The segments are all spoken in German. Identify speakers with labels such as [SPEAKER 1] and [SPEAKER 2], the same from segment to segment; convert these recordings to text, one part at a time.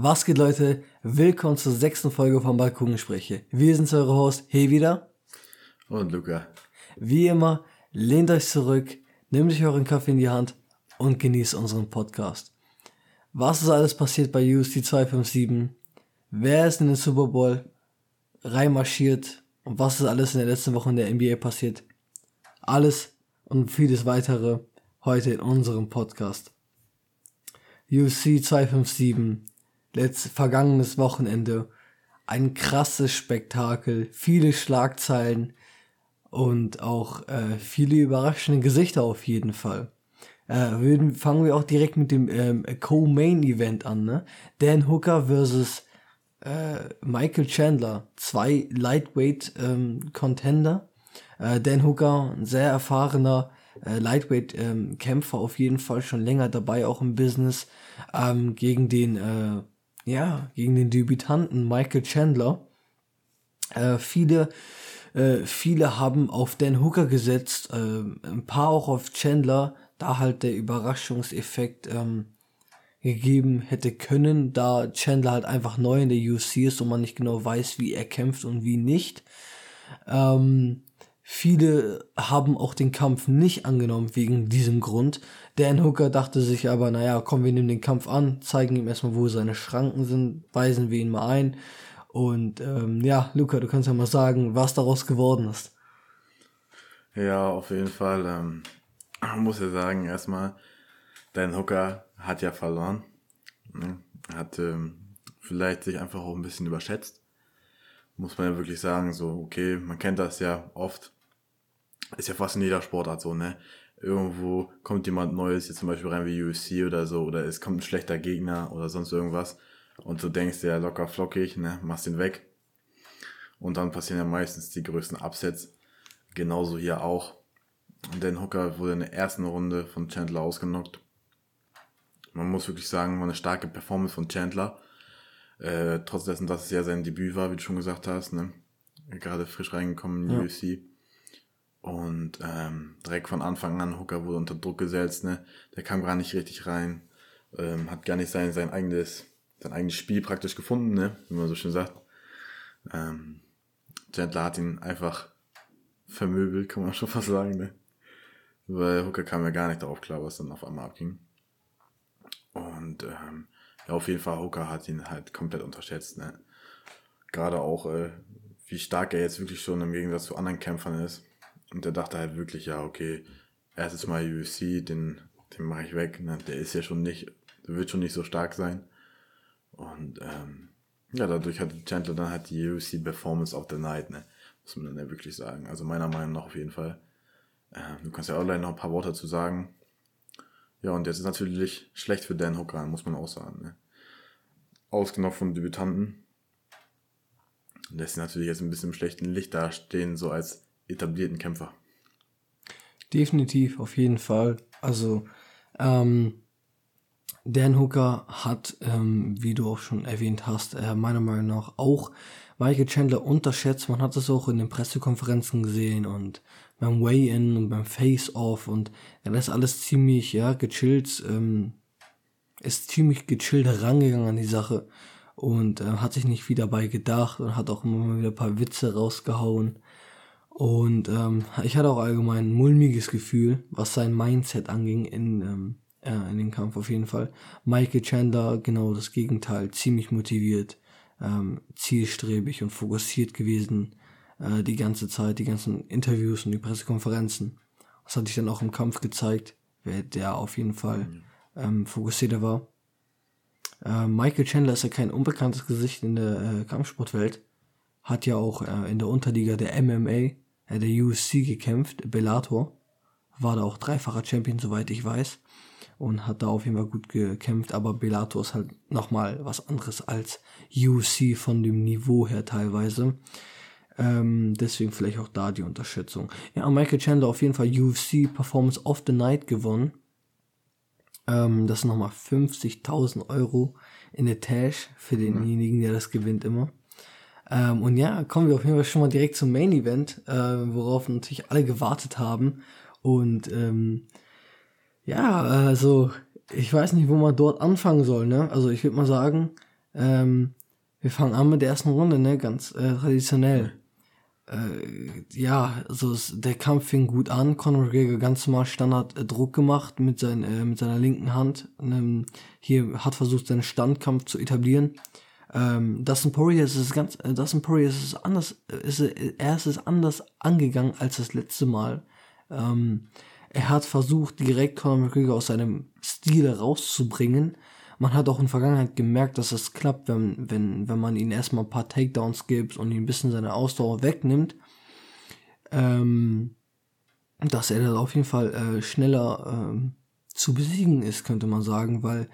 [SPEAKER 1] Was geht, Leute? Willkommen zur sechsten Folge von Balkongespräche. Wir sind eure Host, hey wieder.
[SPEAKER 2] Und Luca.
[SPEAKER 1] Wie immer, lehnt euch zurück, nehmt euch euren Kaffee in die Hand und genießt unseren Podcast. Was ist alles passiert bei USD 257? Wer ist in den Super Bowl reinmarschiert? Und was ist alles in der letzten Woche in der NBA passiert? Alles und vieles weitere heute in unserem Podcast. UFC 257, letzt, vergangenes Wochenende, ein krasses Spektakel, viele Schlagzeilen und auch äh, viele überraschende Gesichter auf jeden Fall. Äh, würden, fangen wir auch direkt mit dem ähm, Co-Main-Event an, ne? Dan Hooker versus äh, Michael Chandler, zwei Lightweight-Contender. Ähm, äh, Dan Hooker, ein sehr erfahrener äh, Lightweight-Kämpfer, ähm, auf jeden Fall schon länger dabei, auch im Business, ähm, gegen den, äh, ja, gegen den Debütanten Michael Chandler. Äh, viele, äh, viele haben auf Dan Hooker gesetzt, äh, ein paar auch auf Chandler, da halt der Überraschungseffekt ähm, gegeben hätte können, da Chandler halt einfach neu in der UC ist und man nicht genau weiß, wie er kämpft und wie nicht. Ähm, viele haben auch den Kampf nicht angenommen wegen diesem Grund. Dan Hooker dachte sich aber, naja, komm, wir nehmen den Kampf an, zeigen ihm erstmal, wo seine Schranken sind, weisen wir ihn mal ein. Und ähm, ja, Luca, du kannst ja mal sagen, was daraus geworden ist.
[SPEAKER 2] Ja, auf jeden Fall. Ähm, muss ja sagen, erstmal, Dan Hooker hat ja verloren. Ne? Hat ähm, vielleicht sich einfach auch ein bisschen überschätzt. Muss man ja wirklich sagen, so, okay, man kennt das ja oft. Ist ja fast in jeder Sportart so, ne? Irgendwo kommt jemand Neues, jetzt zum Beispiel rein wie UFC oder so, oder es kommt ein schlechter Gegner oder sonst irgendwas. Und du denkst ja locker flockig, ne? Machst ihn weg. Und dann passieren ja meistens die größten Upsets. Genauso hier auch. Dan Hooker wurde in der ersten Runde von Chandler ausgenockt man muss wirklich sagen, war eine starke Performance von Chandler. Äh, trotz dessen, dass es ja sein Debüt war, wie du schon gesagt hast, ne? Gerade frisch reingekommen in die ja. UFC. Und ähm, direkt von Anfang an, Hooker wurde unter Druck gesetzt, ne? Der kam gar nicht richtig rein. Ähm, hat gar nicht sein, sein eigenes, sein eigenes Spiel praktisch gefunden, ne? Wie man so schön sagt. Ähm, Chandler hat ihn einfach vermöbelt, kann man schon fast sagen, ne? Weil Hooker kam ja gar nicht darauf klar, was dann auf einmal abging. Und ähm, ja, auf jeden Fall, Hooker hat ihn halt komplett unterschätzt. Ne? Gerade auch, äh, wie stark er jetzt wirklich schon im Gegensatz zu anderen Kämpfern ist. Und er dachte halt wirklich, ja, okay, erstes Mal UFC, den, den mache ich weg. Ne? Der ist ja schon nicht, der wird schon nicht so stark sein. Und ähm, ja, dadurch hatte Chandler dann halt die UFC Performance of the Night, ne? Muss man dann ja wirklich sagen. Also meiner Meinung nach auf jeden Fall. Ähm, du kannst ja auch gleich noch ein paar Worte dazu sagen. Ja, und jetzt ist natürlich schlecht für Dan Hooker, muss man auch sagen. Ne? Ausgenommen von Debütanten. Lässt natürlich jetzt ein bisschen im schlechten Licht dastehen, so als etablierten Kämpfer.
[SPEAKER 1] Definitiv, auf jeden Fall. Also, ähm, Dan Hooker hat, ähm, wie du auch schon erwähnt hast, äh, meiner Meinung nach auch Michael Chandler unterschätzt. Man hat es auch in den Pressekonferenzen gesehen und beim Weigh-In und beim Face-Off und er ist alles ziemlich, ja, gechillt, ähm, ist ziemlich gechillt herangegangen an die Sache und äh, hat sich nicht viel dabei gedacht und hat auch immer wieder ein paar Witze rausgehauen. Und ähm, ich hatte auch allgemein ein mulmiges Gefühl, was sein Mindset anging in, ähm, äh, in den Kampf auf jeden Fall. Michael Chandler, genau das Gegenteil, ziemlich motiviert, ähm, zielstrebig und fokussiert gewesen äh, die ganze Zeit, die ganzen Interviews und die Pressekonferenzen. Das hatte ich dann auch im Kampf gezeigt, wer der auf jeden Fall mhm. ähm, fokussierter war. Äh, Michael Chandler ist ja kein unbekanntes Gesicht in der äh, Kampfsportwelt. Hat ja auch äh, in der Unterliga der MMA, der USC gekämpft, Bellator. War da auch dreifacher Champion, soweit ich weiß. Und hat da auf jeden Fall gut gekämpft, aber Bellator ist halt nochmal was anderes als UC von dem Niveau her teilweise. Ähm, deswegen vielleicht auch da die Unterschätzung. Ja, Michael Chandler auf jeden Fall UFC Performance of the Night gewonnen. Ähm, das sind nochmal 50.000 Euro in der Tash für denjenigen, der das gewinnt immer. Ähm, und ja, kommen wir auf jeden Fall schon mal direkt zum Main Event, äh, worauf natürlich alle gewartet haben. Und ähm, ja, also ich weiß nicht, wo man dort anfangen soll. Ne? Also ich würde mal sagen, Ähm, wir fangen an mit der ersten Runde, ne? Ganz äh, traditionell. Äh, ja, also es, der Kampf fing gut an. Conor McGregor ganz normal Standard äh, Druck gemacht mit, sein, äh, mit seiner linken Hand. Ähm, hier hat versucht, seinen Standkampf zu etablieren. Ähm, Dustin Poirier ist es ganz, äh, Dustin Poirier ist es anders, ist, er ist es anders angegangen als das letzte Mal. Ähm, er hat versucht, direkt Conor McGregor aus seinem Stil rauszubringen. Man hat auch in der Vergangenheit gemerkt, dass es klappt, wenn, wenn, wenn man ihn erstmal ein paar Takedowns gibt und ihn ein bisschen seine Ausdauer wegnimmt. Ähm, dass er da auf jeden Fall äh, schneller äh, zu besiegen ist, könnte man sagen, weil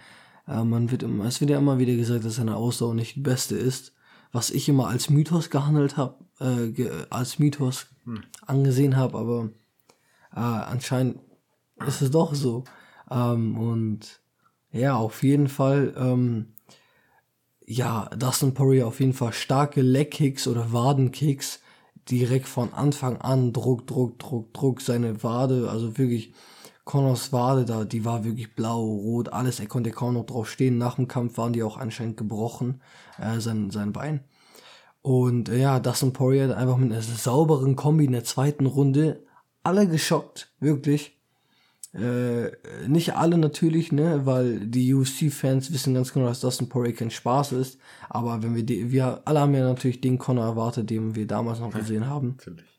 [SPEAKER 1] äh, man wird immer, es wird ja immer wieder gesagt, dass seine Ausdauer nicht die beste ist, was ich immer als Mythos gehandelt habe, äh, ge als Mythos hm. angesehen habe, aber äh, anscheinend ist es doch so. Ähm, und ja, auf jeden Fall, ähm, ja, Dustin Poirier auf jeden Fall starke Leg-Kicks oder Wadenkicks direkt von Anfang an Druck, Druck, Druck, Druck, seine Wade, also wirklich Connors Wade da, die war wirklich blau, rot, alles, er konnte kaum noch drauf stehen. Nach dem Kampf waren die auch anscheinend gebrochen, äh, sein, sein Bein. Und äh, ja, Dustin Poirier einfach mit einer sauberen Kombi in der zweiten Runde alle geschockt, wirklich. Äh, nicht alle natürlich, ne, weil die UFC-Fans wissen ganz genau, dass Dustin Poirier kein Spaß ist. Aber wenn wir die, wir alle haben ja natürlich den Connor erwartet, den wir damals noch gesehen haben. Natürlich.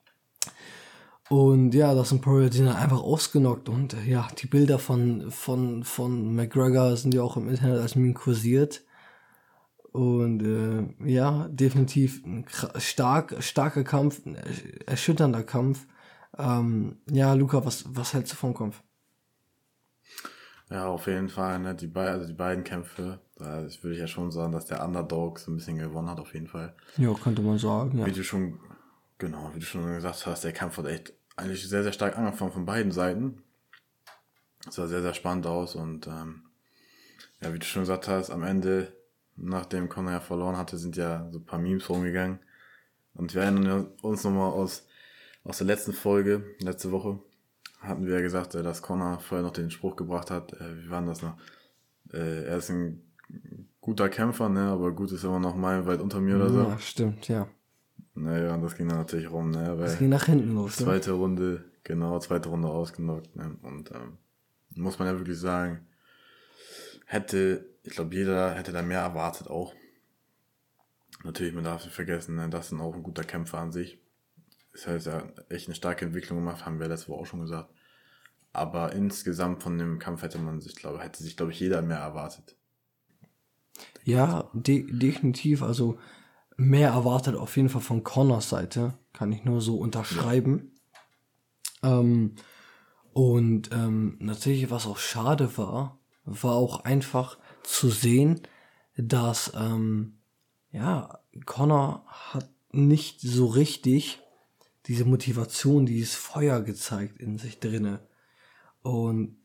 [SPEAKER 1] Und ja, Dustin Poirier hat ihn einfach ausgenockt und äh, ja, die Bilder von, von, von McGregor sind ja auch im Internet als Meme kursiert. Und äh, ja, definitiv ein stark, starker Kampf, ein erschütternder Kampf. Ähm, ja, Luca, was, was hältst du vom Kampf?
[SPEAKER 2] Ja, auf jeden Fall, ne, die, be also die beiden Kämpfe, da würde ich ja schon sagen, dass der Underdog so ein bisschen gewonnen hat, auf jeden Fall.
[SPEAKER 1] Ja, könnte man sagen, ja.
[SPEAKER 2] Wie du schon, genau, wie du schon gesagt hast, der Kampf hat echt eigentlich sehr, sehr stark angefangen von beiden Seiten. Es sah sehr, sehr spannend aus und ähm, ja, wie du schon gesagt hast, am Ende, nachdem Conor ja verloren hatte, sind ja so ein paar Memes rumgegangen. Und wir erinnern uns nochmal aus, aus der letzten Folge, letzte Woche, hatten wir ja gesagt, äh, dass Connor vorher noch den Spruch gebracht hat, äh, wie war das noch? Äh, er ist ein guter Kämpfer, ne, aber gut ist immer noch meilenweit unter mir oder so.
[SPEAKER 1] Ja, stimmt, ja.
[SPEAKER 2] Naja, und das ging dann natürlich rum, ne,
[SPEAKER 1] das ging nach hinten los.
[SPEAKER 2] Ne? Zweite ne? Runde, genau, zweite Runde ausgenockt, ne, und ähm, muss man ja wirklich sagen, hätte, ich glaube, jeder hätte da mehr erwartet auch. Natürlich, man darf nicht vergessen, ne, das ist auch ein guter Kämpfer an sich. Das heißt, er hat echt eine starke Entwicklung gemacht, haben wir letzte Woche auch schon gesagt. Aber insgesamt von dem Kampf hätte man sich, glaube hätte sich, glaube ich, jeder mehr erwartet.
[SPEAKER 1] Ja, de definitiv. Also mehr erwartet auf jeden Fall von Connors Seite. Kann ich nur so unterschreiben. Ähm, und ähm, natürlich, was auch schade war, war auch einfach zu sehen, dass ähm, ja, Connor hat nicht so richtig diese Motivation, dieses Feuer gezeigt in sich drinne. Und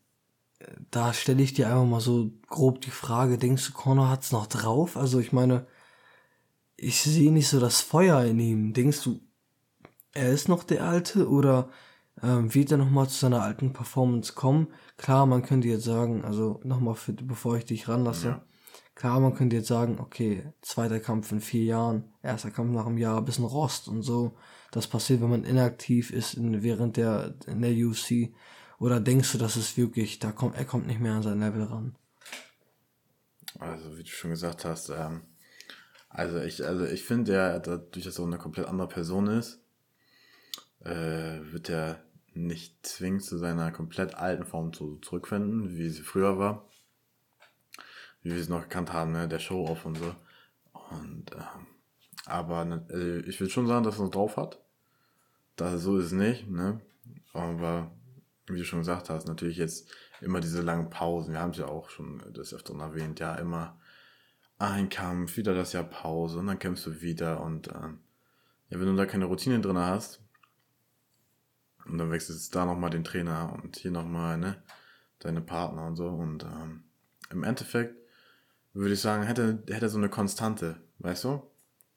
[SPEAKER 1] äh, da stelle ich dir einfach mal so grob die Frage, denkst du, Connor hat's noch drauf? Also ich meine, ich sehe nicht so das Feuer in ihm. Denkst du, er ist noch der Alte oder ähm, wird er nochmal zu seiner alten Performance kommen? Klar, man könnte jetzt sagen, also nochmal, bevor ich dich ranlasse, ja. klar, man könnte jetzt sagen, okay, zweiter Kampf in vier Jahren, erster Kampf nach einem Jahr, bisschen Rost und so das passiert, wenn man inaktiv ist in, während der, in der UFC? Oder denkst du, dass es wirklich, da kommt, er kommt nicht mehr an sein Level ran?
[SPEAKER 2] Also, wie du schon gesagt hast, ähm, also ich, also ich finde, er, dadurch, dass er eine komplett andere Person ist, äh, wird er nicht zwingend zu seiner komplett alten Form zu, zurückfinden, wie sie früher war. Wie wir sie noch gekannt haben, ne? der Show-Off und so. Und ähm, aber ne, also ich will schon sagen, dass er es drauf hat. Das, so ist es nicht, ne? Aber wie du schon gesagt hast, natürlich jetzt immer diese langen Pausen. Wir haben es ja auch schon das öfter erwähnt. Ja, immer ein Kampf, wieder das Jahr Pause und dann kämpfst du wieder. Und ähm, ja, wenn du da keine Routine drin hast, und dann wechselst du da nochmal den Trainer und hier nochmal, ne, deine Partner und so. Und ähm, im Endeffekt würde ich sagen, hätte, hätte so eine Konstante, weißt du?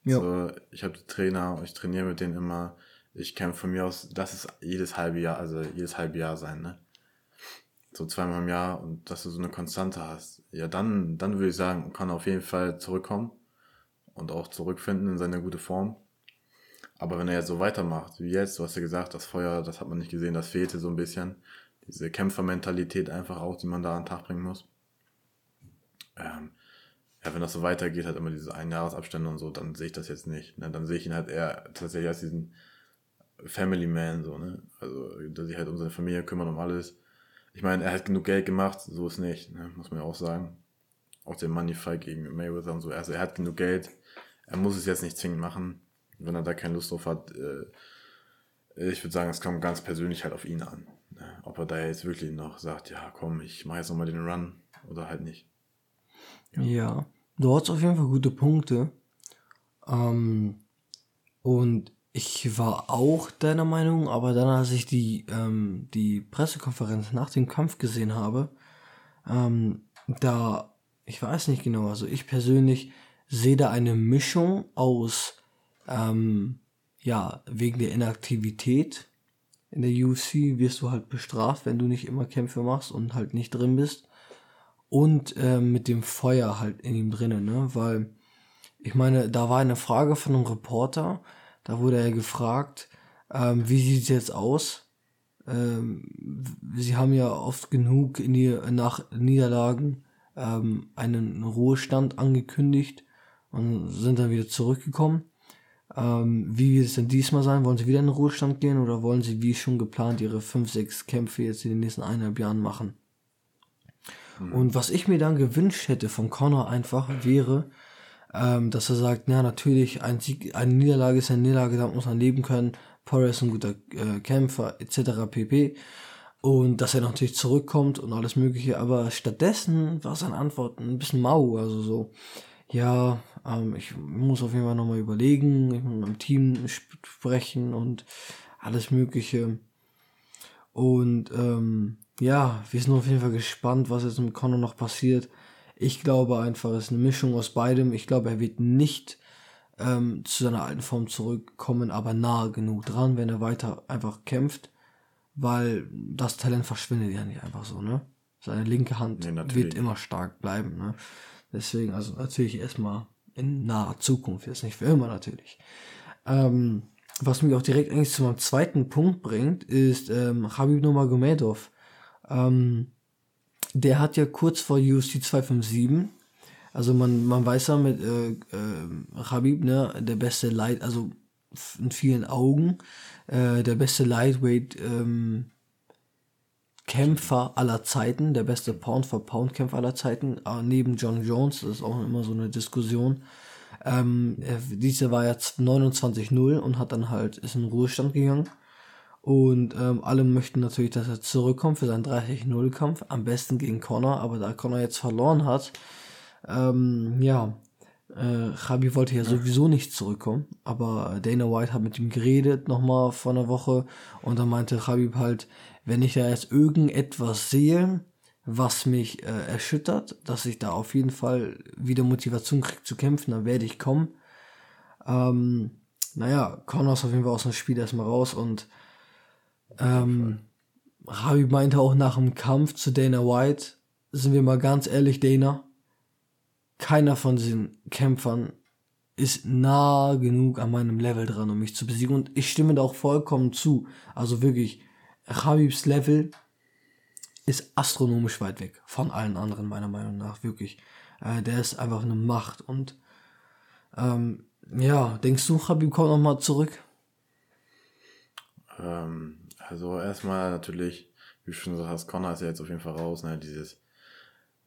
[SPEAKER 2] Ja. So, ich habe Trainer, ich trainiere mit denen immer. Ich kämpfe von mir aus, das ist jedes halbe Jahr, also jedes halbe Jahr sein, ne? So zweimal im Jahr und dass du so eine Konstante hast, ja, dann, dann würde ich sagen, kann er auf jeden Fall zurückkommen und auch zurückfinden in seine gute Form. Aber wenn er jetzt so weitermacht wie jetzt, du hast ja gesagt, das Feuer, das hat man nicht gesehen, das fehlte so ein bisschen. Diese Kämpfermentalität einfach auch, die man da an den Tag bringen muss. Ähm, ja, wenn das so weitergeht, halt immer diese Einjahresabstände und so, dann sehe ich das jetzt nicht. Ne? Dann sehe ich ihn halt eher tatsächlich als diesen Family Man, so, ne? Also, dass sich halt um seine Familie kümmern, um alles. Ich meine, er hat genug Geld gemacht, so ist nicht, ne? muss man ja auch sagen. Auch der Money Fight gegen Mayweather und so. Also, er hat genug Geld. Er muss es jetzt nicht zwingend machen, wenn er da keine Lust drauf hat. Äh, ich würde sagen, es kommt ganz persönlich halt auf ihn an. Ne? Ob er da jetzt wirklich noch sagt, ja, komm, ich mache jetzt nochmal den Run oder halt nicht.
[SPEAKER 1] Ja. ja, du hast auf jeden Fall gute Punkte. Ähm, und ich war auch deiner Meinung, aber dann, als ich die, ähm, die Pressekonferenz nach dem Kampf gesehen habe, ähm, da, ich weiß nicht genau, also ich persönlich sehe da eine Mischung aus, ähm, ja, wegen der Inaktivität in der UFC wirst du halt bestraft, wenn du nicht immer Kämpfe machst und halt nicht drin bist. Und äh, mit dem Feuer halt in ihm drinnen, ne? Weil, ich meine, da war eine Frage von einem Reporter, da wurde er gefragt, ähm, wie sieht es jetzt aus? Ähm, sie haben ja oft genug in die, nach Niederlagen ähm, einen Ruhestand angekündigt und sind dann wieder zurückgekommen. Ähm, wie wird es denn diesmal sein? Wollen sie wieder in den Ruhestand gehen oder wollen sie wie schon geplant ihre 5, 6 Kämpfe jetzt in den nächsten eineinhalb Jahren machen? Mhm. Und was ich mir dann gewünscht hätte von Connor einfach wäre, ähm, dass er sagt, ja natürlich, ein Sieg, eine Niederlage ist eine Niederlage, damit muss man leben können, Poirier ist ein guter äh, Kämpfer, etc. pp. Und dass er natürlich zurückkommt und alles mögliche, aber stattdessen war seine Antwort ein bisschen mau, also so, ja, ähm, ich muss auf jeden Fall nochmal überlegen, ich muss mit meinem Team sprechen und alles mögliche. Und ähm, ja, wir sind auf jeden Fall gespannt, was jetzt mit Conor noch passiert. Ich glaube einfach, es ist eine Mischung aus beidem. Ich glaube, er wird nicht ähm, zu seiner alten Form zurückkommen, aber nahe genug dran, wenn er weiter einfach kämpft, weil das Talent verschwindet ja nicht einfach so, ne? Seine linke Hand nee, wird immer stark bleiben, ne? Deswegen, also natürlich erstmal in naher Zukunft, jetzt nicht für immer natürlich. Ähm, was mich auch direkt eigentlich zu meinem zweiten Punkt bringt, ist ähm, Habib Nurmagomedov. Ähm, der hat ja kurz vor UFC 257, also man, man weiß ja mit äh, äh, Habib, ne, der beste Light, also in vielen Augen, äh, der beste Lightweight ähm, Kämpfer aller Zeiten, der beste Pound-for-Pound-Kämpfer aller Zeiten, äh, neben John Jones, das ist auch immer so eine Diskussion. Ähm, dieser war jetzt 29-0 und hat dann halt, ist in den Ruhestand gegangen. Und ähm, alle möchten natürlich, dass er zurückkommt für seinen 30-0-Kampf, am besten gegen Connor, aber da Connor jetzt verloren hat, ähm, ja, äh, Chabi wollte ja sowieso nicht zurückkommen, aber Dana White hat mit ihm geredet nochmal vor einer Woche und dann meinte Khabib halt, wenn ich da jetzt irgendetwas sehe, was mich äh, erschüttert, dass ich da auf jeden Fall wieder Motivation kriege zu kämpfen, dann werde ich kommen. Ähm, naja, Connor ist auf jeden Fall aus dem Spiel erstmal raus und ähm, Rabi meinte auch nach dem Kampf zu Dana White, sind wir mal ganz ehrlich, Dana, keiner von diesen Kämpfern ist nah genug an meinem Level dran, um mich zu besiegen. Und ich stimme da auch vollkommen zu. Also wirklich, Habibs Level ist astronomisch weit weg von allen anderen, meiner Meinung nach. Wirklich. Äh, der ist einfach eine Macht. Und ähm, ja, denkst du, Habib kommt nochmal zurück?
[SPEAKER 2] Ähm, also erstmal natürlich, wie du schon gesagt hast, Connor ist ja jetzt auf jeden Fall raus, ne? Dieses,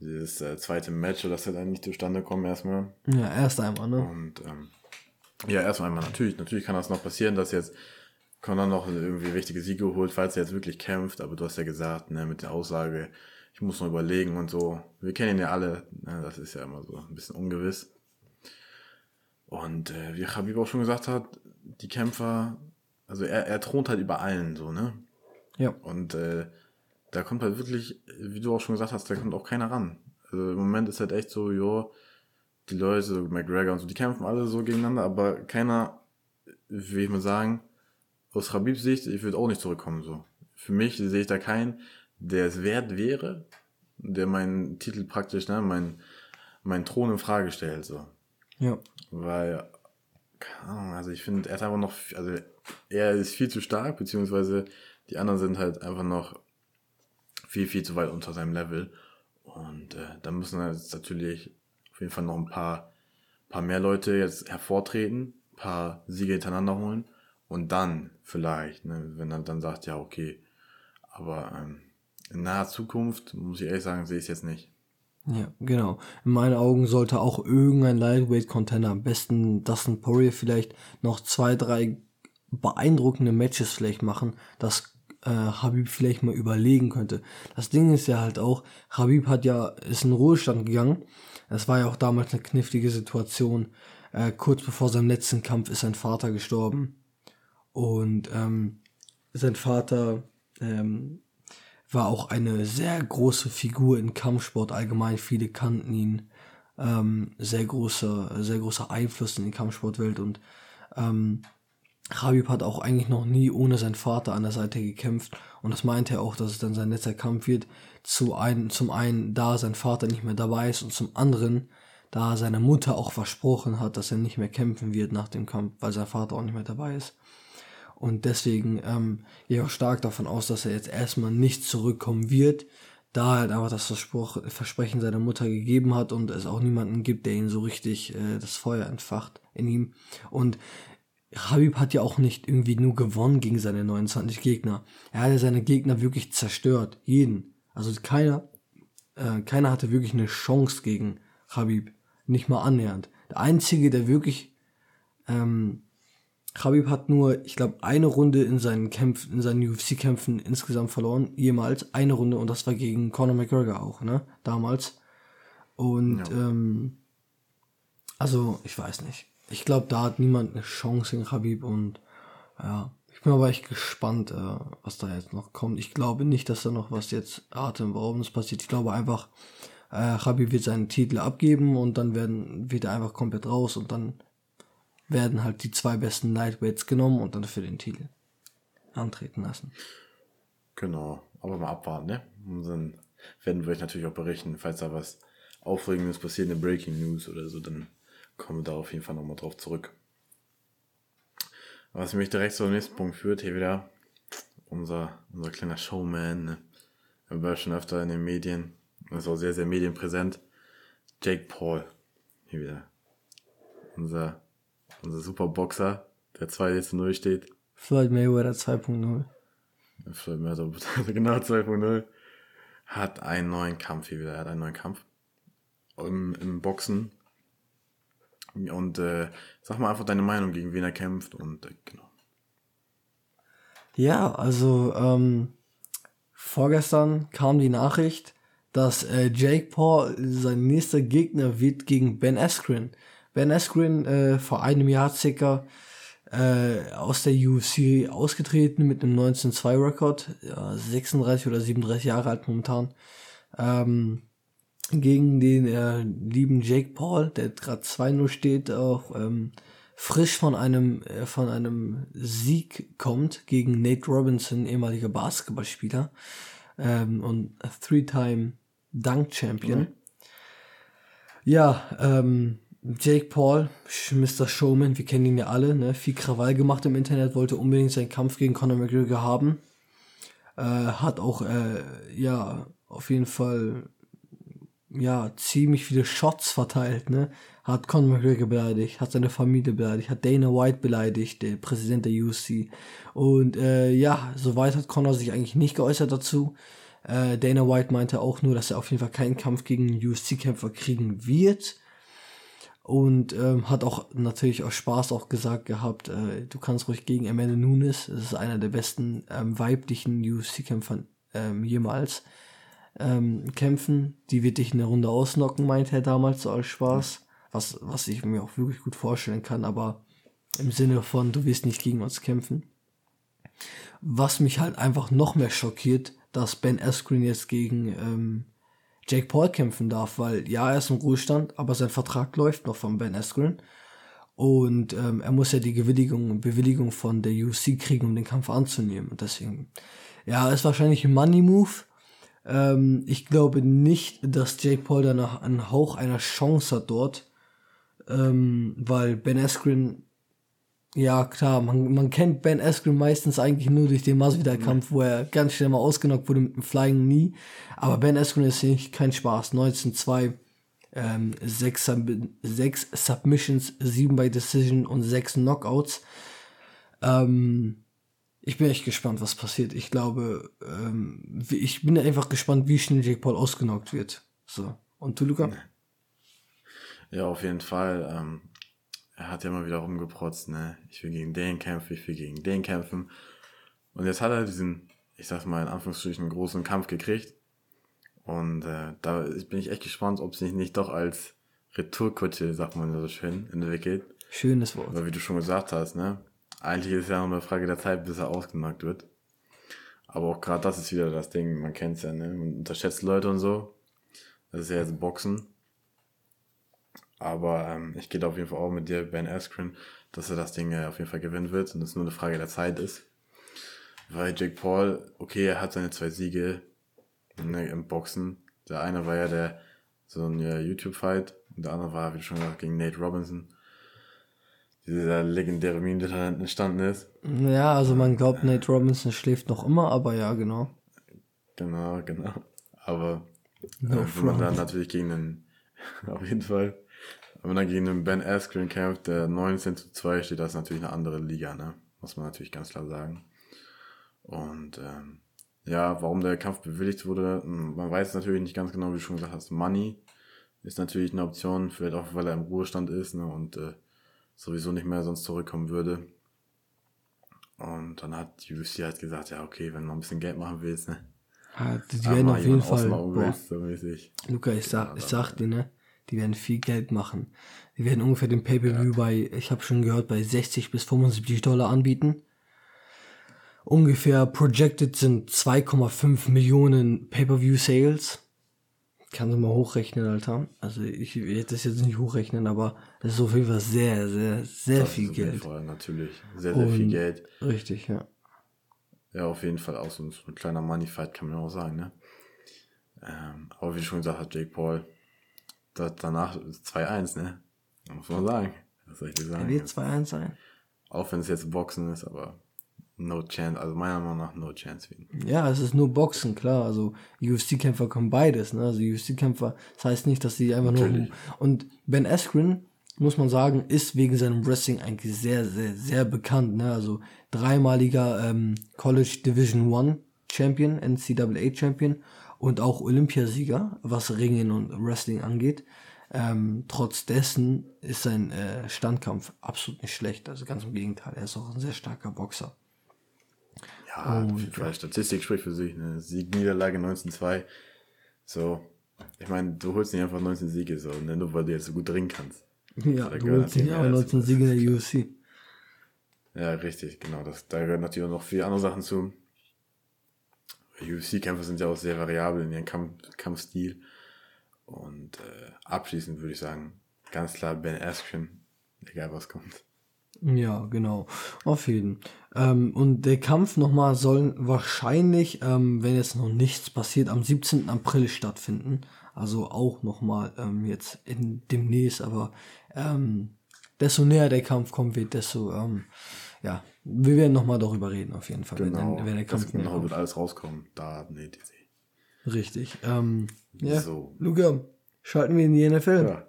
[SPEAKER 2] dieses äh, zweite Match, das dann nicht zustande kommen erstmal.
[SPEAKER 1] Ja, erst einmal, ne?
[SPEAKER 2] Und ähm, ja, erstmal einmal natürlich, natürlich kann das noch passieren, dass jetzt Connor noch irgendwie wichtige Siege holt, falls er jetzt wirklich kämpft, aber du hast ja gesagt, ne, mit der Aussage, ich muss noch überlegen und so. Wir kennen ihn ja alle, ne, das ist ja immer so ein bisschen ungewiss. Und äh, wie Habib auch schon gesagt hat, die Kämpfer also er, er thront halt über allen so, ne?
[SPEAKER 1] Ja.
[SPEAKER 2] Und äh, da kommt halt wirklich, wie du auch schon gesagt hast, da kommt auch keiner ran. Also im Moment ist halt echt so, jo, die Leute, McGregor und so, die kämpfen alle so gegeneinander, aber keiner, wie ich mal sagen, aus Habibs Sicht, ich würde auch nicht zurückkommen so. Für mich sehe ich da keinen, der es wert wäre, der meinen Titel praktisch, ne, mein, mein Thron in Frage stellt, so.
[SPEAKER 1] Ja.
[SPEAKER 2] Weil, keine Ahnung, also ich finde, er ist einfach noch, also er ist viel zu stark, beziehungsweise die anderen sind halt einfach noch viel, viel zu weit unter seinem Level. Und äh, da müssen jetzt natürlich auf jeden Fall noch ein paar, paar mehr Leute jetzt hervortreten, paar Siege hintereinander holen und dann vielleicht, ne, wenn er dann sagt, ja, okay, aber ähm, in naher Zukunft, muss ich ehrlich sagen, sehe ich es jetzt nicht.
[SPEAKER 1] Ja, genau. In meinen Augen sollte auch irgendein Lightweight-Contender, am besten Dustin Poirier vielleicht, noch zwei, drei beeindruckende Matches vielleicht machen, dass äh, Habib vielleicht mal überlegen könnte. Das Ding ist ja halt auch, Habib hat ja, ist in Ruhestand gegangen. Das war ja auch damals eine knifflige Situation. Äh, kurz bevor seinem letzten Kampf ist sein Vater gestorben. Und ähm, sein Vater ähm, war auch eine sehr große Figur im Kampfsport allgemein. Viele kannten ihn. Ähm, sehr großer, sehr großer Einfluss in die Kampfsportwelt und ähm, Habib hat auch eigentlich noch nie ohne seinen Vater an der Seite gekämpft und das meinte er auch, dass es dann sein letzter Kampf wird. Zu ein, zum einen, da sein Vater nicht mehr dabei ist und zum anderen, da seine Mutter auch versprochen hat, dass er nicht mehr kämpfen wird nach dem Kampf, weil sein Vater auch nicht mehr dabei ist. Und deswegen ähm, gehe ich auch stark davon aus, dass er jetzt erstmal nicht zurückkommen wird, da er halt einfach das Verspruch, Versprechen seiner Mutter gegeben hat und es auch niemanden gibt, der ihn so richtig äh, das Feuer entfacht in ihm. Und Habib hat ja auch nicht irgendwie nur gewonnen gegen seine 29 Gegner. Er hat ja seine Gegner wirklich zerstört. Jeden. Also keiner, äh, keiner hatte wirklich eine Chance gegen Habib. Nicht mal annähernd. Der einzige, der wirklich, ähm, Habib hat nur, ich glaube, eine Runde in seinen Kämpfen, in seinen UFC-Kämpfen insgesamt verloren. Jemals. Eine Runde und das war gegen Conor McGregor auch, ne? Damals. Und, ja. ähm, also, ich weiß nicht ich glaube, da hat niemand eine Chance in Habib und ja, ich bin aber echt gespannt, äh, was da jetzt noch kommt. Ich glaube nicht, dass da noch was jetzt atemberaubendes passiert. Ich glaube einfach, äh, Habib wird seinen Titel abgeben und dann werden, wird er einfach komplett raus und dann werden halt die zwei besten Lightweights genommen und dann für den Titel antreten lassen.
[SPEAKER 2] Genau, aber mal abwarten, ne? Und dann werden wir euch natürlich auch berichten, falls da was Aufregendes passiert, eine Breaking News oder so, dann kommen wir da auf jeden Fall nochmal drauf zurück. Was mich direkt zum nächsten Punkt führt, hier wieder unser, unser kleiner Showman. Ne? Er war schon öfter in den Medien, ist auch sehr, sehr medienpräsent. Jake Paul, hier wieder. Unser, unser Superboxer, der 2 zu 0 steht.
[SPEAKER 1] Floyd Mayweather 2.0.
[SPEAKER 2] Floyd Mayweather, genau 2.0. Hat einen neuen Kampf hier wieder, er hat einen neuen Kampf. Im, im Boxen und äh, sag mal einfach deine Meinung, gegen wen er kämpft und äh, genau.
[SPEAKER 1] Ja, also ähm, vorgestern kam die Nachricht, dass äh, Jake Paul sein nächster Gegner wird gegen Ben Askren. Ben Askren äh, vor einem Jahr circa äh, aus der UFC ausgetreten mit einem 19-2-Rekord, ja, 36 oder 37 Jahre alt momentan. Ähm, gegen den äh, lieben Jake Paul, der gerade 2-0 steht, auch ähm, frisch von einem äh, von einem Sieg kommt gegen Nate Robinson, ehemaliger Basketballspieler ähm, und Three-Time Dunk Champion. Mhm. Ja, ähm, Jake Paul, Mr. Showman, wir kennen ihn ja alle, ne? viel Krawall gemacht im Internet, wollte unbedingt seinen Kampf gegen Conor McGregor haben. Äh, hat auch, äh, ja, auf jeden Fall ja, ziemlich viele Shots verteilt, ne? Hat Conor McGregor beleidigt, hat seine Familie beleidigt, hat Dana White beleidigt, der Präsident der UFC. Und äh, ja, soweit hat Conor sich eigentlich nicht geäußert dazu. Äh, Dana White meinte auch nur, dass er auf jeden Fall keinen Kampf gegen UFC-Kämpfer kriegen wird. Und ähm, hat auch natürlich aus Spaß auch gesagt gehabt, äh, du kannst ruhig gegen Amanda Nunes, das ist einer der besten ähm, weiblichen UFC-Kämpfer ähm, jemals ähm, kämpfen. Die wird dich in der Runde ausnocken, meinte er damals so als Spaß. Was, was ich mir auch wirklich gut vorstellen kann, aber im Sinne von, du wirst nicht gegen uns kämpfen. Was mich halt einfach noch mehr schockiert, dass Ben Askren jetzt gegen ähm, Jake Paul kämpfen darf, weil ja, er ist im Ruhestand, aber sein Vertrag läuft noch von Ben Askren. Und ähm, er muss ja die Bewilligung, Bewilligung von der UFC kriegen, um den Kampf anzunehmen. Und deswegen, ja, ist wahrscheinlich ein Money-Move, Ähm, ich glaube nicht, dass Jake Paul danach einen Hauch einer Chance hat dort, ähm, weil Ben Askren, ja klar, man, man kennt Ben Askren meistens eigentlich nur durch den Masvidal-Kampf, wo er ganz schnell mal ausgenockt wurde mit dem Flying Knee, aber Ben Askren ist nicht kein Spaß, 19-2, ähm, 6, 6 Submissions, 7 bei Decision und 6 Knockouts. Ähm, ich bin echt gespannt, was passiert. Ich glaube, ähm, ich bin einfach gespannt, wie schnell Jake Paul ausgenockt wird. So. Und du, Luca?
[SPEAKER 2] Ja, auf jeden Fall. Ähm, er hat ja immer wieder rumgeprotzt, ne? Ich will gegen den kämpfen, ich will gegen den kämpfen. Und jetzt hat er diesen, ich sag's mal in Anführungsstrichen, großen Kampf gekriegt. Und äh, da bin ich echt gespannt, ob sich nicht doch als Retourkutsche, sagt man so schön, entwickelt.
[SPEAKER 1] Schönes Wort.
[SPEAKER 2] Weil wie du schon gesagt hast, ne? Eigentlich ist es ja nur eine Frage der Zeit, bis er ausgenockt wird. Aber auch gerade das ist wieder das Ding, man kennt es ja, ne? Man unterschätzt Leute und so. Das ist ja jetzt Boxen. Aber ähm, ich gehe auf jeden Fall auch mit dir, Ben Askren, dass er das Ding äh, auf jeden Fall gewinnen wird und es nur eine Frage der Zeit ist. Weil Jake Paul, okay, er hat seine zwei Siege ne, im Boxen. Der eine war ja der so ein ja, YouTube-Fight und der andere war, wie schon gesagt, gegen Nate Robinson dieser legendäre Meme, der da entstanden ist.
[SPEAKER 1] Ja, also man glaubt, Nate Robinson schläft noch immer, aber ja, genau.
[SPEAKER 2] Genau, genau. Aber no äh, wenn man dann natürlich gegen den, auf jeden Fall, wenn man dann gegen den Ben Askren kämpft, der 19 zu 2 steht, das ist natürlich eine andere Liga, ne? Muss man natürlich ganz klar sagen. Und ähm, ja, warum der Kampf bewilligt wurde, hm, man weiß natürlich nicht ganz genau, wie du schon gesagt hast. Money ist natürlich eine Option, vielleicht auch, weil er im Ruhestand ist, ne? Und äh, sowieso nicht mehr sonst zurückkommen würde. Und dann hat die UFC halt gesagt, ja, okay, wenn du ein bisschen Geld machen willst, ne?
[SPEAKER 1] Ja, die werden auf jeden Fall. Willst, so Luca, ich sag, ich sag dir, ne? Die werden viel Geld machen. Die werden ungefähr den Pay-Per-View ja. bei, ich habe schon gehört, bei 60 bis 75 Dollar anbieten. Ungefähr projected sind 2,5 Millionen Pay-Per-View-Sales kann sie mal hochrechnen, Alter. Also ich werde das jetzt nicht hochrechnen, aber das ist auf jeden Fall sehr, sehr, sehr das viel Geld.
[SPEAKER 2] Fall, natürlich. Sehr, sehr Und viel Geld.
[SPEAKER 1] Richtig, ja.
[SPEAKER 2] Ja, auf jeden Fall auch so ein, so ein kleiner Money-Fight, kann man auch sagen, ne? Ähm, aber wie schon gesagt hat, Jake Paul, da, danach 2-1, ne? Muss man sagen. Was soll ich dir sagen?
[SPEAKER 1] Er wird 2-1 sein.
[SPEAKER 2] Auch wenn es jetzt Boxen ist, aber No chance, also meiner Meinung nach no chance für ihn.
[SPEAKER 1] Ja, es ist nur Boxen, klar. Also UFC-Kämpfer können beides, ne? Also UFC-Kämpfer, das heißt nicht, dass sie einfach Natürlich. nur. Und Ben Askren, muss man sagen, ist wegen seinem Wrestling eigentlich sehr, sehr, sehr bekannt, ne? Also dreimaliger ähm, College Division One Champion, NCAA Champion und auch Olympiasieger, was Ringen und Wrestling angeht. Ähm, trotz dessen ist sein äh, Standkampf absolut nicht schlecht. Also ganz im Gegenteil, er ist auch ein sehr starker Boxer.
[SPEAKER 2] Ja, oh, die Statistik spricht für sich. Ne? Sieg, Niederlage 19-2. So, ich meine, du holst nicht einfach 19 Siege, so, ne? nur weil du jetzt so gut dringen kannst.
[SPEAKER 1] Ja, du holst nicht aber 19 Siege in der UFC.
[SPEAKER 2] Ja, richtig, genau. Das, da gehören natürlich auch noch viele andere Sachen zu. UFC-Kämpfer sind ja auch sehr variabel in ihrem Kampf, Kampfstil. Und äh, abschließend würde ich sagen, ganz klar Ben Askren, egal was kommt.
[SPEAKER 1] Ja, genau. Auf jeden. Ähm, und der Kampf nochmal soll wahrscheinlich, ähm, wenn jetzt noch nichts passiert, am 17. April stattfinden. Also auch nochmal ähm, jetzt in demnächst, aber ähm, desto näher der Kampf kommen wird, desto, ähm, ja, wir werden nochmal darüber reden, auf jeden Fall.
[SPEAKER 2] Genau, wenn, wenn der Kampf genau wird alles rauskommen. Da, nee, die
[SPEAKER 1] Richtig. Ähm, ja, so. Luca, schalten wir in die NFL. Ja,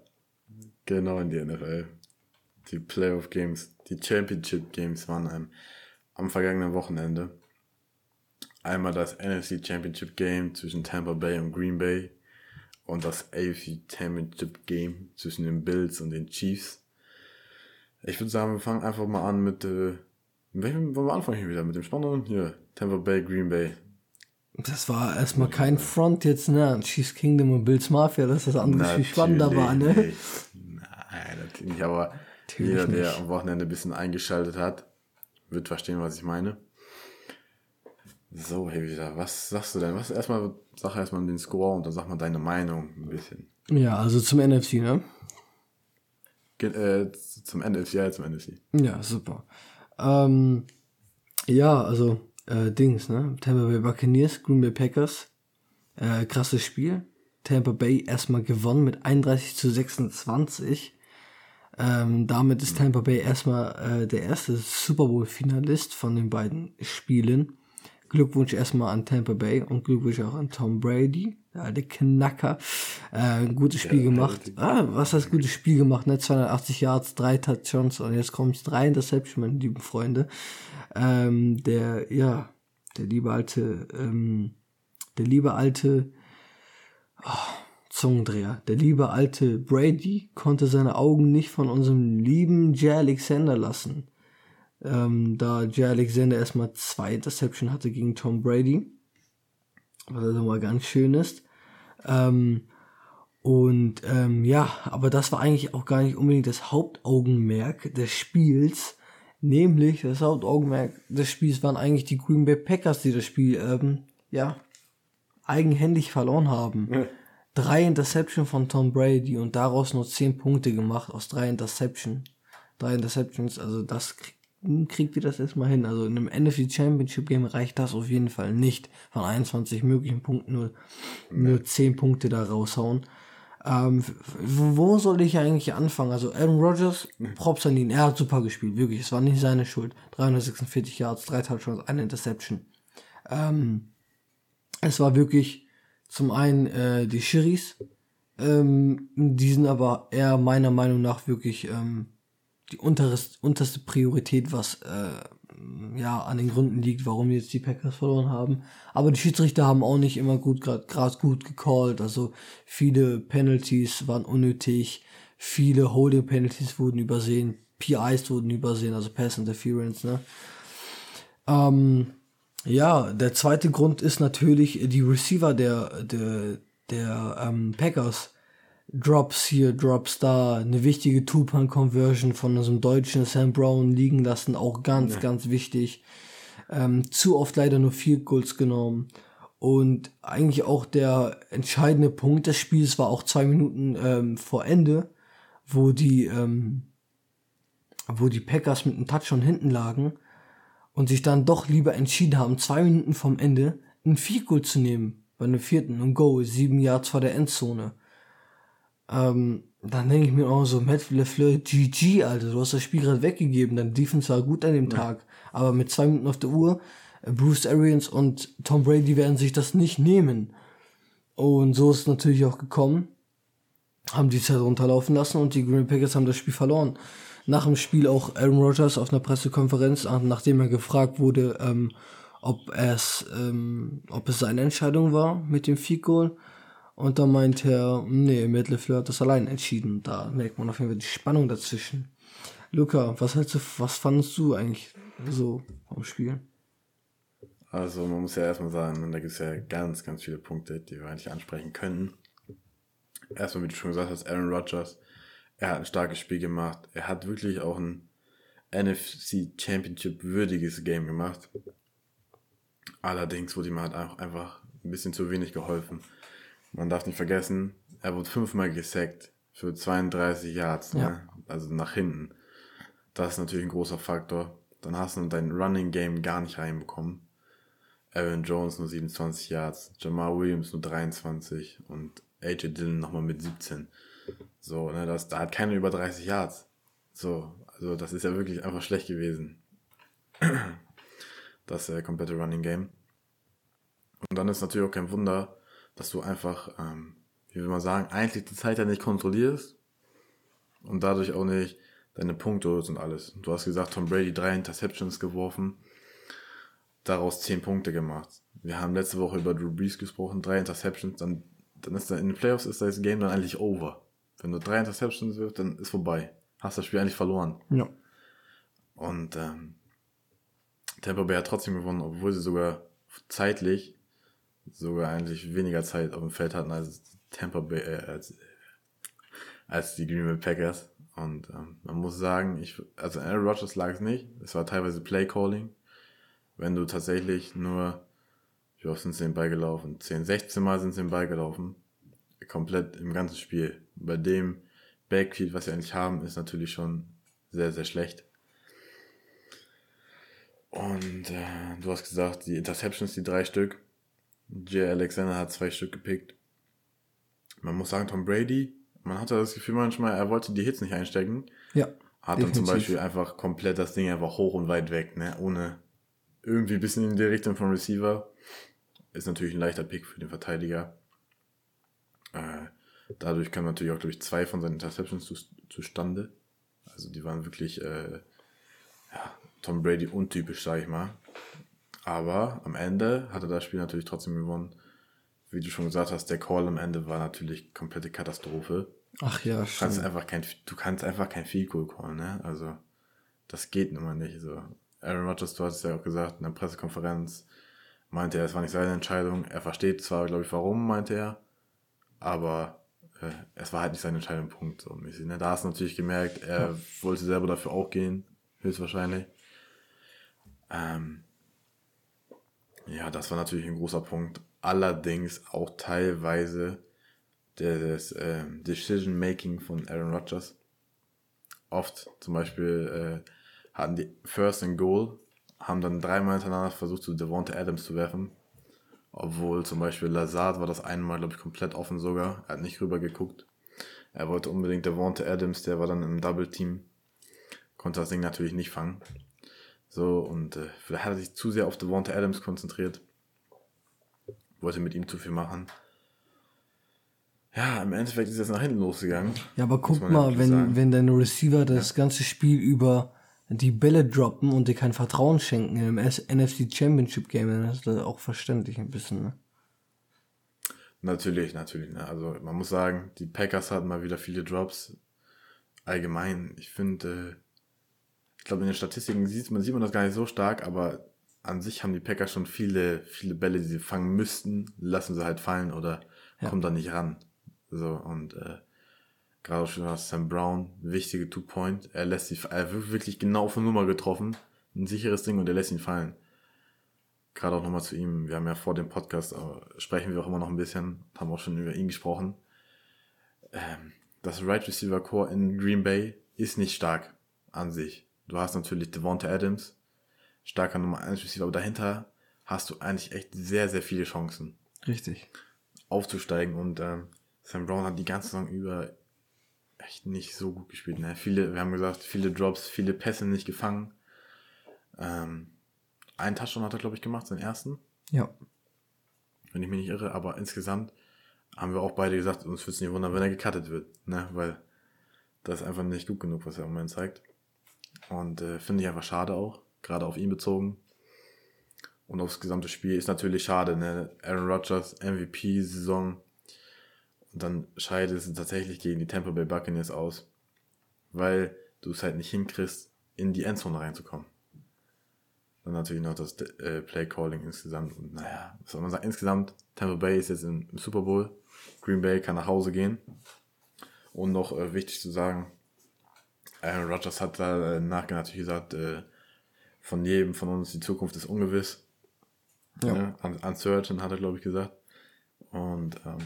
[SPEAKER 2] genau in die NFL. Die Playoff Games die Championship Games waren ähm, am vergangenen Wochenende. Einmal das NFC Championship Game zwischen Tampa Bay und Green Bay und das AFC Championship Game zwischen den Bills und den Chiefs. Ich würde sagen, wir fangen einfach mal an mit, äh, mit welchem wollen wir anfangen hier wieder? Mit dem spannenden? Hier, Tampa Bay, Green Bay.
[SPEAKER 1] Das war erstmal kein Front jetzt, ne? Chiefs Kingdom und Bills Mafia, dass das andere viel spannender war, ne?
[SPEAKER 2] Nein, natürlich nicht, aber Natürlich Jeder, nicht. der am Wochenende ein bisschen eingeschaltet hat, wird verstehen, was ich meine. So, wieder, was sagst du denn? Was erstmal, sag erstmal den Score und dann sag mal deine Meinung ein bisschen.
[SPEAKER 1] Ja, also zum NFC, ne?
[SPEAKER 2] Ge äh, zum NFC, ja, zum NFC.
[SPEAKER 1] Ja, super. Ähm, ja, also, äh, Dings, ne? Tampa Bay Buccaneers, Green Bay Packers. Äh, krasses Spiel. Tampa Bay erstmal gewonnen mit 31 zu 26. Ähm, damit ist Tampa Bay erstmal äh, der erste Super Bowl-Finalist von den beiden Spielen. Glückwunsch erstmal an Tampa Bay und Glückwunsch auch an Tom Brady, der alte Knacker. Äh, ein gutes Spiel ja, gemacht. Ah, was heißt gutes Spiel gemacht, ne? 280 Yards, drei Touchdowns und jetzt kommt drei Interceptions, meine lieben Freunde. Ähm, der, ja, der liebe alte, ähm, der liebe alte, oh, Zungendreher, der liebe alte Brady konnte seine Augen nicht von unserem lieben Jay Alexander lassen ähm, da Jay Alexander erstmal zwei Interception hatte gegen Tom Brady, was also mal ganz schön ist. Ähm, und ähm, ja, aber das war eigentlich auch gar nicht unbedingt das Hauptaugenmerk des Spiels. Nämlich das Hauptaugenmerk des Spiels waren eigentlich die Green Bay Packers, die das Spiel ähm, ja eigenhändig verloren haben. Drei Interception von Tom Brady und daraus nur zehn Punkte gemacht aus drei Interception. Drei Interceptions, also das kriegt kriegt ihr das erstmal hin. Also in einem NFC Championship Game reicht das auf jeden Fall nicht. Von 21 möglichen Punkten nur, nur 10 Punkte da raushauen. Ähm, wo soll ich eigentlich anfangen? Also Aaron Rodgers, Props an ihn, er hat super gespielt, wirklich. Es war nicht seine Schuld. 346 Yards, 3 Touchdowns, eine Interception. Ähm, es war wirklich zum einen äh, die Schiris, ähm, die sind aber eher meiner Meinung nach wirklich ähm, die unteres, unterste Priorität, was äh, ja an den Gründen liegt, warum jetzt die Packers verloren haben. Aber die Schiedsrichter haben auch nicht immer gut gerade gut gecallt. Also viele Penalties waren unnötig, viele Holding Penalties wurden übersehen, PIs wurden übersehen, also Pass Interference. Ne? Ähm, ja, der zweite Grund ist natürlich die Receiver der der der ähm, Packers Drops hier, Drops da, eine wichtige Two-Point-Conversion von unserem deutschen Sam Brown liegen lassen, auch ganz, ja. ganz wichtig. Ähm, zu oft leider nur vier Goals genommen. Und eigentlich auch der entscheidende Punkt des Spiels war auch zwei Minuten ähm, vor Ende, wo die, ähm, wo die Packers mit einem Touch schon hinten lagen und sich dann doch lieber entschieden haben, zwei Minuten vom Ende ein Vier Goal zu nehmen. Bei einem vierten und Go, sieben Yards vor der Endzone. Ähm, dann denke ich mir auch so, Matt LeFleur, GG, Alter, du hast das Spiel gerade weggegeben, dein Defense war gut an dem ja. Tag, aber mit zwei Minuten auf der Uhr, äh, Bruce Arians und Tom Brady werden sich das nicht nehmen. Und so ist es natürlich auch gekommen. Haben die Zeit runterlaufen lassen und die Green Packers haben das Spiel verloren. Nach dem Spiel auch Aaron Rodgers auf einer Pressekonferenz, nachdem er gefragt wurde, ähm, ob es, ähm, ob es seine Entscheidung war mit dem Field Goal, und da meint er, nee, Matt LeFleur hat das allein entschieden. Da merkt man auf jeden Fall die Spannung dazwischen. Luca, was hältst du, was fandest du eigentlich so vom Spiel?
[SPEAKER 2] Also man muss ja erstmal sagen, da gibt es ja ganz, ganz viele Punkte, die wir eigentlich ansprechen können. Erstmal, wie du schon gesagt hast, Aaron Rodgers, er hat ein starkes Spiel gemacht. Er hat wirklich auch ein NFC Championship würdiges Game gemacht. Allerdings wurde ihm halt auch einfach ein bisschen zu wenig geholfen. Man darf nicht vergessen, er wurde fünfmal gesackt für 32 Yards, ne? ja. also nach hinten. Das ist natürlich ein großer Faktor. Dann hast du dein Running Game gar nicht reinbekommen. Aaron Jones nur 27 Yards, Jamal Williams nur 23 und AJ Dillon nochmal mit 17. So, ne, das, da hat keiner über 30 Yards. So, also das ist ja wirklich einfach schlecht gewesen. Das äh, komplette Running Game. Und dann ist natürlich auch kein Wunder, dass du einfach, ähm, wie will man sagen, eigentlich die Zeit ja nicht kontrollierst und dadurch auch nicht deine Punkte und alles. Du hast gesagt, Tom Brady drei Interceptions geworfen, daraus zehn Punkte gemacht. Wir haben letzte Woche über Drew Brees gesprochen, drei Interceptions, dann, dann ist da in den Playoffs ist das Game dann eigentlich over. Wenn du drei Interceptions wirfst, dann ist vorbei. Hast das Spiel eigentlich verloren.
[SPEAKER 1] Ja.
[SPEAKER 2] Und ähm, Tampa Bay hat trotzdem gewonnen, obwohl sie sogar zeitlich sogar eigentlich weniger Zeit auf dem Feld hatten als Tampa Bay, äh, als, als die Green Bay Packers. Und ähm, man muss sagen, ich, also Aaron Rodgers lag es nicht. Es war teilweise Play Calling. Wenn du tatsächlich nur, wie oft sind sie den Ball gelaufen? 10, 16 Mal sind sie den Ball gelaufen. Komplett im ganzen Spiel. Bei dem Backfield, was sie eigentlich haben, ist natürlich schon sehr, sehr schlecht. Und äh, du hast gesagt, die Interceptions, die drei Stück, Jay Alexander hat zwei Stück gepickt. Man muss sagen, Tom Brady, man hatte das Gefühl manchmal, er wollte die Hits nicht einstecken.
[SPEAKER 1] Ja.
[SPEAKER 2] Hat dann zum Beispiel einfach komplett das Ding einfach hoch und weit weg, ne? Ohne irgendwie ein bisschen in die Richtung vom Receiver. Ist natürlich ein leichter Pick für den Verteidiger. Äh, dadurch kamen natürlich auch, glaube ich, zwei von seinen Interceptions zu, zustande. Also die waren wirklich äh, ja, Tom Brady untypisch, sage ich mal. Aber am Ende hat er das Spiel natürlich trotzdem gewonnen. Wie du schon gesagt hast, der Call am Ende war natürlich komplette Katastrophe.
[SPEAKER 1] Ach ja,
[SPEAKER 2] du kannst einfach kein, du kannst einfach kein Field Goal callen, ne? Also, das geht nun mal nicht. So. Aaron Rodgers, du hast es ja auch gesagt in der Pressekonferenz, meinte er, es war nicht seine Entscheidung. Er versteht zwar, glaube ich, warum, meinte er, aber äh, es war halt nicht seine Entscheidung, Punkt. So mäßig, ne? Da hast du natürlich gemerkt, er ja. wollte selber dafür auch gehen, höchstwahrscheinlich. Ähm, ja, das war natürlich ein großer Punkt. Allerdings auch teilweise das äh, Decision Making von Aaron Rodgers. Oft zum Beispiel äh, hatten die First and Goal, haben dann dreimal hintereinander versucht, zu Devonta Adams zu werfen. Obwohl zum Beispiel Lazard war das einmal, glaube ich, komplett offen sogar. Er hat nicht rüber geguckt. Er wollte unbedingt Devonta Adams, der war dann im Double Team. Konnte das Ding natürlich nicht fangen. So, und äh, vielleicht hat er sich zu sehr auf Devonta Adams konzentriert. Wollte mit ihm zu viel machen. Ja, im Endeffekt ist es nach hinten losgegangen.
[SPEAKER 1] Ja, aber guck mal, wenn, wenn deine Receiver das ganze Spiel über die Bälle droppen und dir kein Vertrauen schenken im NFC Championship Game, dann ist das auch verständlich ein bisschen, ne?
[SPEAKER 2] Natürlich, natürlich. Ne? Also man muss sagen, die Packers hatten mal wieder viele Drops. Allgemein, ich finde, äh, ich glaube in den Statistiken sieht man, sieht man das gar nicht so stark, aber an sich haben die Packers schon viele, viele Bälle, die sie fangen müssten, lassen sie halt fallen oder ja. kommen da nicht ran. So, und äh, gerade auch schon was Sam Brown, wichtige Two-Point. Er lässt sich, er wird wirklich genau auf eine Nummer getroffen. Ein sicheres Ding und er lässt ihn fallen. Gerade auch nochmal zu ihm. Wir haben ja vor dem Podcast, äh, sprechen wir auch immer noch ein bisschen, haben auch schon über ihn gesprochen. Ähm, das Right Receiver Core in Green Bay ist nicht stark an sich. Du hast natürlich Devonta Adams, starker Nummer 1 Receiver, aber dahinter hast du eigentlich echt sehr, sehr viele Chancen.
[SPEAKER 1] Richtig.
[SPEAKER 2] Aufzusteigen und ähm, Sam Brown hat die ganze Saison über echt nicht so gut gespielt. Ne? Viele, wir haben gesagt, viele Drops, viele Pässe nicht gefangen. Ähm, einen Touchdown hat er, glaube ich, gemacht, seinen ersten.
[SPEAKER 1] Ja.
[SPEAKER 2] Wenn ich mich nicht irre, aber insgesamt haben wir auch beide gesagt, uns würde es nicht wundern, wenn er gecuttet wird, ne? Weil das ist einfach nicht gut genug, was er im Moment zeigt. Und äh, finde ich einfach schade auch, gerade auf ihn bezogen. Und aufs gesamte Spiel ist natürlich schade, ne? Aaron Rodgers, MVP-Saison, und dann scheidet es tatsächlich gegen die Tampa Bay Buccaneers aus, weil du es halt nicht hinkriegst, in die Endzone reinzukommen. Dann natürlich noch das äh, Play Calling insgesamt. Und naja, was soll man sagen? Insgesamt, Tampa Bay ist jetzt im, im Super Bowl. Green Bay kann nach Hause gehen. Und noch äh, wichtig zu sagen, Aaron Rodgers hat da äh, nachher natürlich gesagt, äh, von jedem von uns die Zukunft ist ungewiss. Ja. Ne? Uncertain hat er, glaube ich, gesagt. Und ähm,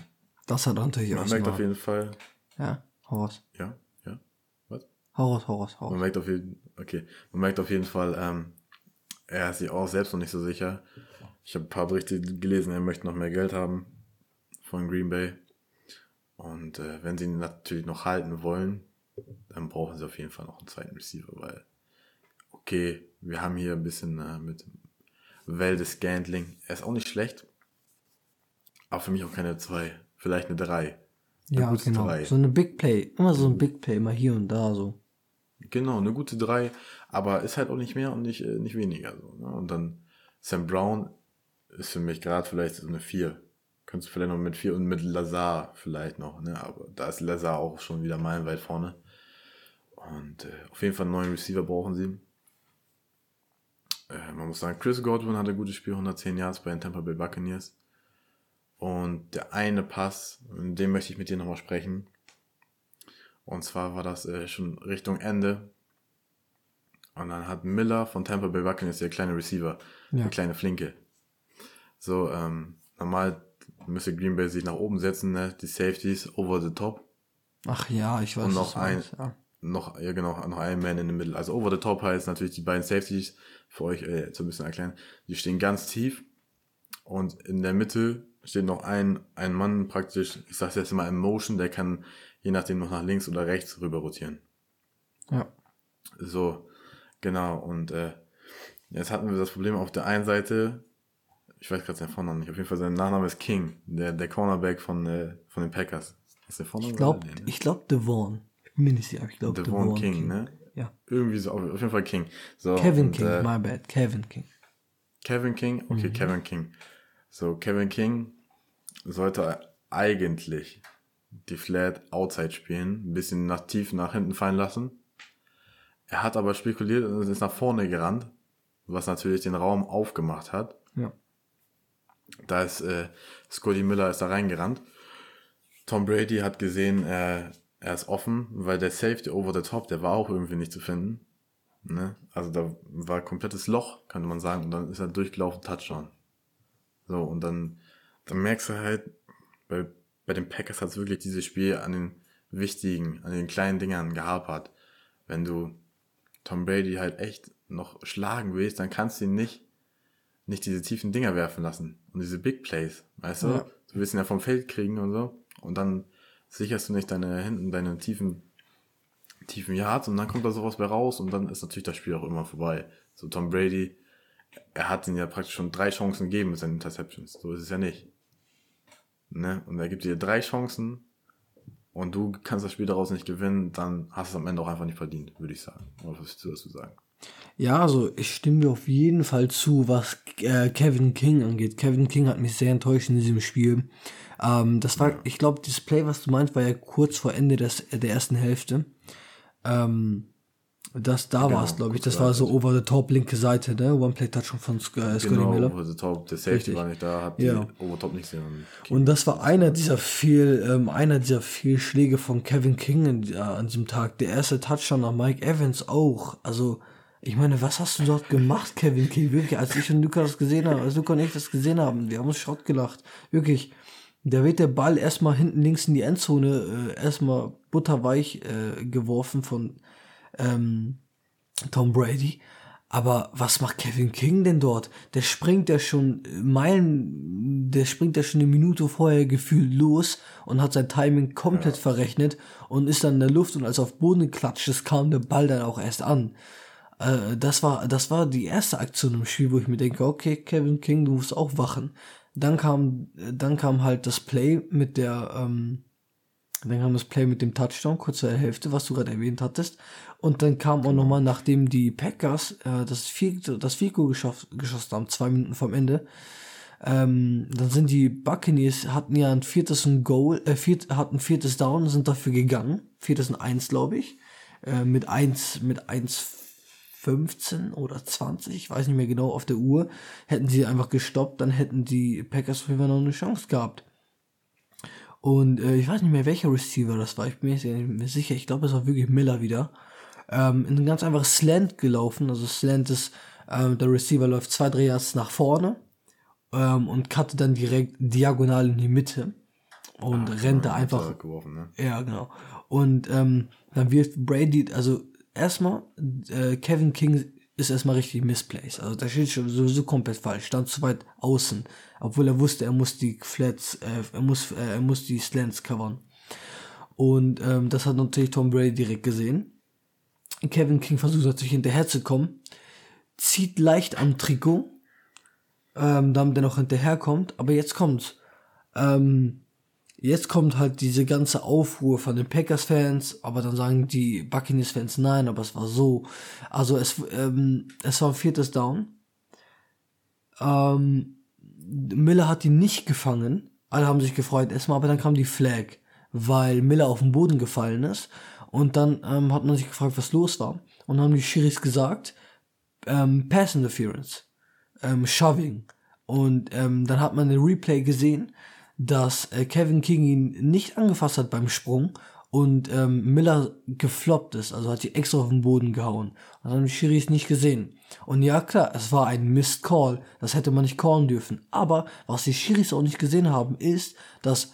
[SPEAKER 1] das hat natürlich
[SPEAKER 2] Man merkt auf jeden Fall.
[SPEAKER 1] Ja, hau raus.
[SPEAKER 2] Ja, ja. Was?
[SPEAKER 1] Hau raus, hau raus, hau raus.
[SPEAKER 2] Man merkt auf jeden, okay. Man merkt auf jeden Fall, ähm, er ist sich auch selbst noch nicht so sicher. Ich habe ein paar Berichte gelesen, er möchte noch mehr Geld haben von Green Bay. Und äh, wenn sie ihn natürlich noch halten wollen, dann brauchen sie auf jeden Fall noch einen zweiten Receiver, weil, okay, wir haben hier ein bisschen äh, mit Waldes Scantling. Er ist auch nicht schlecht, aber für mich auch keine zwei vielleicht eine 3. Eine
[SPEAKER 1] ja, genau. 3. So eine Big Play. Immer so ein Big Play, mal hier und da so.
[SPEAKER 2] Genau, eine gute 3, aber ist halt auch nicht mehr und nicht, äh, nicht weniger. So, ne? Und dann Sam Brown ist für mich gerade vielleicht so eine 4. Könntest du vielleicht noch mit 4 und mit Lazar vielleicht noch, ne? Aber da ist Lazar auch schon wieder meilenweit vorne. Und äh, auf jeden Fall einen neuen Receiver brauchen sie. Äh, man muss sagen, Chris Godwin hatte ein gutes Spiel, 110 Yards bei den Tampa Bay Buccaneers. Und der eine Pass, den möchte ich mit dir nochmal sprechen. Und zwar war das äh, schon Richtung Ende. Und dann hat Miller von Tampa Bay Buccaneers der kleine Receiver, ja. der kleine Flinke. So, ähm, normal müsste Green Bay sich nach oben setzen, ne? die Safeties over the top.
[SPEAKER 1] Ach ja, ich weiß.
[SPEAKER 2] Und noch ein, ja. noch, ja genau, noch ein Man in the Middle. Also over the top heißt natürlich die beiden Safeties, für euch äh, so ein bisschen erklären, die stehen ganz tief Und in der Mitte steht noch ein, ein Mann praktisch, ich sag's jetzt mal in Motion, der kann je nachdem noch nach links oder rechts rüber rotieren.
[SPEAKER 1] Ja.
[SPEAKER 2] So, genau. Und äh, jetzt hatten wir das Problem auf der einen Seite, ich weiß gerade seinen Vornamen nicht, auf jeden Fall sein Nachname ist King, der, der Cornerback von, äh, von den Packers. Ist der Vorname?
[SPEAKER 1] Ich glaube?
[SPEAKER 2] Nee, ne?
[SPEAKER 1] ich glaube Devon. Ich bin mir nicht sicher, ich glaube
[SPEAKER 2] Devon King, ne?
[SPEAKER 1] Ja.
[SPEAKER 2] Irgendwie so, auf, auf jeden Fall King. So,
[SPEAKER 1] Kevin
[SPEAKER 2] und,
[SPEAKER 1] King,
[SPEAKER 2] äh,
[SPEAKER 1] my bad. Kevin King.
[SPEAKER 2] Kevin King? Okay,
[SPEAKER 1] Mhm.
[SPEAKER 2] Kevin King. So, Kevin King sollte eigentlich die Flat Outside spielen, ein bisschen nach tief nach hinten fallen lassen. Er hat aber spekuliert und ist nach vorne gerannt, was natürlich den Raum aufgemacht hat.
[SPEAKER 1] Ja.
[SPEAKER 2] Da ist äh, Scotty Miller ist da reingerannt. Tom Brady hat gesehen, er, er ist offen, weil der Safety over the top, der war auch irgendwie nicht zu finden. Ne? Also da war ein komplettes Loch, könnte man sagen, und dann ist er durchgelaufen, Touchdown. So, und dann, dann merkst du halt, bei, bei den Packers hat es wirklich dieses Spiel an den wichtigen, an den kleinen Dingern gehapert. Wenn du Tom Brady halt echt noch schlagen willst, dann kannst du ihn nicht, nicht diese tiefen Dinger werfen lassen. Und diese Big Plays, weißt du?
[SPEAKER 1] Ja.
[SPEAKER 2] Du willst ihn ja vom Feld kriegen und so. Und dann sicherst du nicht deine hinten, deine tiefen, tiefen Yards und dann kommt da sowas bei raus und dann ist natürlich das Spiel auch immer vorbei. So Tom Brady, er hat ihn ja praktisch schon drei Chancen gegeben mit seinen Interceptions. So ist es ja nicht. Ne? Und er gibt dir drei Chancen und du kannst das Spiel daraus nicht gewinnen, dann hast du es am Ende auch einfach nicht verdient, würde ich sagen. Oder was willst du dazu sagen?
[SPEAKER 1] Ja, also ich stimme dir auf jeden Fall zu, was äh, Kevin King angeht. Kevin King hat mich sehr enttäuscht in diesem Spiel. Ähm, das war, ich glaube, das Play, was du meinst, war ja kurz vor Ende des, der ersten Hälfte. Ähm, das da war es, glaube ich. Das war so over the top linke Seite, ne? One Play Touch von Sc äh, Scotty
[SPEAKER 2] Genau,
[SPEAKER 1] Miller.
[SPEAKER 2] over the top, der Safety
[SPEAKER 1] Richtig.
[SPEAKER 2] war nicht da, hat
[SPEAKER 1] Ja.
[SPEAKER 2] die Overtop nicht gesehen.
[SPEAKER 1] Und das war einer dieser viel, ähm, einer dieser Fehlschläge von Kevin King in, äh, an diesem Tag. Der erste Touchdown an Mike Evans auch. Also, ich meine, was hast du dort gemacht, Kevin King? Wirklich, als ich und Luca das gesehen haben, als Luca und ich das gesehen haben, wir haben uns Schrott gelacht. Wirklich. Da wird der Ball erstmal hinten links in die Endzone, äh, erstmal butterweich äh, geworfen von ähm, Tom Brady. Aber was macht Kevin King denn dort? Der springt ja schon Meilen, der springt ja schon eine Minute vorher gefühlt los und hat sein Timing komplett verrechnet und ist dann in der Luft und als er auf Boden geklatscht ist, kam der Ball dann auch erst an. Äh, das war, das war die erste Aktion im Spiel, wo ich mir denke, okay, Kevin King, du musst auch wachen. Dann kam, dann kam halt das Play mit der, ähm, dann kam das Play mit dem Touchdown, kurz der Hälfte, was du gerade erwähnt hattest. Und dann kam auch nochmal, nachdem die Packers äh, das vierte, das Fico geschoss, geschossen haben, zwei Minuten vom Ende, ähm, dann sind die Buccaneers, hatten ja ein viertes ein Goal, äh, viert, hatten ein viertes Down, sind dafür gegangen. Viertes und eins, glaube ich. Äh, mit eins, mit eins 15 oder 20, ich weiß nicht mehr genau, auf der Uhr, hätten sie einfach gestoppt, dann hätten die Packers auf jeden Fall noch eine Chance gehabt. Und äh, ich weiß nicht mehr, welcher Receiver das war, ich bin mir jetzt nicht mehr sicher, ich glaube, es war wirklich Miller wieder. Ähm, in ein ganz einfaches Slant gelaufen, also Slant ist, ähm, der Receiver läuft zwei, drei Yards nach vorne ähm, und cuttet dann direkt diagonal in die Mitte und rennt da einfach
[SPEAKER 2] Geworfen, ne?
[SPEAKER 1] ja, genau. Und ähm, dann wirft Brady, also erstmal, äh, Kevin King ist erstmal richtig misplaced. Also da steht schon sowieso komplett falsch. Stand zu weit außen. Obwohl er wusste, er muss die Flats, äh, er muss, äh, er muss die Slants covern. Und ähm, das hat natürlich Tom Brady direkt gesehen. Kevin King versucht natürlich hinterher zu kommen. Zieht leicht am Trikot. Ähm, damit er noch hinterherkommt. Aber jetzt kommt's. Ähm, Jetzt kommt halt diese ganze Aufruhr von den Packers-Fans, aber dann sagen die Buccaneers-Fans nein, aber es war so. Also es, ähm, es war ein viertes Down. Ähm, Miller hat ihn nicht gefangen. Alle haben sich gefreut erstmal, aber dann kam die Flag, weil Miller auf den Boden gefallen ist. Und dann ähm, hat man sich gefragt, was los war. Und dann haben die Schiris gesagt, ähm, Pass Interference, ähm, Shoving. Und ähm, dann hat man den Replay gesehen, dass äh, Kevin King ihn nicht angefasst hat beim Sprung und ähm, Miller gefloppt ist, also hat die extra auf den Boden gehauen. Das haben die Schiris nicht gesehen. Und ja, klar, es war ein Missed Call, das hätte man nicht callen dürfen. Aber was die Schiris auch nicht gesehen haben, ist, dass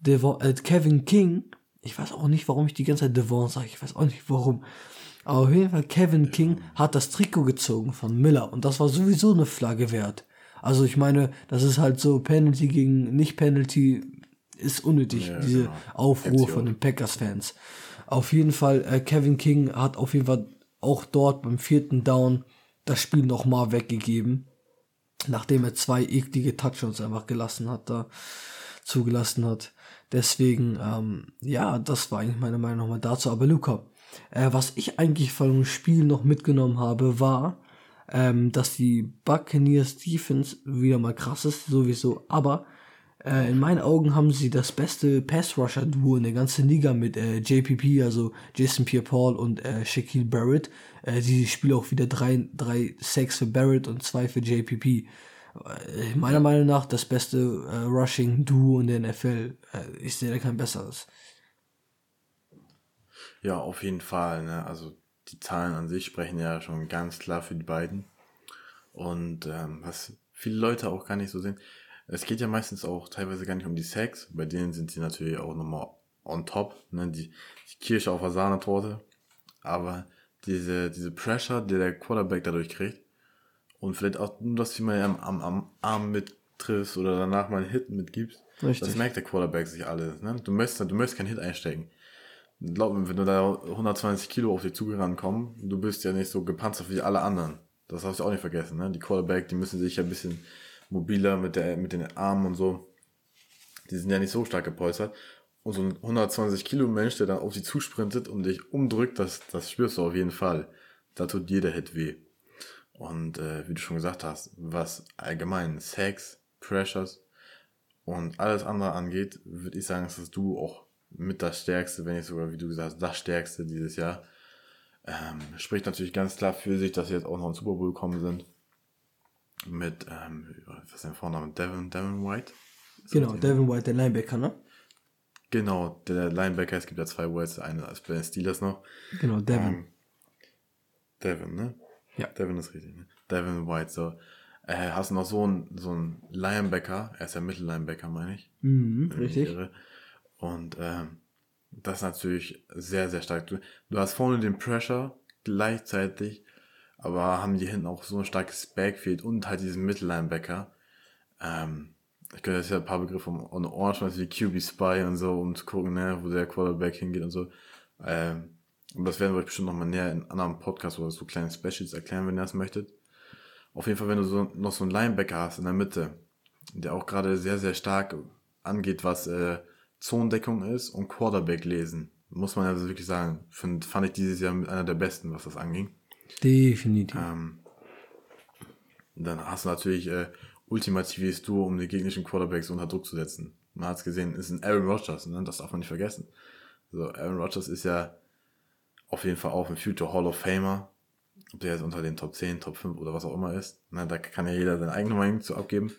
[SPEAKER 1] Devon, äh, Kevin King, ich weiß auch nicht, warum ich die ganze Zeit Devon sage, ich weiß auch nicht warum, aber auf jeden Fall Kevin King hat das Trikot gezogen von Miller und das war sowieso eine Flagge wert. Also ich meine, das ist halt so Penalty gegen Nicht-Penalty ist unnötig,
[SPEAKER 2] Ja,
[SPEAKER 1] diese
[SPEAKER 2] genau.
[SPEAKER 1] Aufruhr von den Packers-Fans. Auf jeden Fall, äh, Kevin King hat auf jeden Fall auch dort beim vierten Down das Spiel nochmal weggegeben, nachdem er zwei eklige Touchdowns einfach gelassen hat, da zugelassen hat. Deswegen, ähm, ja, das war eigentlich meine Meinung nochmal dazu. Aber Luca, äh, was ich eigentlich von dem Spiel noch mitgenommen habe, war, ähm, dass die Buccaneers Defense wieder mal krass ist, sowieso, aber äh, in meinen Augen haben sie das beste Pass-Rusher-Duo in der ganzen Liga mit äh, JPP, also Jason Pierre-Paul und äh, Shaquille Barrett. Äh, die spielen auch wieder drei, drei Sacks für Barrett und zwei für JPP. Äh, meiner Meinung nach das beste äh, Rushing-Duo in der NFL. Äh, ich sehe da kein besseres.
[SPEAKER 2] Ja, auf jeden Fall. Ne? Also die Zahlen an sich sprechen ja schon ganz klar für die beiden. Und ähm, was viele Leute auch gar nicht so sehen, es geht ja meistens auch teilweise gar nicht um die Sacks. Bei denen sind sie natürlich auch nochmal on top. Ne? Die, die Kirsche auf der Sahnetorte. Aber diese, diese Pressure, die der Quarterback dadurch kriegt, und vielleicht auch nur, dass du mal am, am, am Arm mittriffst oder danach mal einen Hit mitgibst,
[SPEAKER 1] Richtig.
[SPEAKER 2] das merkt der Quarterback sich alles. Ne? Du möchtest, du möchtest keinen Hit einstecken. Glaub mir, wenn du da 120 Kilo auf dich zugerannt kommen, du bist ja nicht so gepanzert wie alle anderen. Das hast du auch nicht vergessen, ne? Die Quarterback, die müssen sich ja ein bisschen mobiler mit der, mit den Armen und so. Die sind ja nicht so stark gepolstert. Und so ein 120 Kilo Mensch, der dann auf dich zusprintet und dich umdrückt, das, das spürst du auf jeden Fall. Da tut jeder Hit weh. Und äh, wie du schon gesagt hast, was allgemein Sex, Pressures und alles andere angeht, würde ich sagen, dass das du auch mit das Stärkste, wenn nicht sogar, wie du gesagt hast, das Stärkste dieses Jahr. Ähm, spricht natürlich ganz klar für sich, dass sie jetzt auch noch in Super Bowl gekommen sind. Mit, ähm, was ist der Vorname? Devin, Devin White? Ist
[SPEAKER 1] Genau, Devin White, der Linebacker, ne?
[SPEAKER 2] Genau, der Linebacker, es gibt ja zwei Whites, der eine als bei den Steelers noch.
[SPEAKER 1] Genau, Devin.
[SPEAKER 2] Ähm, Devin, ne?
[SPEAKER 1] Ja.
[SPEAKER 2] Devin ist richtig, ne? Devin White, so. Äh, hast du noch so einen so einen Linebacker, er ist ja Mittellinebacker, meine ich.
[SPEAKER 1] mhm,
[SPEAKER 2] ich
[SPEAKER 1] richtig.
[SPEAKER 2] irre. Und ähm, das ist natürlich sehr, sehr stark. Du, du hast vorne den Pressure gleichzeitig, aber haben die hinten auch so ein starkes Backfield und halt diesen Mittellinebacker. Ähm, ich könnte jetzt ja ein paar Begriffe um, um Ohren schmeißen, wie QB Spy und so, um zu gucken, ne, wo der Quarterback hingeht und so. Ähm, und das werden wir euch bestimmt nochmal näher in anderen Podcasts oder so kleine Specials erklären, wenn ihr das möchtet. Auf jeden Fall, wenn du so, noch so einen Linebacker hast in der Mitte, der auch gerade sehr, sehr stark angeht, was äh, Zonendeckung ist und Quarterback lesen, muss man also wirklich sagen, find, fand ich dieses Jahr mit einer der besten, was das anging.
[SPEAKER 1] Definitiv.
[SPEAKER 2] Ähm, dann hast du natürlich äh, ultimatives Duo, um die gegnerischen Quarterbacks unter Druck zu setzen. Man hat es gesehen, ist ein Aaron Rodgers, ne? das darf man nicht vergessen. So, Aaron Rodgers ist ja auf jeden Fall auch ein Future Hall of Famer. Ob der jetzt unter den Top 10, Top 5 oder was auch immer ist. Ne? Da kann ja jeder seine eigene Meinung zu abgeben.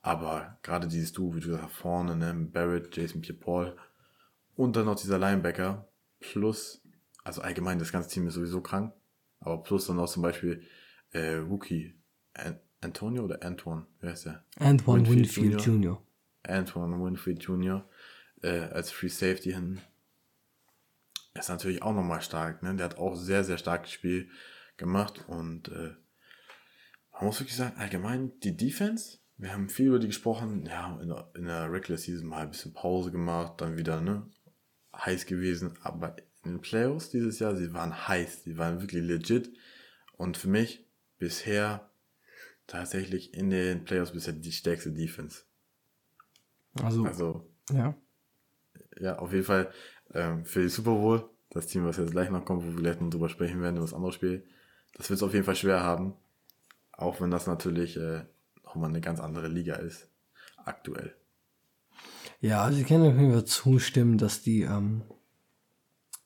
[SPEAKER 2] Aber gerade dieses Duo, wie du gesagt hast, vorne, ne? Barrett, Jason Pierre-Paul und dann noch dieser Linebacker plus, also allgemein, das ganze Team ist sowieso krank, aber plus dann noch zum Beispiel äh, Rookie An Antonio oder Antoine, wer ist der?
[SPEAKER 1] Antoine
[SPEAKER 2] Winfield
[SPEAKER 1] Winfield Jr.
[SPEAKER 2] Antoine Winfield Jr. Äh, als Free Safety hinten. Ist natürlich auch nochmal stark, ne? Der hat auch sehr, sehr starkes Spiel gemacht und äh, man muss wirklich sagen, allgemein die Defense, wir haben viel über die gesprochen, ja, in der, in der Regular Season mal ein bisschen Pause gemacht, dann wieder, ne, heiß gewesen, aber in den Playoffs dieses Jahr, sie waren heiß, sie waren wirklich legit und für mich bisher tatsächlich in den Playoffs bisher die stärkste Defense.
[SPEAKER 1] Also,
[SPEAKER 2] Also,
[SPEAKER 1] ja.
[SPEAKER 2] ja, auf jeden Fall ähm, für die Super Bowl, das Team, was jetzt gleich noch kommt, wo wir gleich noch drüber sprechen werden, über das andere Spiel, das wird es auf jeden Fall schwer haben. Auch wenn das natürlich äh, nochmal eine ganz andere Liga ist, aktuell.
[SPEAKER 1] Ja, also ich kann auf jeden Fall zustimmen, dass die, ähm,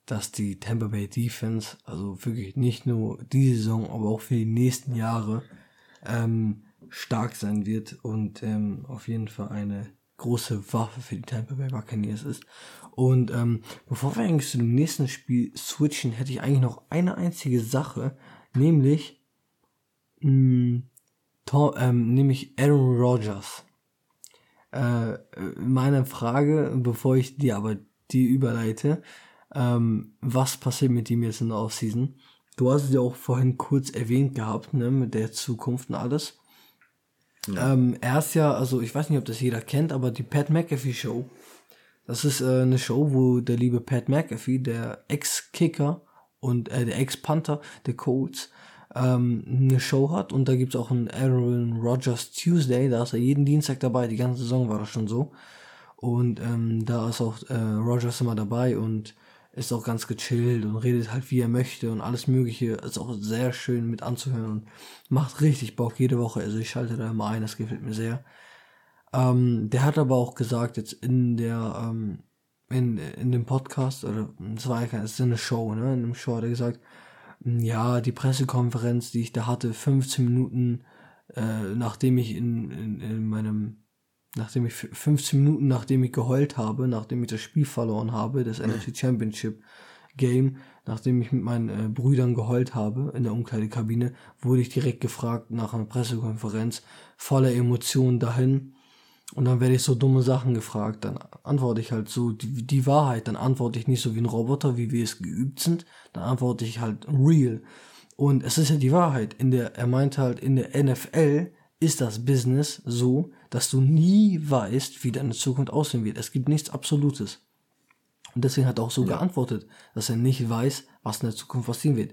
[SPEAKER 1] dass die Tampa Bay Defense, also wirklich nicht nur diese Saison, aber auch für die nächsten Jahre ähm, stark sein wird und ähm, auf jeden Fall eine große Waffe für die Tampa Bay Buccaneers ist. Und ähm, bevor wir eigentlich zu dem nächsten Spiel switchen, hätte ich eigentlich noch eine einzige Sache, nämlich, mh, Tom, ähm, nämlich Aaron Rodgers. Äh, meine Frage, bevor ich dir aber die überleite, ähm, was passiert mit ihm jetzt in der Offseason? Du hast es ja auch vorhin kurz erwähnt gehabt, ne, mit der Zukunft und alles. Ja. Ähm, er ist ja, also ich weiß nicht, ob das jeder kennt, aber die Pat McAfee Show. Das ist äh, eine Show, wo der liebe Pat McAfee, der Ex-Kicker und äh, der Ex-Panther der Colts, ähm, eine Show hat und da gibt es auch einen Aaron Rodgers Tuesday, da ist er jeden Dienstag dabei, die ganze Saison war das schon so. Und ähm, da ist auch äh, Rodgers immer dabei und ist auch ganz gechillt und redet halt wie er möchte und alles Mögliche. Ist auch sehr schön mit anzuhören und macht richtig Bock jede Woche. Also ich schalte da immer ein, das gefällt mir sehr. Ähm, der hat aber auch gesagt, jetzt in der, ähm, in, in dem Podcast, oder es war ja keine, es ist eine Show, ne? In dem Show hat er gesagt, ja, die Pressekonferenz, die ich da hatte, 15 Minuten, äh, nachdem ich in, in, in meinem, nachdem ich 15 Minuten, nachdem ich geheult habe, nachdem ich das Spiel verloren habe, das NFC Championship Game, nachdem ich mit meinen äh, Brüdern geheult habe in der Umkleidekabine, wurde ich direkt gefragt nach einer Pressekonferenz, voller Emotionen dahin. Und dann werde ich so dumme Sachen gefragt, dann antworte ich halt so die, die Wahrheit, dann antworte ich nicht so wie ein Roboter, wie wir es geübt sind, dann antworte ich halt real. Und es ist ja die Wahrheit. In der, er meinte halt, in der NFL ist das Business so, dass du nie weißt, wie deine Zukunft aussehen wird. Es gibt nichts Absolutes. Und deswegen hat er auch so ja. geantwortet, dass er nicht weiß, was in der Zukunft passieren wird.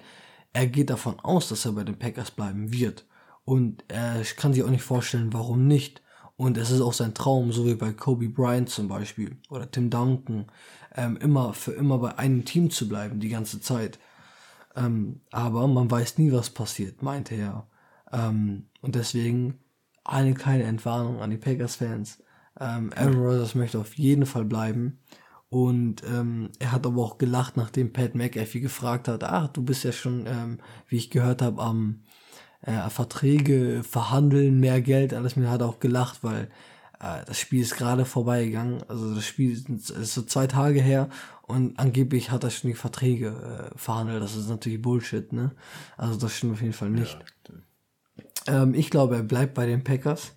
[SPEAKER 1] Er geht davon aus, dass er bei den Packers bleiben wird. Und er kann sich auch nicht vorstellen, warum nicht. Und es ist auch sein Traum, so wie bei Kobe Bryant zum Beispiel oder Tim Duncan, ähm, immer für immer bei einem Team zu bleiben, die ganze Zeit. Ähm, aber man weiß nie, was passiert, meinte er. Ähm, und deswegen eine kleine Entwarnung an die Packers-Fans. Ähm, Aaron Rodgers möchte auf jeden Fall bleiben. Und ähm, er hat aber auch gelacht, nachdem Pat McAfee gefragt hat, ach, du bist ja schon, ähm, wie ich gehört habe, am äh, Verträge verhandeln, mehr Geld, alles mir hat auch gelacht, weil äh, das Spiel ist gerade vorbeigegangen. Also das Spiel ist, ist, so zwei Tage her und angeblich hat er schon die Verträge äh, verhandelt. Das ist natürlich Bullshit, ne? Also das stimmt auf jeden Fall nicht. Ja, ähm, ich glaube, er bleibt bei den Packers.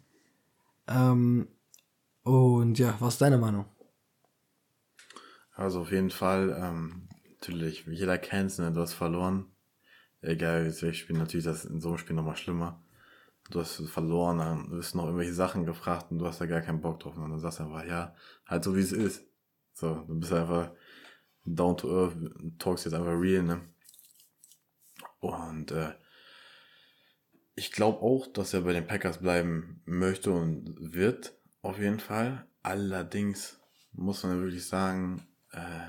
[SPEAKER 1] Ähm, und ja, was ist deine Meinung?
[SPEAKER 2] Also auf jeden Fall, ähm, natürlich, jeder kennt es, ne? du hast verloren egal welches Spiel, natürlich das in so einem Spiel nochmal schlimmer. Du hast verloren, dann wirst noch irgendwelche Sachen gefragt und du hast da gar keinen Bock drauf. Und dann sagst du einfach, ja, halt so wie es ist. So, du bist einfach down to earth, talkst jetzt einfach real, ne? Und äh, ich glaube auch, dass er bei den Packers bleiben möchte und wird, auf jeden Fall. Allerdings muss man wirklich sagen, äh,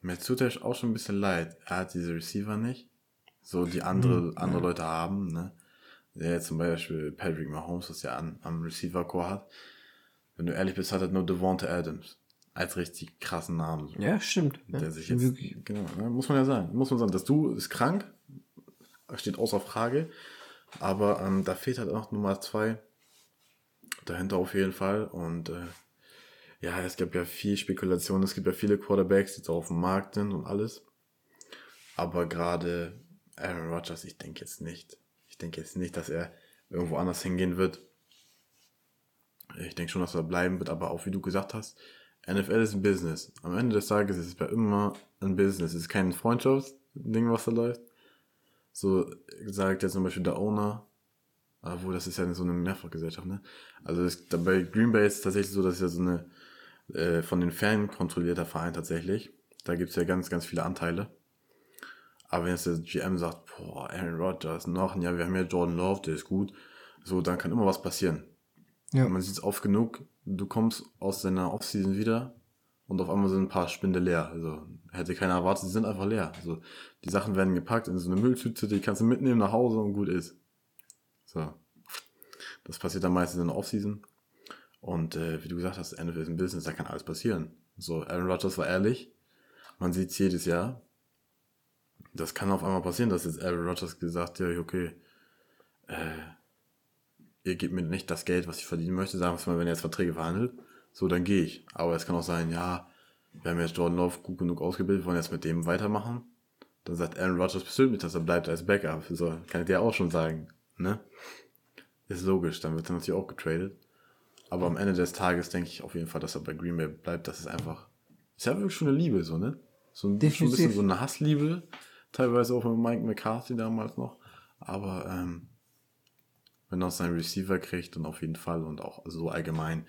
[SPEAKER 2] mir tut er auch schon ein bisschen leid. Er hat diese Receiver nicht so die andere, mhm, andere ja. Leute haben, ne? Der zum Beispiel Patrick Mahomes, was ja an, am Receiver-Core hat. Wenn du ehrlich bist, hat er nur Devonta Adams als richtig krassen Namen. So.
[SPEAKER 1] Ja, stimmt.
[SPEAKER 2] Der ja, sich jetzt, wirklich. genau, ne? muss man ja sagen. Muss man sagen, dass du ist krank, steht außer Frage. Aber ähm, da fehlt halt auch Nummer zwei dahinter auf jeden Fall. Und äh, ja, es gibt ja viel Spekulation, es gibt ja viele Quarterbacks, die jetzt auf dem Markt sind und alles. Aber gerade Aaron Rodgers, ich denke jetzt nicht. Ich denke jetzt nicht, dass er irgendwo anders hingehen wird. Ich denke schon, dass er bleiben wird, aber auch wie du gesagt hast, NFL ist ein Business. Am Ende des Tages ist es bei immer ein Business. Es ist kein Freundschaftsding, was da läuft. So sagt ja zum Beispiel der Owner, obwohl das ist ja so eine Mehrfachgesellschaft, ne? Also es, bei Green Bay ist es tatsächlich so, dass es ja so eine äh, von den Fan kontrollierter Verein tatsächlich. Da gibt es ja ganz, ganz viele Anteile. Aber wenn jetzt der GM sagt, boah, Aaron Rodgers, noch, ja, wir haben ja Jordan Love, der ist gut, so, dann kann immer was passieren. Ja. Man sieht es oft genug, du kommst aus deiner Offseason wieder und auf einmal sind ein paar Spinde leer. Also hätte keiner erwartet, sie sind einfach leer. Also die Sachen werden gepackt in so eine Mülltüte, die kannst du mitnehmen nach Hause und gut ist. So. Das passiert dann meistens in der Offseason. Und äh, wie du gesagt hast, Ende ist ein Business, da kann alles passieren. So, Aaron Rodgers war ehrlich. Man sieht es jedes Jahr das kann auf einmal passieren, dass jetzt Aaron Rodgers gesagt hat, ja, okay, äh, ihr gebt mir nicht das Geld, was ich verdienen möchte, sagen wir mal, wenn ihr jetzt Verträge verhandelt, so, dann gehe ich. Aber es kann auch sein, ja, wir haben jetzt Jordan Love gut genug ausgebildet, wollen jetzt mit dem weitermachen. Dann sagt Aaron Rodgers bestimmt dass er bleibt als Backup. So, kann ich dir auch schon sagen, ne? Ist logisch, dann wird er natürlich auch getradet. Aber am Ende des Tages denke ich auf jeden Fall, dass er bei Green Bay bleibt. Das ist einfach, ist ja wirklich schon eine Liebe, so, ne? So ein, schon ein bisschen so eine Hassliebe teilweise auch mit Mike McCarthy damals noch. Aber ähm, wenn er seinen Receiver kriegt, dann auf jeden Fall und auch so allgemein.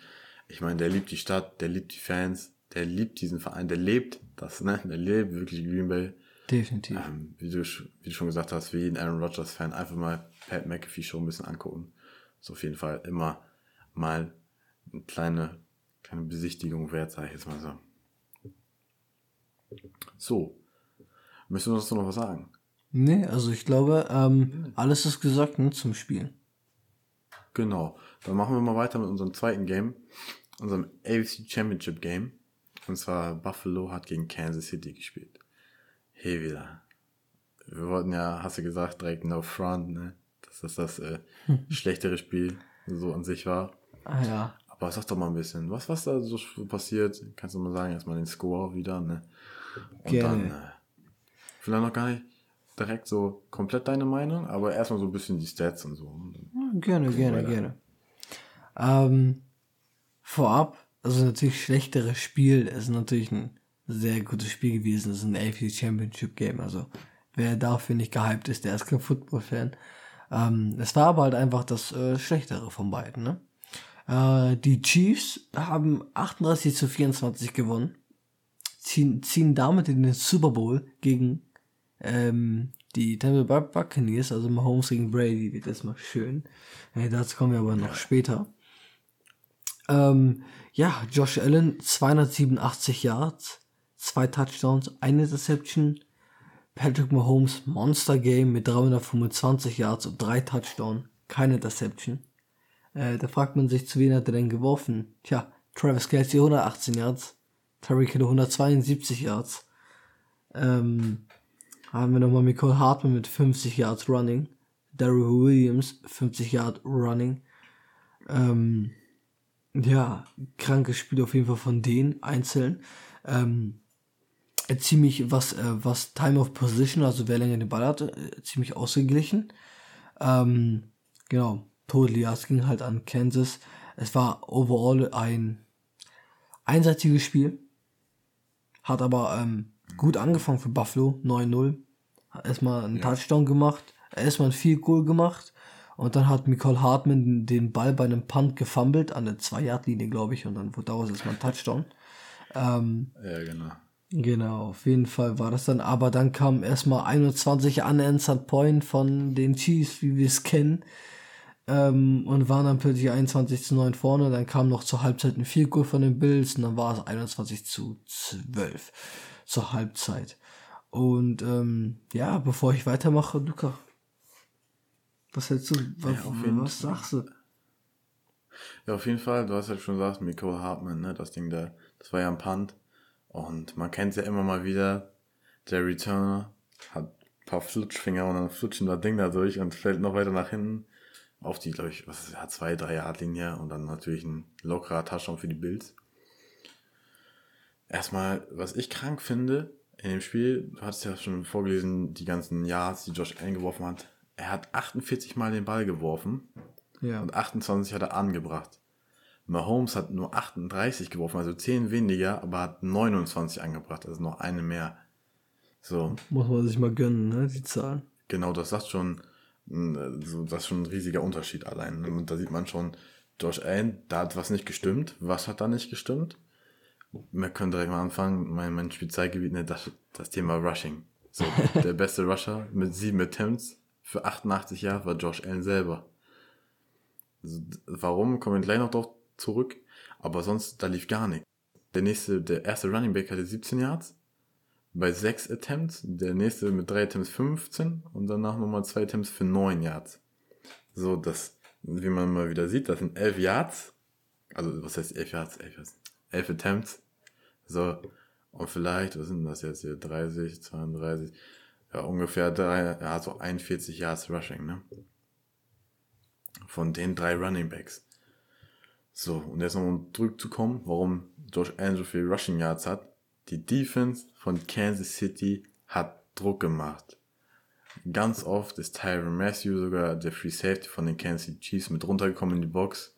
[SPEAKER 2] Ich meine, der liebt die Stadt, der liebt die Fans, der liebt diesen Verein, der lebt das, ne? Der lebt wirklich Green Bay.
[SPEAKER 1] Definitiv.
[SPEAKER 2] Ähm, wie, du, wie du schon gesagt hast, wie ein Aaron Rodgers-Fan, einfach mal Pat McAfee Show ein bisschen angucken. Ist auf jeden Fall immer mal eine kleine, kleine Besichtigung wert, sage ich jetzt mal so. So. Müssen wir uns noch was sagen?
[SPEAKER 1] Nee, also ich glaube, ähm, alles ist gesagt ne, zum Spielen.
[SPEAKER 2] Genau. Dann machen wir mal weiter mit unserem zweiten Game, unserem AFC Championship Game. Und zwar Buffalo hat gegen Kansas City gespielt. Hey wieder. Wir wollten ja, hast du gesagt, direkt No Front, ne? Dass das das äh, schlechtere Spiel so an sich war.
[SPEAKER 1] Ah ja.
[SPEAKER 2] Aber sag doch mal ein bisschen, was, was da so passiert? Kannst du mal sagen, erstmal den Score wieder, ne? Und
[SPEAKER 1] Gerne.
[SPEAKER 2] dann, äh, vielleicht noch gar nicht direkt so komplett deine Meinung, aber erstmal so ein bisschen die Stats und so.
[SPEAKER 1] Gerne, gerne, gerne. Ähm, vorab, also natürlich schlechtere Spiel ist natürlich ein sehr gutes Spiel gewesen. Es ist ein AFC Championship Game. Also wer dafür nicht gehypt ist, der ist kein Football-Fan. Ähm, es war aber halt einfach das äh, schlechtere von beiden. Ne? Äh, die Chiefs haben 38 zu 24 gewonnen, ziehen, ziehen damit in den Super Bowl gegen ähm, die Tampa Bay Buccaneers, also Mahomes gegen Brady, wird jetzt mal schön. Äh, dazu kommen wir aber noch später. Ähm, ja, Josh Allen, 287 Yards, zwei Touchdowns, eine Interception. Patrick Mahomes, Monster Game mit 325 Yards und drei Touchdowns, keine Interception. Äh, da fragt man sich, zu wen hat er denn geworfen? Tja, Travis Kelsey 118 Yards, Tyreek Hill 172 Yards. Ähm, haben wir nochmal Nicole Hartman mit 50 Yards Running. Daryl Williams 50 Yard Running. Ähm, ja, krankes Spiel auf jeden Fall von denen einzeln. Ähm, äh, ziemlich was, äh, was Time of Position, also wer länger den Ball hatte, äh, ziemlich ausgeglichen. Ähm, genau, Total Yards ging halt an Kansas. Es war overall ein einseitiges Spiel. Hat aber ähm, gut angefangen für Buffalo, 9-0. Hat erstmal einen Touchdown gemacht, erstmal ein Field Goal gemacht. Und dann hat Nicole Hartman den Ball bei einem Punt gefummelt, an der 2-Yard-Linie, glaube ich. Und dann wurde daraus erstmal ein Touchdown. Ähm,
[SPEAKER 2] Ja, genau.
[SPEAKER 1] Genau, auf jeden Fall war das dann. Aber dann kam erstmal 21 unanswered Point von den Chiefs, wie wir es kennen. Ähm, und waren dann plötzlich 21 zu 9 vorne. Dann kam noch zur Halbzeit ein Field Goal von den Bills und dann war es 21 zu 12 zur Halbzeit. Und ähm, ja, bevor ich weitermache, Luca, was hältst du, was,
[SPEAKER 2] auf jeden
[SPEAKER 1] was sagst du?
[SPEAKER 2] Ja, auf jeden Fall, du hast ja schon gesagt, Nicole Hartman, ne, das Ding da, das war ja ein Punt. Und man kennt ja immer mal wieder, der Returner hat ein paar Flutschfinger und dann flutschen das Ding da durch und fällt noch weiter nach hinten auf die, glaube ich, was ist das, zwei, drei Yard Linie und dann natürlich ein lockerer Touchdown für die Bills. Erstmal, was ich krank finde in dem Spiel, du hast ja schon vorgelesen, die ganzen Yards, die Josh Allen geworfen hat. Er hat 48 Mal den Ball geworfen
[SPEAKER 1] Ja,
[SPEAKER 2] und 28 hat er angebracht. Mahomes hat nur 38 geworfen, also 10 weniger, aber hat 29 angebracht, also noch eine mehr. So,
[SPEAKER 1] muss man sich mal gönnen, ne, die Zahlen.
[SPEAKER 2] genau, das sagt schon, das ist schon ein riesiger Unterschied allein. Und da sieht man schon, Josh Allen, da hat was nicht gestimmt. Was hat da nicht gestimmt? Wir können direkt mal anfangen. Mein, mein Spezialgebiet, ne, das, das Thema Rushing. So, der beste Rusher mit sieben Attempts für 88 Jahre war Josh Allen selber. Also, warum, kommen wir gleich noch drauf zurück. Aber sonst, da lief gar nichts. Der nächste, der erste Running Back hatte 17 Yards. Bei 6 Attempts. Der nächste mit 3 Attempts 15. Und danach nochmal 2 Attempts für 9 Yards. So, das, wie man mal wieder sieht, das sind 11 Yards. Also, was heißt 11 Yards? 11, Yards. 11 Attempts. So, und vielleicht, was sind das jetzt hier? 30, 32, ja, ungefähr drei, ja, so 41 Yards Rushing, ne? Von den drei Running Backs. So, und jetzt nochmal um zurückzukommen, warum Josh so viel Rushing Yards hat. Die Defense von Kansas City hat Druck gemacht. Ganz oft ist Tyron Matthew sogar der Free Safety von den Kansas City Chiefs mit runtergekommen in die Box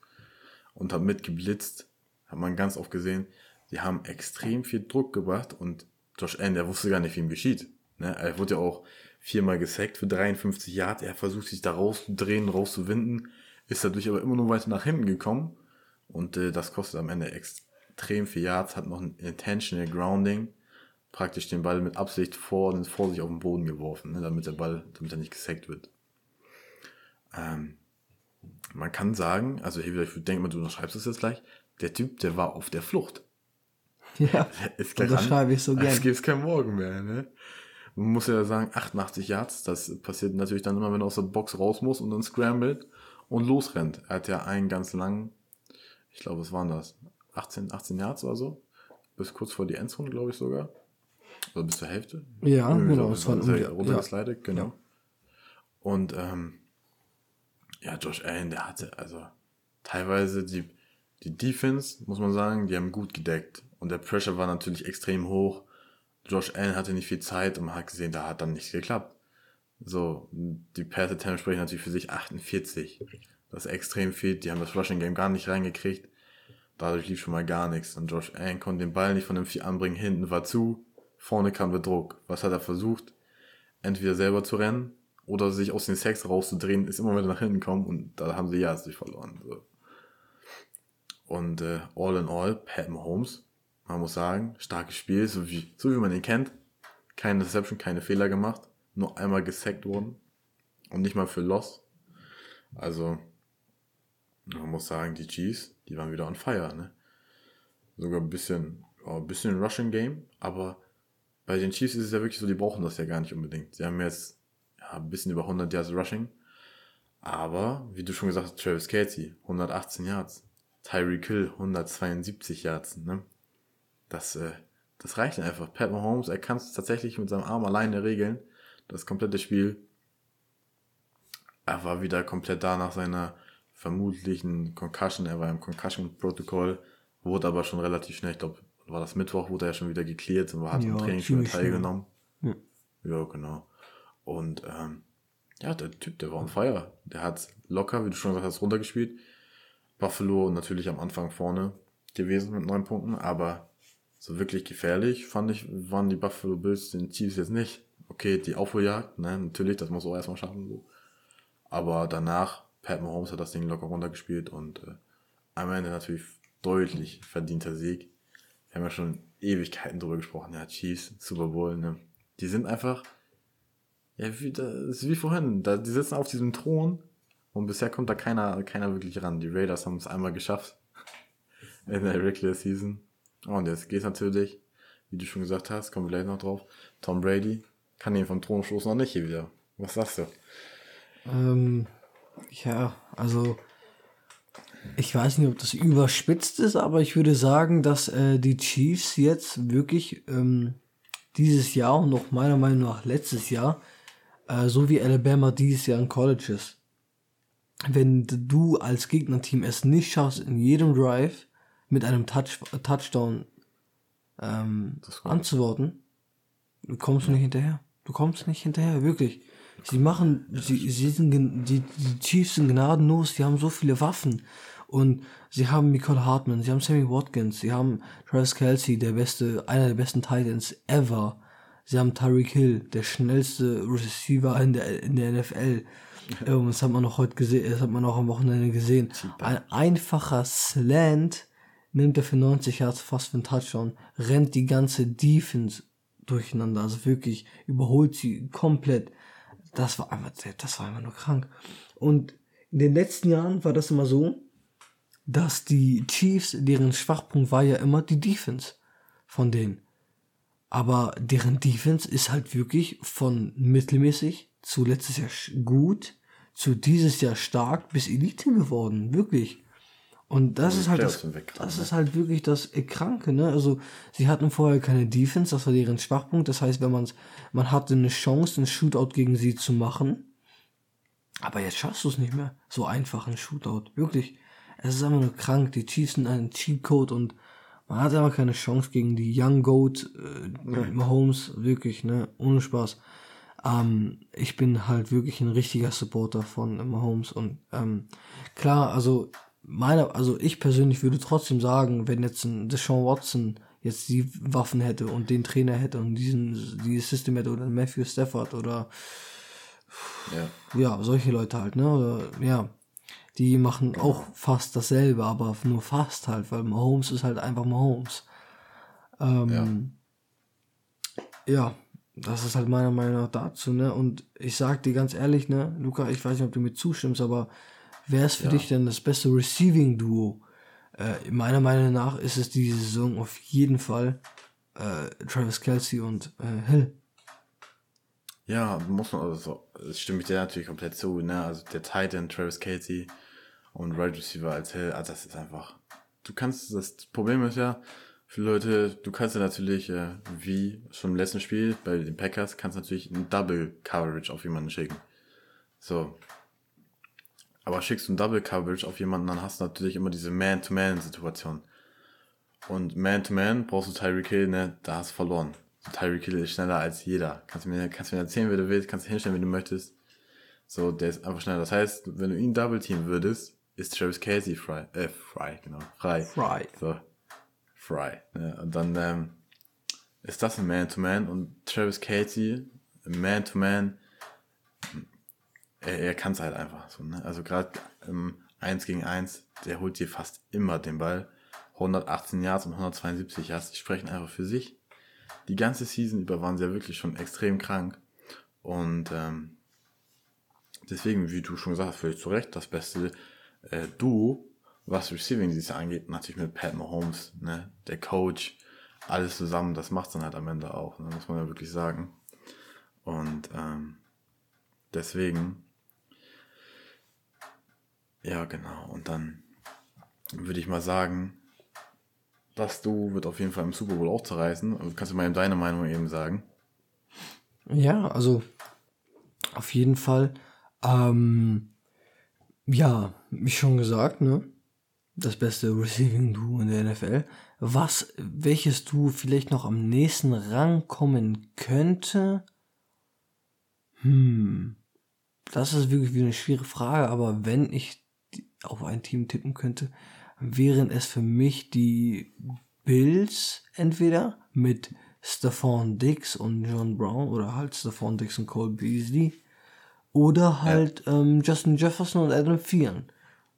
[SPEAKER 2] und hat mitgeblitzt. Hat man ganz oft gesehen. Die haben extrem viel Druck gebracht und Josh Allen, der wusste gar nicht, wie ihm geschieht. Ne? Er wurde ja auch viermal gesackt für 53 Yards. Er versucht sich da rauszudrehen, rauszuwinden. ist dadurch aber immer nur weiter nach hinten gekommen und äh, das kostet am Ende extrem viel Yards, hat noch ein intentional grounding, praktisch den Ball mit Absicht vor, vor sich auf den Boden geworfen, ne, damit der Ball, damit er nicht gesackt wird. Ähm, man kann sagen, also hier wieder, ich denke mal, du unterschreibst es jetzt gleich, der Typ, der war auf der Flucht.
[SPEAKER 1] Ja,
[SPEAKER 2] ist
[SPEAKER 1] das schreibe ich so
[SPEAKER 2] gerne.
[SPEAKER 1] Es
[SPEAKER 2] gibt kein Morgen mehr, ne? Man muss ja sagen, 88 Yards, das passiert natürlich dann immer, wenn er aus der Box raus muss und dann scrambled und losrennt. Er hat ja einen ganz langen, ich glaube, was waren das? 18, 18 Yards oder so? Bis kurz vor die Endzone, glaube ich sogar. Oder bis zur Hälfte.
[SPEAKER 1] Ja, Irgendwie genau. Das war
[SPEAKER 2] runtergeslidet, ja. genau. Ja. Und ähm, ja, Josh Allen, der hatte also teilweise die, die Defense, muss man sagen, die haben gut gedeckt. Und der Pressure war natürlich extrem hoch. Josh Allen hatte nicht viel Zeit und man hat gesehen, da hat dann nichts geklappt. So, die Pass Attempts sprechen natürlich für sich 48. Das ist extrem viel. Die haben das Rushing Game gar nicht reingekriegt. Dadurch lief schon mal gar nichts. Und Josh Allen konnte den Ball nicht von dem Vieh anbringen. Hinten war zu. Vorne kam der Druck. Was hat er versucht? Entweder selber zu rennen oder sich aus den Sex rauszudrehen, ist immer wieder nach hinten kommen und da haben sie ja sich verloren. So. Und äh, all in all, Pat Mahomes, man muss sagen, starkes Spiel, so wie, so wie man ihn kennt. Keine Deception, keine Fehler gemacht, nur einmal gesackt worden und nicht mal für Loss. Also, man muss sagen, die Chiefs, die waren wieder on fire, ne? Sogar ein bisschen, ein bisschen Rushing Game, aber bei den Chiefs ist es ja wirklich so, die brauchen das ja gar nicht unbedingt. Sie haben jetzt ja, ein bisschen über 100 Yards Rushing. Aber, wie du schon gesagt hast, Travis Casey, 118 Yards. Tyree Kill, 172 Yards. Ne? Das, äh, das reicht einfach. Pat Mahomes, er kann es tatsächlich mit seinem Arm alleine regeln. Das komplette Spiel. Er war wieder komplett da nach seiner vermutlichen Concussion. Er war im Concussion-Protokoll, wurde aber schon relativ schnell, ich glaube, war das Mittwoch, wurde er schon wieder geklärt und hat ja, im Training schon teilgenommen. Ja. ja, genau. Und ähm, ja, der Typ, der war on fire. Der hat locker, wie du schon gesagt hast, runtergespielt. Buffalo natürlich am Anfang vorne gewesen mit neun Punkten, aber so wirklich gefährlich fand ich, waren die Buffalo Bills den Chiefs jetzt nicht. Okay, die Aufholjagd, ne, natürlich, das muss auch erstmal schaffen. So. Aber danach, Pat Mahomes hat das Ding locker runtergespielt und äh, am Ende natürlich deutlich verdienter Sieg. Wir haben ja schon Ewigkeiten drüber gesprochen, ja, Chiefs, Super Bowl, ne. Die sind einfach, ja, wie, das ist wie vorhin. Da, die sitzen auf diesem Thron und bisher kommt da keiner, keiner wirklich ran. Die Raiders haben es einmal geschafft in der Regular Season. und jetzt geht natürlich, wie du schon gesagt hast, kommen wir gleich noch drauf. Tom Brady kann ihn vom Thron stoßen noch nicht hier wieder. Was sagst du?
[SPEAKER 1] Ähm, ja, also ich weiß nicht, ob das überspitzt ist, aber ich würde sagen, dass äh, die Chiefs jetzt wirklich ähm, dieses Jahr und auch meiner Meinung nach letztes Jahr äh, so wie Alabama dieses Jahr in Colleges. Wenn du als Gegnerteam es nicht schaffst, in jedem Drive mit einem Touch, Touchdown ähm, anzuworten, du kommst ja. nicht hinterher. Du kommst nicht hinterher, wirklich. Sie machen, sie, sie sind, die, die Chiefs sind gnadenlos, die haben so viele Waffen. Und sie haben Nicole Hartman, sie haben Sammy Watkins, sie haben Travis Kelsey, der beste, einer der besten Titans ever. Sie haben Tyreek Hill, der schnellste Receiver in der, in der NFL. Ja. Das hat man noch heute gesehen, das hat man auch am Wochenende gesehen. Ein einfacher Slant nimmt er für 90 Yards fast für einen Touchdown, rennt die ganze Defense durcheinander, also wirklich überholt sie komplett. Das war einfach, das war einfach nur krank. Und in den letzten Jahren war das immer so, dass die Chiefs, deren Schwachpunkt war ja immer die Defense von denen. Aber deren Defense ist halt wirklich von mittelmäßig zu letztes Jahr gut zu dieses Jahr stark bis Elite geworden. Wirklich. Und das ist halt das, das ist halt wirklich das Kranke, ne? Also, sie hatten vorher keine Defense, das war deren Schwachpunkt. Das heißt, wenn man's, man hatte eine Chance, einen Shootout gegen sie zu machen. Aber jetzt schaffst du es nicht mehr. So einfach ein Shootout. Wirklich. Es ist einfach nur krank. Die Chiefs sind ein Cheatcode und man hat aber keine Chance gegen die Young Goat äh, Mahomes, wirklich, ne, ohne Spaß. Ähm, ich bin halt wirklich ein richtiger Supporter von Mahomes und ähm, klar, also meine, also ich persönlich würde trotzdem sagen, wenn jetzt ein Deshaun Watson jetzt die Waffen hätte und den Trainer hätte und diesen dieses System hätte oder Matthew Stafford oder ja, ja solche Leute halt, ne, oder ja, Die machen auch fast dasselbe, aber nur fast halt, weil Mahomes ist halt einfach Mahomes. Ähm, ja. ja, das ist halt meiner Meinung nach dazu, ne? Und ich sag dir ganz ehrlich, ne, Luca, ich weiß nicht, ob du mir zustimmst, aber wer ist für
[SPEAKER 2] Ja.
[SPEAKER 1] dich denn das beste Receiving-Duo? Äh, meiner Meinung nach ist es diese Saison auf jeden Fall äh, Travis Kelsey und äh, Hill.
[SPEAKER 2] Ja, muss man, also, das stimme ich dir natürlich komplett zu, ne? Also der Titan, Travis Casey und Right Receiver als Hill, also das ist einfach. Du kannst, das Problem ist ja, für Leute, du kannst ja natürlich, äh, wie schon im letzten Spiel bei den Packers, kannst natürlich ein Double Coverage auf jemanden schicken. So. Aber schickst du ein Double Coverage auf jemanden, dann hast du natürlich immer diese Man-to-Man-Situation. Und Man-to-Man brauchst du Tyreek Hill, ne? Da hast du verloren. Tyreek Hill ist schneller als jeder. Kannst du mir, kannst du mir erzählen, wie du willst, kannst du hinstellen, wie du möchtest. So, der ist einfach schneller. Das heißt, wenn du ihn double teamen würdest, ist Travis Casey frei. Äh, frei, genau. Frei.
[SPEAKER 1] Fry.
[SPEAKER 2] So. Frei. Ne? Und dann ähm, ist das ein Man-to-Man und Travis Casey, Man-to-Man, er, er kann es halt einfach so. Ne? Also gerade im 1 gegen 1, der holt dir fast immer den Ball. 118 Yards und 172 Yards, die sprechen einfach für sich. Die ganze Season über waren sie ja wirklich schon extrem krank. Und ähm, deswegen, wie du schon gesagt hast, völlig zu Recht, das beste äh, Duo, was Receiving Jahr angeht, natürlich mit Pat Mahomes, ne? der Coach, alles zusammen, das macht dann halt am Ende auch, ne? muss man ja wirklich sagen. Und ähm, deswegen, ja genau, und dann würde ich mal sagen, das Duo wird auf jeden Fall im Super Bowl auch zerreißen. Also kannst du mal eben deine Meinung eben sagen?
[SPEAKER 1] Ja, also auf jeden Fall. Ähm, ja, wie schon gesagt, ne? Das beste Receiving Duo in der NFL. Was, welches Duo vielleicht noch am nächsten rankommen könnte? Hm. Das ist wirklich wieder eine schwere Frage, aber wenn ich auf ein Team tippen könnte, wären es für mich die Bills entweder mit Stephon Diggs und John Brown oder halt Stephon Diggs und Cole Beasley oder halt ähm, Justin Jefferson und Adam Thielen.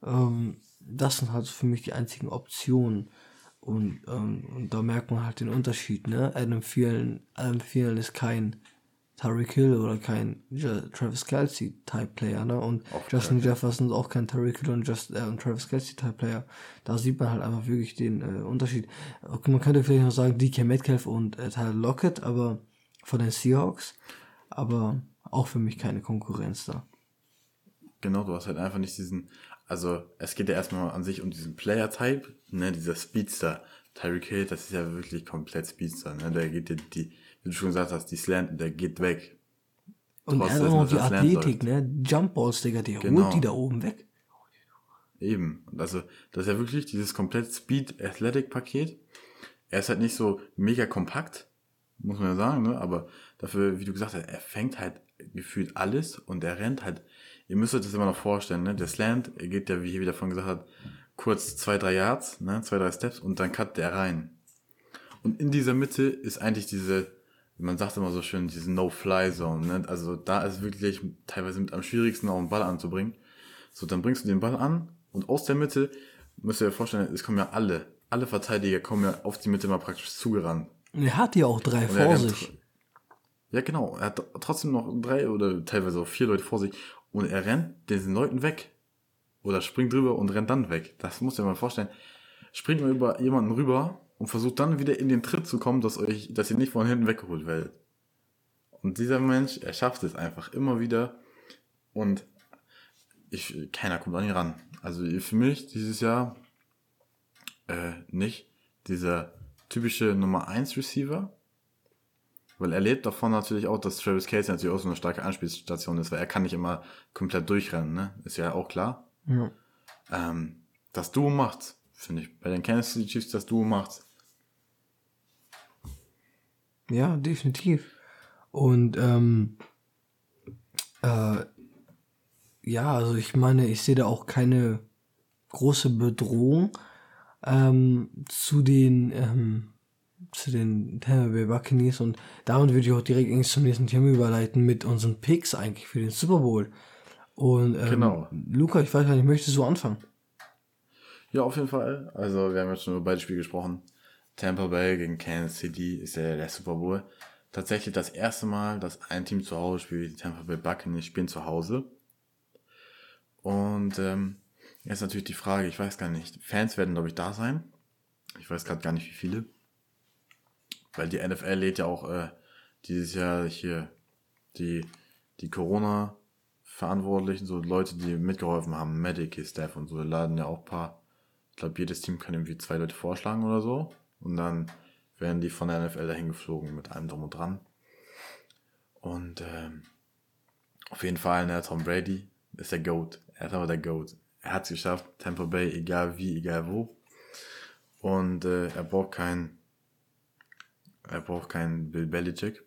[SPEAKER 1] Ähm, das sind halt für mich die einzigen Optionen. Und, ähm, und da merkt man halt den Unterschied, ne? Adam Thielen, Adam Thielen ist kein Tyreek Hill oder kein Ja- Travis Kelsey Type Player, ne? Und
[SPEAKER 2] Auf
[SPEAKER 1] Justin Jefferson ist auch kein Tyreek Hill und, Just, äh, und Travis Kelsey Type Player. Da sieht man halt einfach wirklich den äh, Unterschied. Okay, man könnte vielleicht noch sagen DK Metcalf und äh, Tyler Lockett, aber von den Seahawks, aber auch für mich keine Konkurrenz da.
[SPEAKER 2] Genau, du hast halt einfach nicht diesen, also es geht ja erstmal an sich um diesen Player-Type, ne, dieser Speedster. Tyreek Hill, das ist ja wirklich komplett Speedster, ne, der geht dir die, wie du schon gesagt hast, die Slant, der geht weg.
[SPEAKER 1] Und
[SPEAKER 2] Trotz
[SPEAKER 1] er hat auch noch die Athletik, ne? Jumpballs, Digga, die
[SPEAKER 2] Genau.
[SPEAKER 1] holt die da oben weg.
[SPEAKER 2] Eben. Und Also, das ist ja wirklich dieses komplett Speed-Athletic-Paket. Er ist halt nicht so mega kompakt, muss man ja sagen, ne? Aber dafür, wie du gesagt hast, er fängt halt gefühlt alles und er rennt halt. Ihr müsst euch das immer noch vorstellen, ne? Der Slant, er geht ja, wie hier wieder von gesagt hat, kurz zwei, drei Yards, ne? Zwei, drei Steps und dann cut der rein. Und in dieser Mitte ist eigentlich diese, man sagt immer so schön, diese No-Fly-Zone, ne? Also da ist wirklich teilweise mit am schwierigsten auch einen Ball anzubringen. So, dann bringst du den Ball an und aus der Mitte, müsst ihr euch vorstellen, es kommen ja alle, alle Verteidiger kommen ja auf die Mitte mal praktisch zugerannt.
[SPEAKER 1] Er hat ja auch drei
[SPEAKER 2] Und
[SPEAKER 1] vor sich.
[SPEAKER 2] Ja, genau. Er hat trotzdem noch drei oder teilweise auch vier Leute vor sich und er rennt diesen Leuten weg. Oder springt drüber und rennt dann weg. Das muss ihr mal vorstellen. Springt mal über jemanden rüber und versucht dann wieder in den Tritt zu kommen, dass euch, dass ihr nicht von hinten weggeholt werdet. Und dieser Mensch, er schafft es einfach immer wieder und ich, keiner kommt an ihn ran. Also für mich dieses Jahr äh, nicht dieser typische Nummer 1 Receiver, weil er lebt davon natürlich auch, dass Travis Casey natürlich auch so eine starke Anspielstation ist, weil er kann nicht immer komplett durchrennen, ne? Ist ja auch klar.
[SPEAKER 1] Ja.
[SPEAKER 2] Ähm, das Duo macht's, finde ich. Bei den Kansas City Chiefs das Duo macht's.
[SPEAKER 1] Ja, definitiv. Und ähm, äh, ja, also ich meine, ich sehe da auch keine große Bedrohung ähm, zu den ähm, zu den Tampa Bay Buccaneers und damit würde ich auch direkt eigentlich zum nächsten Thema überleiten mit unseren Picks eigentlich für den Super Bowl. Und ähm,
[SPEAKER 2] Genau.
[SPEAKER 1] Luca, ich weiß gar nicht, möchtest du anfangen?
[SPEAKER 2] Ja, auf jeden Fall. Also, wir haben jetzt schon über beide Spiele gesprochen. Tampa Bay gegen Kansas City ist ja der Super Bowl. Tatsächlich das erste Mal, dass ein Team zu Hause spielt, die Tampa Bay Buccaneers spielen zu Hause. Und ähm, jetzt natürlich die Frage, ich weiß gar nicht, Fans werden, glaube ich, da sein. Ich weiß gerade gar nicht, wie viele. Weil die NFL lädt ja auch äh, dieses Jahr hier die, die Corona-Verantwortlichen, so Leute, die mitgeholfen haben, Medical Staff und so, laden ja auch ein paar. Ich glaube, jedes Team kann irgendwie zwei Leute vorschlagen oder so. Und dann werden die von der NFL dahin geflogen mit allem drum und dran. Und ähm, auf jeden Fall, ne, Tom Brady ist der GOAT. Er ist aber der GOAT. Er hat es geschafft, Tampa Bay, egal wie, egal wo. Und äh, er braucht keinen er braucht keinen Bill Belichick.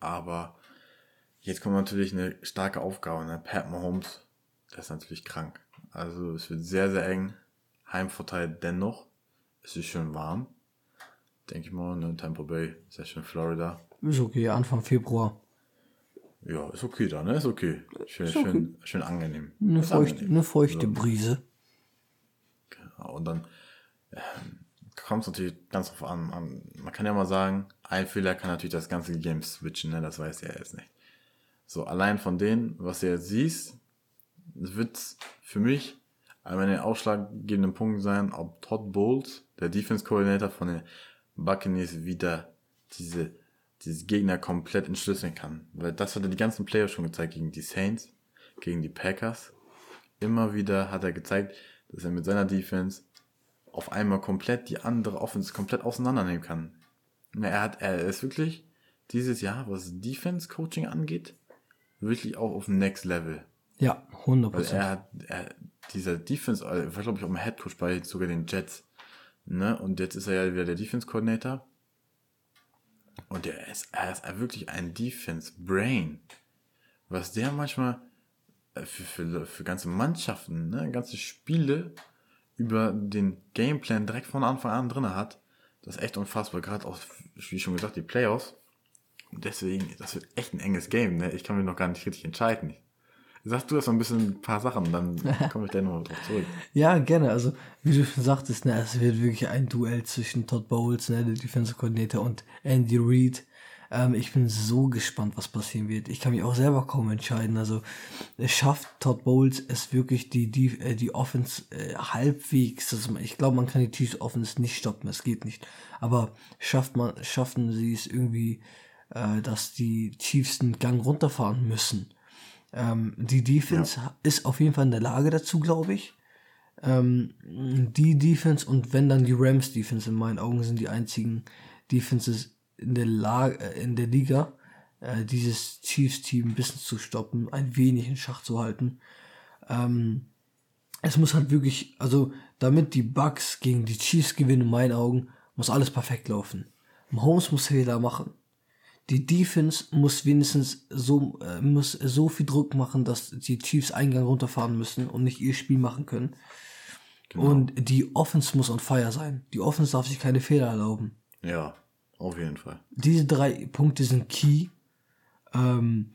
[SPEAKER 2] Aber jetzt kommt natürlich eine starke Aufgabe. Ne? Pat Mahomes, der ist natürlich krank. Also es wird sehr, sehr eng. Heimvorteil dennoch. Es ist schön warm. Denke ich mal, ne? Tampa Bay, ja schön Florida.
[SPEAKER 1] Ist okay, Anfang Februar.
[SPEAKER 2] Ja, ist okay da, ne? Ist okay. Schön,
[SPEAKER 1] Ist okay.
[SPEAKER 2] schön, schön angenehm.
[SPEAKER 1] Eine feuchte,
[SPEAKER 2] angenehm.
[SPEAKER 1] eine feuchte. Brise.
[SPEAKER 2] Ja, Und dann ähm, kommt es natürlich ganz drauf an, an. Man kann ja mal sagen, ein Fehler kann natürlich das ganze Game switchen, ne? das weiß er jetzt nicht. So, allein von denen, was du jetzt siehst, wird für mich einer der ausschlaggebenden Punkte sein, ob Todd Bowles, der Defense Coordinator von den Buccaneers, wieder diese, diese Gegner komplett entschlüsseln kann. Weil das hat er die ganzen Player schon gezeigt gegen die Saints, gegen die Packers. Immer wieder hat er gezeigt, dass er mit seiner Defense auf einmal komplett die andere Offense komplett auseinandernehmen kann. Er hat, er ist wirklich dieses Jahr, was Defense Coaching angeht, wirklich auch auf dem Next Level.
[SPEAKER 1] Ja, 100
[SPEAKER 2] Weil er hat, er, dieser Defense, er war glaube ich auch im Head Coach bei sogar den Jets. Ne? Und jetzt ist er ja wieder der Defense Coordinator. Und er ist, er ist wirklich ein Defense Brain. Was der manchmal äh, für, für, für ganze Mannschaften, ne, ganze Spiele über den Gameplan direkt von Anfang an drin hat, das ist echt unfassbar. Gerade auch, wie schon gesagt, die Playoffs. Und deswegen, das wird echt ein enges Game. Ne? Ich kann mich noch gar nicht richtig entscheiden. Sagst du das so ein bisschen ein paar Sachen, dann komme ich da nochmal drauf zurück.
[SPEAKER 1] Ja, gerne. Also, wie du schon sagtest, ne, es wird wirklich ein Duell zwischen Todd Bowles, ne, der Defensive Coordinator, und Andy Reid. Ähm, ich bin so gespannt, was passieren wird. Ich kann mich auch selber kaum entscheiden. Also, schafft Todd Bowles es wirklich die, die, äh, die Offense äh, halbwegs. Also, ich glaube, man kann die Chiefs Offense nicht stoppen. Es geht nicht. Aber schafft man, schaffen sie es irgendwie, äh, dass die Chiefs einen Gang runterfahren müssen. Ähm, die Defense ist auf jeden Fall in der Lage dazu, glaube ich. Ähm, die Defense und wenn dann die Rams Defense in meinen Augen sind die einzigen Defenses in der Lage, äh, in der Liga, äh, dieses Chiefs Team ein bisschen zu stoppen, ein wenig in Schach zu halten. Ähm, es muss halt wirklich, also damit die Bucks gegen die Chiefs gewinnen, in meinen Augen, muss alles perfekt laufen. Mahomes muss Fehler machen. Die Defense muss wenigstens so, äh, muss so viel Druck machen, dass die Chiefs Eingang runterfahren müssen und nicht ihr Spiel machen können. Und die Offense muss on fire sein. Die Offense darf sich keine Fehler erlauben.
[SPEAKER 2] Ja, auf jeden Fall.
[SPEAKER 1] Diese drei Punkte sind key. Ähm,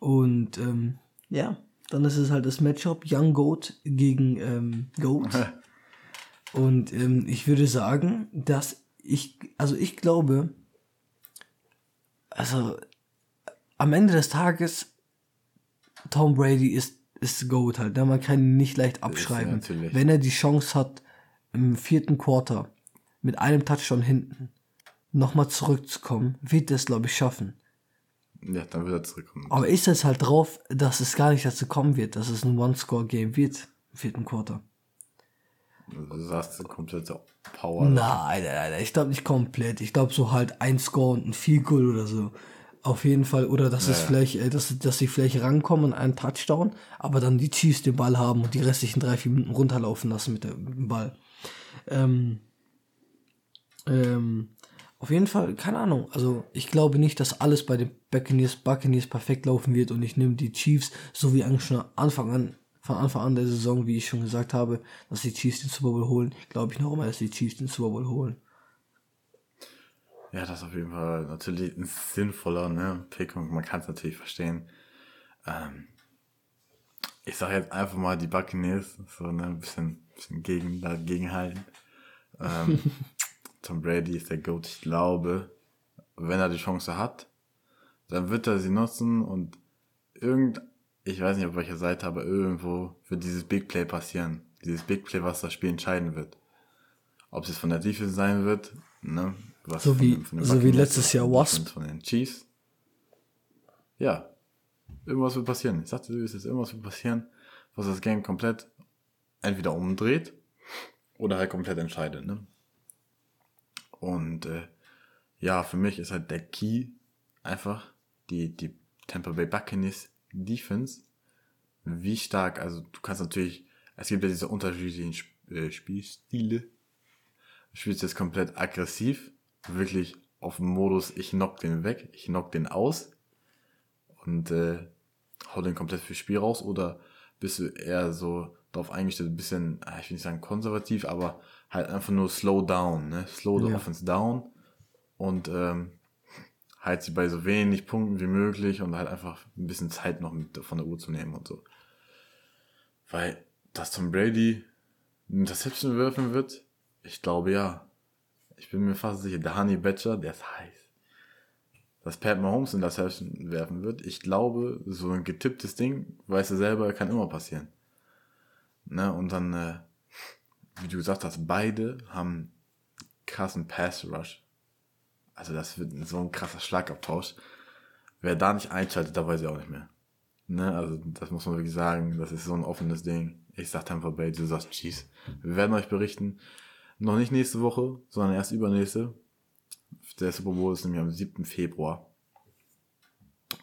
[SPEAKER 1] und ähm, ja, dann ist es halt das Matchup Young Goat gegen ähm, Goat. und ähm, ich würde sagen, dass ich, also ich glaube, also am Ende des Tages, Tom Brady ist, ist Goat halt. Ne? Man kann ihn nicht leicht abschreiben. Wenn er die Chance hat, im vierten Quarter mit einem Touchdown hinten nochmal zurückzukommen, wird er es, glaube ich, schaffen.
[SPEAKER 2] Ja, dann wird er zurückkommen.
[SPEAKER 1] Aber ist es halt drauf, dass es gar nicht dazu kommen wird, dass es ein One-Score-Game wird im vierten Quarter?
[SPEAKER 2] Du sagst komplette Power.
[SPEAKER 1] Nein, nein, nein, ich glaube nicht komplett. Ich glaube so halt ein Score und ein Field Goal oder so. Auf jeden Fall. Oder dass es
[SPEAKER 2] Ja.
[SPEAKER 1] vielleicht, äh, dass, dass sie vielleicht rankommen und einen Touchdown, aber dann die Chiefs den Ball haben und die restlichen drei, vier Minuten runterlaufen lassen mit dem Ball. Ähm, ähm, auf jeden Fall, keine Ahnung. Also ich glaube nicht, dass alles bei den Buccaneers, Buccaneers perfekt laufen wird und ich nehme die Chiefs, so wie eigentlich schon Anfang an, von Anfang an der Saison, wie ich schon gesagt habe, dass die Chiefs den Super Bowl holen. Glaube ich noch immer, dass die Chiefs den Super Bowl holen.
[SPEAKER 2] Ja, das ist auf jeden Fall natürlich ein sinnvoller ne, Pick und man kann es natürlich verstehen. Ähm, ich sage jetzt einfach mal die Buccaneers, so ne, ein bisschen, bisschen gegen, dagegenhalten. Ähm, Tom Brady ist der Goat. Ich glaube, wenn er die Chance hat, dann wird er sie nutzen und irgend, ich weiß nicht auf welcher Seite, aber irgendwo wird dieses Big Play passieren. Dieses Big Play, was das Spiel entscheiden wird. Ob es von der Defense sein wird, ne? Was
[SPEAKER 1] So
[SPEAKER 2] von
[SPEAKER 1] wie-
[SPEAKER 2] von den
[SPEAKER 1] so wie letztes Jahr
[SPEAKER 2] von
[SPEAKER 1] Wasp.
[SPEAKER 2] Von den Chiefs. Ja. Irgendwas wird passieren. Ich sagte, es ist irgendwas wird passieren, was das Game komplett entweder umdreht oder halt komplett entscheidet, ne? Und äh, ja, für mich ist halt der Key einfach die, die Tampa Bay Buccaneers Defense. Wie stark, also du kannst natürlich, es gibt ja diese unterschiedlichen Sp äh, Spielstile. Du spielst jetzt komplett aggressiv, wirklich auf dem Modus, ich knock den weg, ich knock den aus und äh, hau den komplett fürs Spiel raus oder bist du eher so darauf eingestellt, ein bisschen, ah, ich will nicht sagen konservativ, aber halt einfach nur slow down, ne? Slow the
[SPEAKER 1] Ja.
[SPEAKER 2] offense down und ähm, halt sie bei so wenig Punkten wie möglich und halt einfach ein bisschen Zeit noch mit von der Uhr zu nehmen und so. Weil, dass Tom Brady eine Interception werfen wird, ich glaube ja. Ich bin mir fast sicher, der Honey Badger, der ist heiß. Dass Pat Mahomes eine Interception werfen wird, ich glaube, so ein getipptes Ding, weißt du selber, kann immer passieren. Ne, und dann, äh, wie du gesagt hast, beide haben krassen Pass Rush. Also das wird so ein krasser Schlagabtausch. Wer da nicht einschaltet, da weiß ich auch nicht mehr. Ne, also das muss man wirklich sagen, das ist so ein offenes Ding. Ich sag Tampa Bay, du sagst Chiefs. Wir werden euch berichten. Noch nicht nächste Woche, sondern erst übernächste. Der Super Bowl ist nämlich am 7. Februar.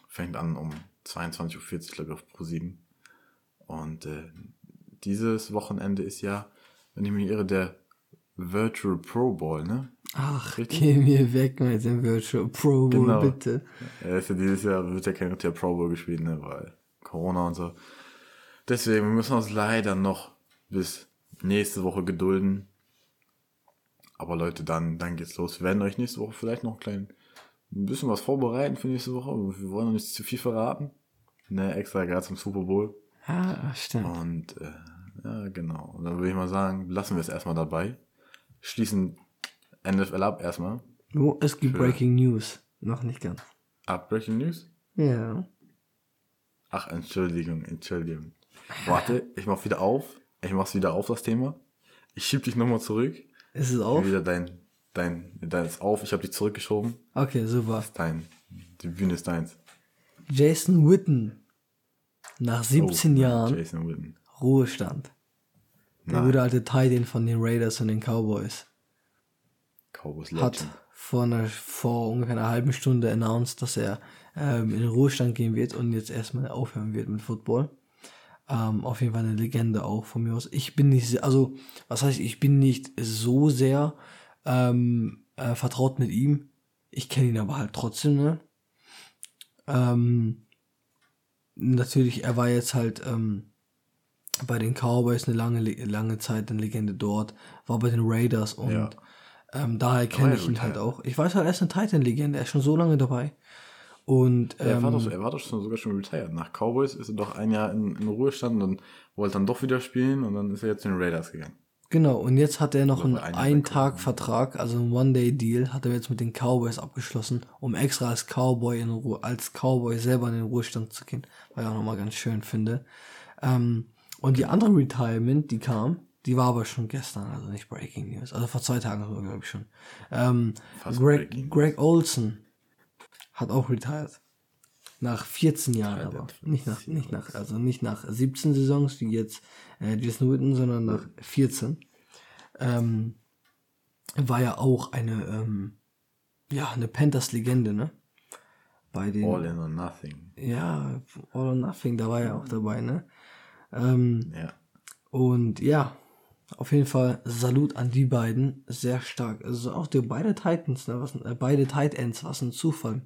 [SPEAKER 2] Fängt an um 22.40 Uhr, glaube ich, auf Pro 7. Und äh, dieses Wochenende ist ja, wenn ich mich irre, der Virtual Pro Bowl, ne?
[SPEAKER 1] Ach,
[SPEAKER 2] Richtig?
[SPEAKER 1] geh mir weg mit dem Virtual Pro Bowl,
[SPEAKER 2] Genau.
[SPEAKER 1] bitte.
[SPEAKER 2] Ja, ist ja dieses Jahr wird ja kein richtiger Pro Bowl gespielt, ne, weil Corona und so. Deswegen wir müssen uns leider noch bis nächste Woche gedulden. Aber Leute, dann, dann geht's los. Wir werden euch nächste Woche vielleicht noch ein klein, ein bisschen was vorbereiten für nächste Woche. Wir wollen noch nicht zu viel verraten. Ne, extra gerade zum Super Bowl.
[SPEAKER 1] Ja, stimmt.
[SPEAKER 2] Und äh, ja, genau. Und dann würde ich mal sagen, lassen wir es erstmal dabei. Schließen NFL ab erstmal.
[SPEAKER 1] Nur, es gibt
[SPEAKER 2] Für-
[SPEAKER 1] Breaking News. Noch nicht ganz.
[SPEAKER 2] Ab Breaking News.
[SPEAKER 1] Ja.
[SPEAKER 2] Ach, Entschuldigung, Entschuldigung. Warte, ich mach wieder auf. Ich mach's wieder auf, das Thema. Ich schieb dich nochmal zurück.
[SPEAKER 1] Ist es auf?
[SPEAKER 2] Wieder dein, dein, dein ist auf. Ich habe dich zurückgeschoben.
[SPEAKER 1] Okay, super.
[SPEAKER 2] Dein, die Bühne ist deins.
[SPEAKER 1] Jason Witten. Nach 17
[SPEAKER 2] Oh,
[SPEAKER 1] Jahren
[SPEAKER 2] Jason Witten.
[SPEAKER 1] Ruhestand. Der
[SPEAKER 2] Nein.
[SPEAKER 1] gute alte Titan von den Raiders und den Cowboys.
[SPEAKER 2] Cowboys
[SPEAKER 1] hat vor, einer, vor ungefähr einer halben Stunde announced, dass er ähm, in den Ruhestand gehen wird und jetzt erstmal aufhören wird mit Football. Ähm, auf jeden Fall eine Legende auch von mir aus. Ich bin nicht, also was heißt, ich bin nicht so sehr ähm, äh, vertraut mit ihm. Ich kenne ihn aber halt trotzdem, ne? Ähm, natürlich, er war jetzt halt ähm, bei den Cowboys eine lange, lange Zeit eine Legende dort, war bei den Raiders und
[SPEAKER 2] Ja.
[SPEAKER 1] ähm, daher kenne
[SPEAKER 2] ja
[SPEAKER 1] ich ihn halt auch. Ich weiß halt, er ist eine Titan-Legende, er ist schon so lange dabei. Und
[SPEAKER 2] er,
[SPEAKER 1] ähm,
[SPEAKER 2] war doch, er war doch schon, sogar schon retired. Nach Cowboys ist er doch ein Jahr in, in Ruhestand und wollte dann doch wieder spielen und dann ist er jetzt zu den Raiders gegangen.
[SPEAKER 1] Genau, und jetzt hat er noch einen Ein-Tag-Vertrag, also einen One-Day-Deal, hat er jetzt mit den Cowboys abgeschlossen, um extra als Cowboy in Ruhe, als Cowboy selber in den Ruhestand zu gehen, was ich auch nochmal ganz schön finde. Ähm, und die andere Retirement, die kam, die war aber schon gestern, also nicht Breaking News, also vor zwei Tagen sogar, glaube ich schon. Ähm, Greg, Greg Olson hat auch retired. Nach 14 Jahren aber. Nicht nach, nicht nach, also nicht nach 17 Saisons, wie jetzt äh, Jason Witten, sondern nach 14. Ähm, war ja auch eine, ähm, ja, eine Panthers-Legende, ne? Bei den,
[SPEAKER 2] All in or nothing.
[SPEAKER 1] ja, All or Nothing, da war er auch dabei, ne? Ähm,
[SPEAKER 2] Ja.
[SPEAKER 1] und ja, auf jeden Fall Salut an die beiden, sehr stark. Also auch die beide Titans, ne? Was, ein- äh, beide Tight Ends, was ein Zufall.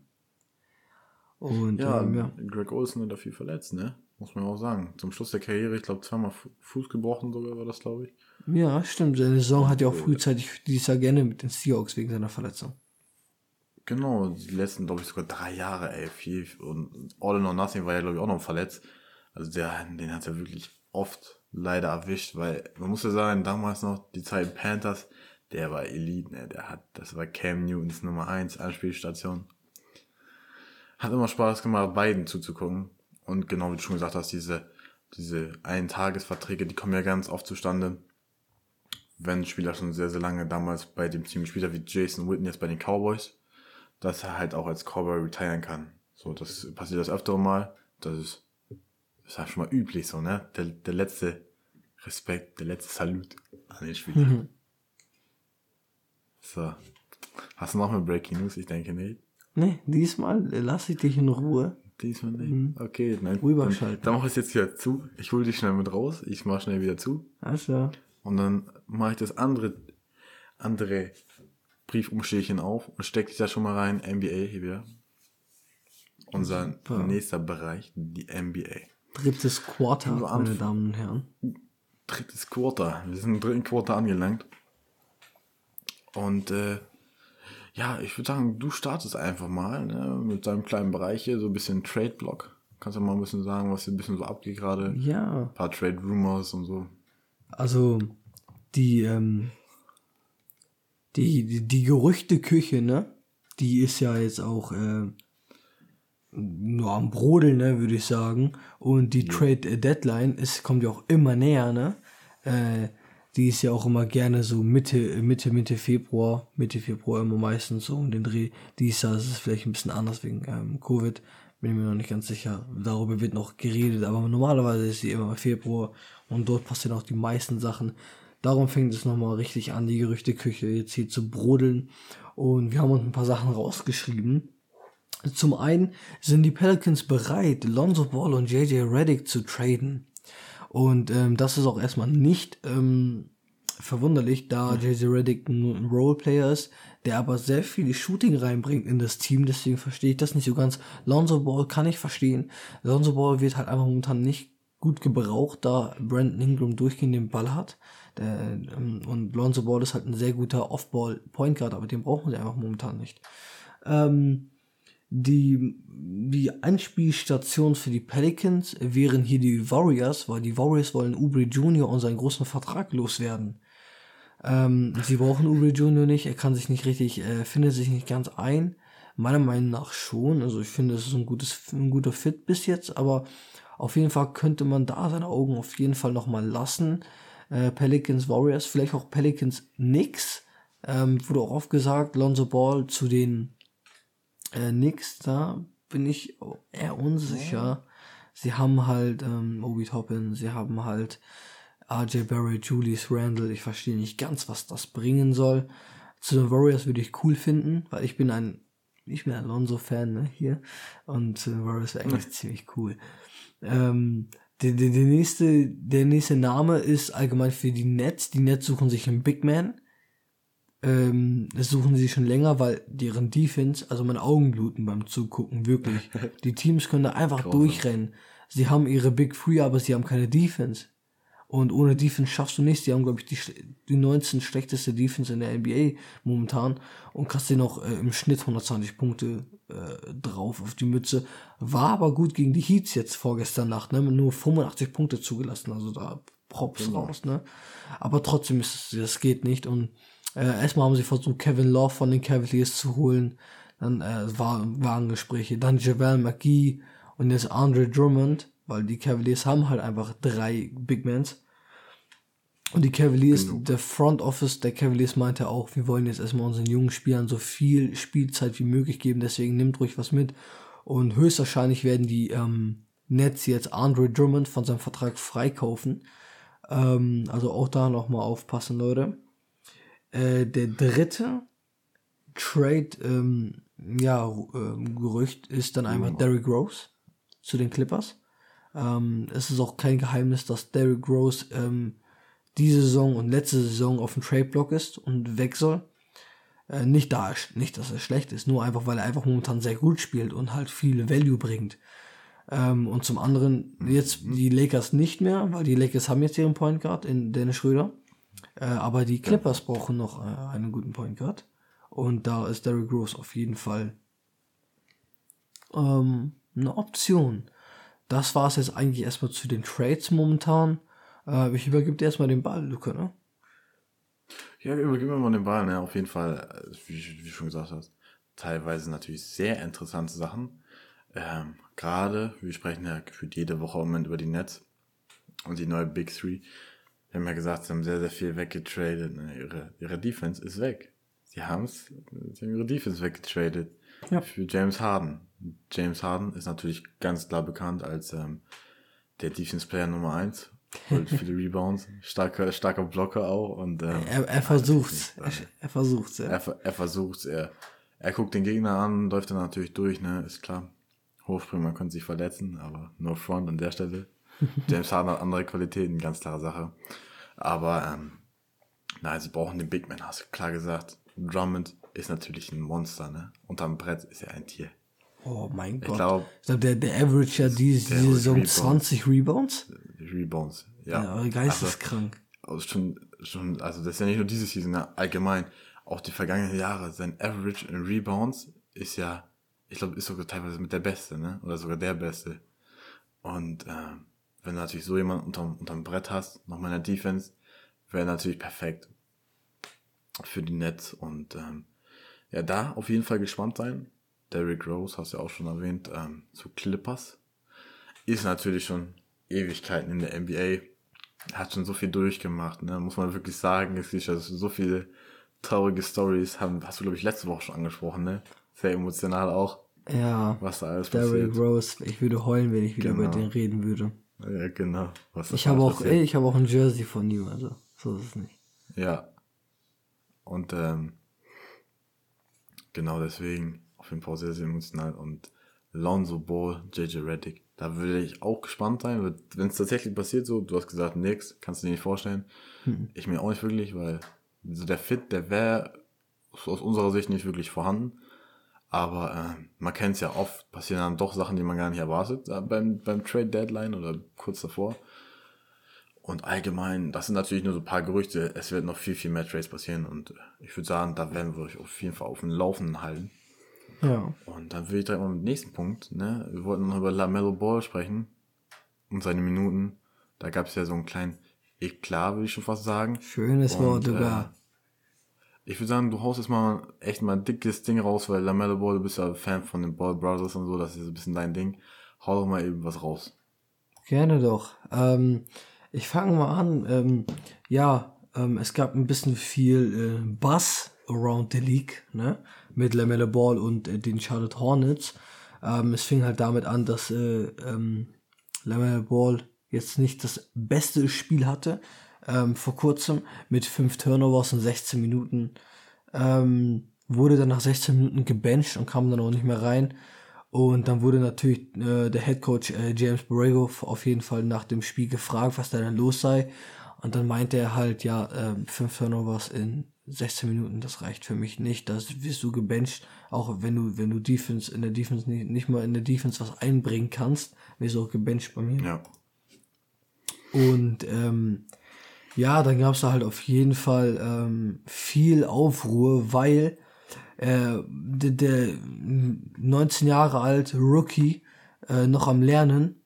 [SPEAKER 1] Und
[SPEAKER 2] Ja,
[SPEAKER 1] ähm, ja.
[SPEAKER 2] Greg Olsen hat da viel verletzt, ne? Muss man auch sagen. Zum Schluss der Karriere, ich glaube, zweimal Fu- Fuß gebrochen sogar war das, glaube ich.
[SPEAKER 1] ja, stimmt. Seine Saison hat ja auch frühzeitig dieses Jahr gerne mit den Seahawks wegen seiner Verletzung.
[SPEAKER 2] Genau, die letzten, glaube ich, sogar drei Jahre, ey, viel. Und All in or Nothing war ja, glaube ich, auch noch verletzt. Also der, den hat er wirklich oft leider erwischt, weil man muss ja sagen, damals noch die Zeit Panthers, der war Elite, ne? Der hat, das war Cam Newtons Nummer 1 Anspielstation. Hat immer Spaß gemacht, beiden zuzugucken. Und genau wie du schon gesagt hast, diese, diese Eintagesverträge, die kommen ja ganz oft zustande, wenn Spieler schon sehr, sehr lange damals bei dem Team gespielt hat, wie Jason Witten jetzt bei den Cowboys, dass er halt auch als Cowboy retiren kann. So, das passiert das öfter mal. Das ist, ist halt schon mal üblich so, ne? Der, der letzte Respekt, der letzte Salut an den Spieler. Mhm. So. Hast du noch eine Breaking News? Ich denke nicht.
[SPEAKER 1] Nee, diesmal lasse ich dich in Ruhe.
[SPEAKER 2] Diesmal nicht. Mhm. Okay, nein. Rüberschalten. Dann, dann mache ich es jetzt wieder zu. Ich hole dich schnell mit raus. Ich mache schnell wieder zu.
[SPEAKER 1] Also.
[SPEAKER 2] Und dann mache ich das andere, andere Briefumschlägchen auf und stecke dich da schon mal rein. NBA hier wieder. Unser Super. nächster Bereich, die NBA.
[SPEAKER 1] Drittes Quarter, meine Damen und Herren.
[SPEAKER 2] Drittes Quarter. Wir sind im dritten Quarter angelangt. Und äh, ja, ich würde sagen, du startest einfach mal ne, mit deinem kleinen Bereich hier, so ein bisschen Trade-Block. Kannst du mal ein bisschen sagen, was hier ein bisschen so abgeht gerade?
[SPEAKER 1] Ja.
[SPEAKER 2] Ein paar Trade-Rumors und so.
[SPEAKER 1] Also, die, ähm, die, die, die Gerüchteküche, ne? Die ist ja jetzt auch äh, nur am Brodeln, ne, würde ich sagen. Und die ja. Trade Deadline ist, kommt ja auch immer näher, ne? Äh, die ist ja auch immer gerne so Mitte, Mitte, Mitte Februar, Mitte Februar immer meistens so um den Dreh. Dies Jahr ist es vielleicht ein bisschen anders wegen ähm, Covid. Bin ich mir noch nicht ganz sicher. Darüber wird noch geredet, aber normalerweise ist sie immer im Februar und dort passieren auch die meisten Sachen. Darum fängt es nochmal richtig an, die Gerüchteküche jetzt hier zu brodeln. Und wir haben uns ein paar Sachen rausgeschrieben. Zum einen sind die Pelicans bereit, Lonzo Ball und JJ Reddick zu traden. Und ähm, das ist auch erstmal nicht ähm, verwunderlich, da JJ Reddick ein Roleplayer ist, der aber sehr viel Shooting reinbringt in das Team. Deswegen verstehe ich das nicht so ganz. Lonzo Ball kann ich verstehen. Lonzo Ball wird halt einfach momentan nicht gut gebraucht, da Brandon Ingram durchgehend den Ball hat. Der, ähm, und Lonzo Ball ist halt ein sehr guter Off-Ball-Point Guard, aber den brauchen sie einfach momentan nicht. Ähm, die, die Anspielstation für die Pelicans wären hier die Warriors, weil die Warriors wollen Ubri Jr. und seinen großen Vertrag loswerden. Ähm, sie brauchen Ubri Jr. nicht, er kann sich nicht richtig, äh, findet sich nicht ganz ein. Meiner Meinung nach schon. Also ich finde, es ist ein gutes, ein guter Fit bis jetzt, aber auf jeden Fall könnte man da seine Augen auf jeden Fall nochmal lassen. Äh, Pelicans Warriors, vielleicht auch Pelicans Knicks. Ähm, wurde auch oft gesagt, Lonzo Ball zu den äh, nix, da bin ich eher unsicher. Sie haben halt ähm, Obi Toppin, sie haben halt RJ Barry, Julius Randle. Ich verstehe nicht ganz, was das bringen soll. Zu den Warriors würde ich cool finden, weil ich bin ein, ich bin ein Alonso-Fan ne, hier. Und äh, Warriors wäre eigentlich ziemlich cool. Ähm, der, der, der, nächste, der nächste Name ist allgemein für die Nets. Die Nets suchen sich einen Big Man. Ähm, das suchen sie schon länger, weil deren Defense, also meine Augen bluten beim Zugucken, wirklich. Die Teams können da einfach Grausam. durchrennen. Sie haben ihre Big Three, aber sie haben keine Defense. Und ohne Defense schaffst du nichts. Die haben, glaube ich, die, die 19 schlechteste Defense in der NBA momentan und kannst dir noch äh, im Schnitt 120 Punkte äh, drauf auf die Mütze. War aber gut gegen die Heats jetzt vorgestern Nacht, ne? Nur 85 Punkte zugelassen, also da Props genau. raus, ne? Aber trotzdem ist es, das geht nicht und äh, erstmal haben sie versucht, Kevin Love von den Cavaliers zu holen. Dann äh, war, waren Gespräche. Dann Javel McGee und jetzt Andre Drummond, weil die Cavaliers haben halt einfach drei Big Mans. Und die Cavaliers, Genug. der Front Office der Cavaliers meinte auch, wir wollen jetzt erstmal unseren jungen Spielern so viel Spielzeit wie möglich geben, deswegen nimmt ruhig was mit. Und höchstwahrscheinlich werden die ähm, Nets jetzt Andre Drummond von seinem Vertrag freikaufen. Ähm, also auch da nochmal aufpassen, Leute. Äh, der dritte Trade, ähm, ja, äh, Gerücht ist dann einmal mhm. Derrick Rose zu den Clippers. Ähm, es ist auch kein Geheimnis, dass Derrick Rose ähm, diese Saison und letzte Saison auf dem Trade-Block ist und weg soll. Äh, nicht da, nicht, dass er schlecht ist, nur einfach, weil er einfach momentan sehr gut spielt und halt viel Value bringt. Ähm, und zum anderen jetzt die Lakers nicht mehr, weil die Lakers haben jetzt ihren Point Guard in Dennis Schröder. Äh, aber die Clippers brauchen noch äh, einen guten Point Guard. Und da ist Derrick Rose auf jeden Fall ähm, eine Option. das war es jetzt eigentlich erstmal zu den Trades momentan. Äh, ich übergebe dir erstmal den Ball, Luca, ne?
[SPEAKER 2] Ja, übergib mir mal den Ball, ne? Auf jeden Fall, äh, wie, wie du schon gesagt hast, teilweise natürlich sehr interessante Sachen. Ähm, Gerade, wir sprechen ja gefühlt jede Woche im Moment über die Nets und die neue Big Three. Wir haben ja gesagt, sie haben sehr, sehr viel weggetradet. Ne? Ihre, ihre Defense ist weg. Sie haben's, sie haben ihre Defense weggetradet
[SPEAKER 1] Ja.
[SPEAKER 2] für James Harden. James Harden ist natürlich ganz klar bekannt als ähm, der Defense Player Nummer 1. Holt viele Rebounds, starker, starker Blocker auch und ähm,
[SPEAKER 1] Er, er versucht's. Er, er versucht's, ja.
[SPEAKER 2] er, er versucht's, er, er guckt den Gegner an, läuft dann natürlich durch, ne, ist klar. Hochspringen, man könnte sich verletzen, aber no front an der Stelle. James Harden hat andere Qualitäten, ganz klare Sache. Aber, ähm, nein, sie brauchen den Big Man, hast du klar gesagt. Drummond ist natürlich ein Monster, ne. Unterm Brett ist er ein Tier.
[SPEAKER 1] Oh mein
[SPEAKER 2] Ich
[SPEAKER 1] Gott.
[SPEAKER 2] glaube,
[SPEAKER 1] Ich glaub, der, der Average ja diese Saison
[SPEAKER 2] Rebounds.
[SPEAKER 1] 20 Rebounds.
[SPEAKER 2] Rebounds, ja.
[SPEAKER 1] Ja, geisteskrank.
[SPEAKER 2] Also schon, schon, also das ist ja nicht nur diese Season, ja, allgemein, auch die vergangenen Jahre, sein Average in Rebounds ist ja, ich glaube, ist sogar teilweise mit der Beste, ne? Oder sogar der Beste. Und ähm, wenn du natürlich so jemanden unterm, unterm Brett hast, nochmal in der Defense, wäre natürlich perfekt für die Nets. Und ähm, ja, da auf jeden Fall gespannt sein. Derrick Rose, hast du ja auch schon erwähnt, ähm, zu Clippers. Ist natürlich schon Ewigkeiten in der NBA hat schon so viel durchgemacht, ne? muss man wirklich sagen. Es gibt ja so viele traurige Stories, haben, hast du, glaube ich, letzte Woche schon angesprochen, ne? Sehr emotional auch,
[SPEAKER 1] Ja.
[SPEAKER 2] was da alles
[SPEAKER 1] Derrick
[SPEAKER 2] passiert.
[SPEAKER 1] Rose, ich würde heulen, wenn ich wieder
[SPEAKER 2] Genau.
[SPEAKER 1] über den reden würde.
[SPEAKER 2] Ja, genau. Was
[SPEAKER 1] Ich habe auch, ey, ich habe auch ein Jersey von ihm, also so ist es nicht.
[SPEAKER 2] Ja. Und ähm, genau deswegen auf jeden Fall sehr, sehr emotional. Und Lonzo Ball, JJ Reddick, da würde ich auch gespannt sein, wenn es tatsächlich passiert so, du hast gesagt, nix, kannst du dir nicht vorstellen. Ich mir auch nicht wirklich, weil so der Fit, der wäre aus unserer Sicht nicht wirklich vorhanden. Aber ähm, man kennt es ja oft, passieren dann doch Sachen, die man gar nicht erwartet äh, beim, beim Trade Deadline oder kurz davor. Und allgemein, das sind natürlich nur so ein paar Gerüchte. Es wird noch viel, viel mehr Trades passieren. Und äh, ich würde sagen, da werden wir euch auf jeden Fall auf dem Laufenden halten.
[SPEAKER 1] Ja.
[SPEAKER 2] Und dann will ich direkt mal mit dem nächsten Punkt. Ne? Wir wollten noch über LaMelo Ball sprechen. Und seine Minuten. Da gab es ja so einen kleinen Eklat, würde ich schon fast sagen.
[SPEAKER 1] Schönes Wort,
[SPEAKER 2] äh,
[SPEAKER 1] sogar.
[SPEAKER 2] Ich würde sagen, du haust jetzt mal echt mal ein dickes Ding raus, weil LaMelo Ball, du bist ja Fan von den Ball Brothers und so, das ist ein bisschen dein Ding. Hau doch mal eben was raus.
[SPEAKER 1] Gerne doch. Ähm, ich fange mal an. Ähm, ja, ähm, es gab ein bisschen viel äh, Buzz around the league, ne? Mit LaMelo Ball und äh, den Charlotte Hornets. Ähm, es fing halt damit an, dass äh, ähm, LaMelo Ball jetzt nicht das beste Spiel hatte. Ähm, vor kurzem mit fünf Turnovers in 16 Minuten. Ähm, wurde dann nach 16 Minuten gebencht und kam dann auch nicht mehr rein. Und dann wurde natürlich äh, der Head Coach äh, James Borrego auf jeden Fall nach dem Spiel gefragt, was da denn los sei. Und dann meinte er halt, ja, ähm, fünf Turnovers in 16 Minuten, das reicht für mich nicht. Das wirst du gebencht, auch wenn du, wenn du Defense in der Defense nicht, nicht mal in der Defense was einbringen kannst, wirst du auch gebencht bei mir.
[SPEAKER 2] Ja.
[SPEAKER 1] Und ähm, ja, dann gab es da halt auf jeden Fall ähm, viel Aufruhr, weil äh, der, der 19 Jahre alte Rookie äh, noch am Lernen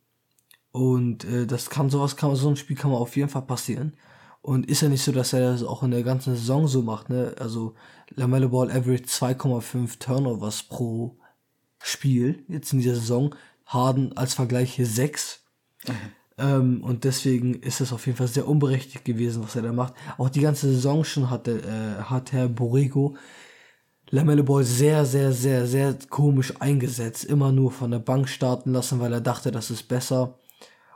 [SPEAKER 1] und äh, das kann sowas kann so ein Spiel kann man auf jeden Fall passieren und ist ja nicht so, dass er das auch in der ganzen Saison so macht, ne? Also Lamelo Ball average 2,5 Turnovers pro Spiel jetzt in dieser Saison, Harden als Vergleich hier 6. Ähm, und deswegen ist es auf jeden Fall sehr unberechtigt gewesen, was er da macht. Auch die ganze Saison schon hatte, äh, hat Herr Borrego Lamelle Ball sehr, sehr, sehr, sehr komisch eingesetzt. Immer nur von der Bank starten lassen, weil er dachte, das ist besser.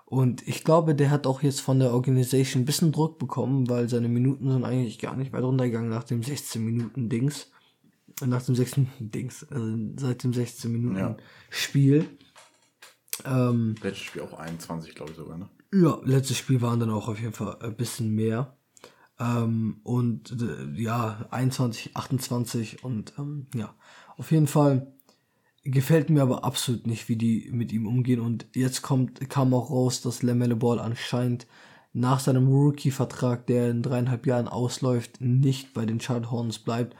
[SPEAKER 1] Und ich glaube, der hat auch jetzt von der Organisation ein bisschen Druck bekommen, weil seine Minuten sind eigentlich gar nicht weit runtergegangen nach dem 16 Minuten Dings. Äh, Nach dem 16 Minuten Dings. Also seit dem 16 Minuten
[SPEAKER 2] Ja.
[SPEAKER 1] Spiel. Ähm,
[SPEAKER 2] Letztes Spiel auch 21, glaube ich sogar, ne?
[SPEAKER 1] ja, letztes Spiel waren dann auch auf jeden Fall ein bisschen mehr. Ähm, und äh, ja, 21, 28 und ähm, ja, auf jeden Fall gefällt mir aber absolut nicht, wie die mit ihm umgehen. Und jetzt kommt, kam auch raus, dass Lamelle Ball anscheinend nach seinem Rookie-Vertrag, der in dreieinhalb Jahren ausläuft, nicht bei den Charlotte Hornets bleibt.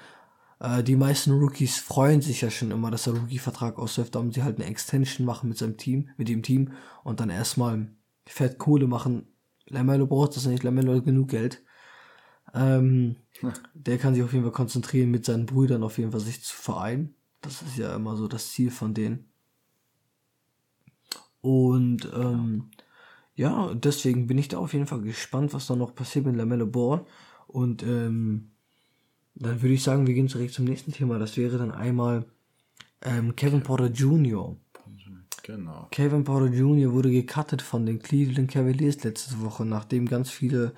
[SPEAKER 1] Äh, die meisten Rookies freuen sich ja schon immer, dass der Rookie-Vertrag ausläuft, damit sie halt eine Extension machen mit seinem Team, mit dem Team und dann erstmal fett Kohle machen. Lamello braucht das nicht, Lamello hat genug Geld. Ähm, der kann sich auf jeden Fall konzentrieren, mit seinen Brüdern auf jeden Fall sich zu vereinen. Das ist ja immer so das Ziel von denen. Und ähm, ja, deswegen bin ich da auf jeden Fall gespannt, was da noch passiert mit Lamello Ball. Und ähm, dann würde ich sagen, wir gehen direkt zum nächsten Thema. Das wäre dann einmal ähm, Kevin Porter Jr.
[SPEAKER 2] Genau.
[SPEAKER 1] Kevin Porter Jr. wurde gecuttet von den Cleveland Cavaliers letzte Woche, nachdem ganz viele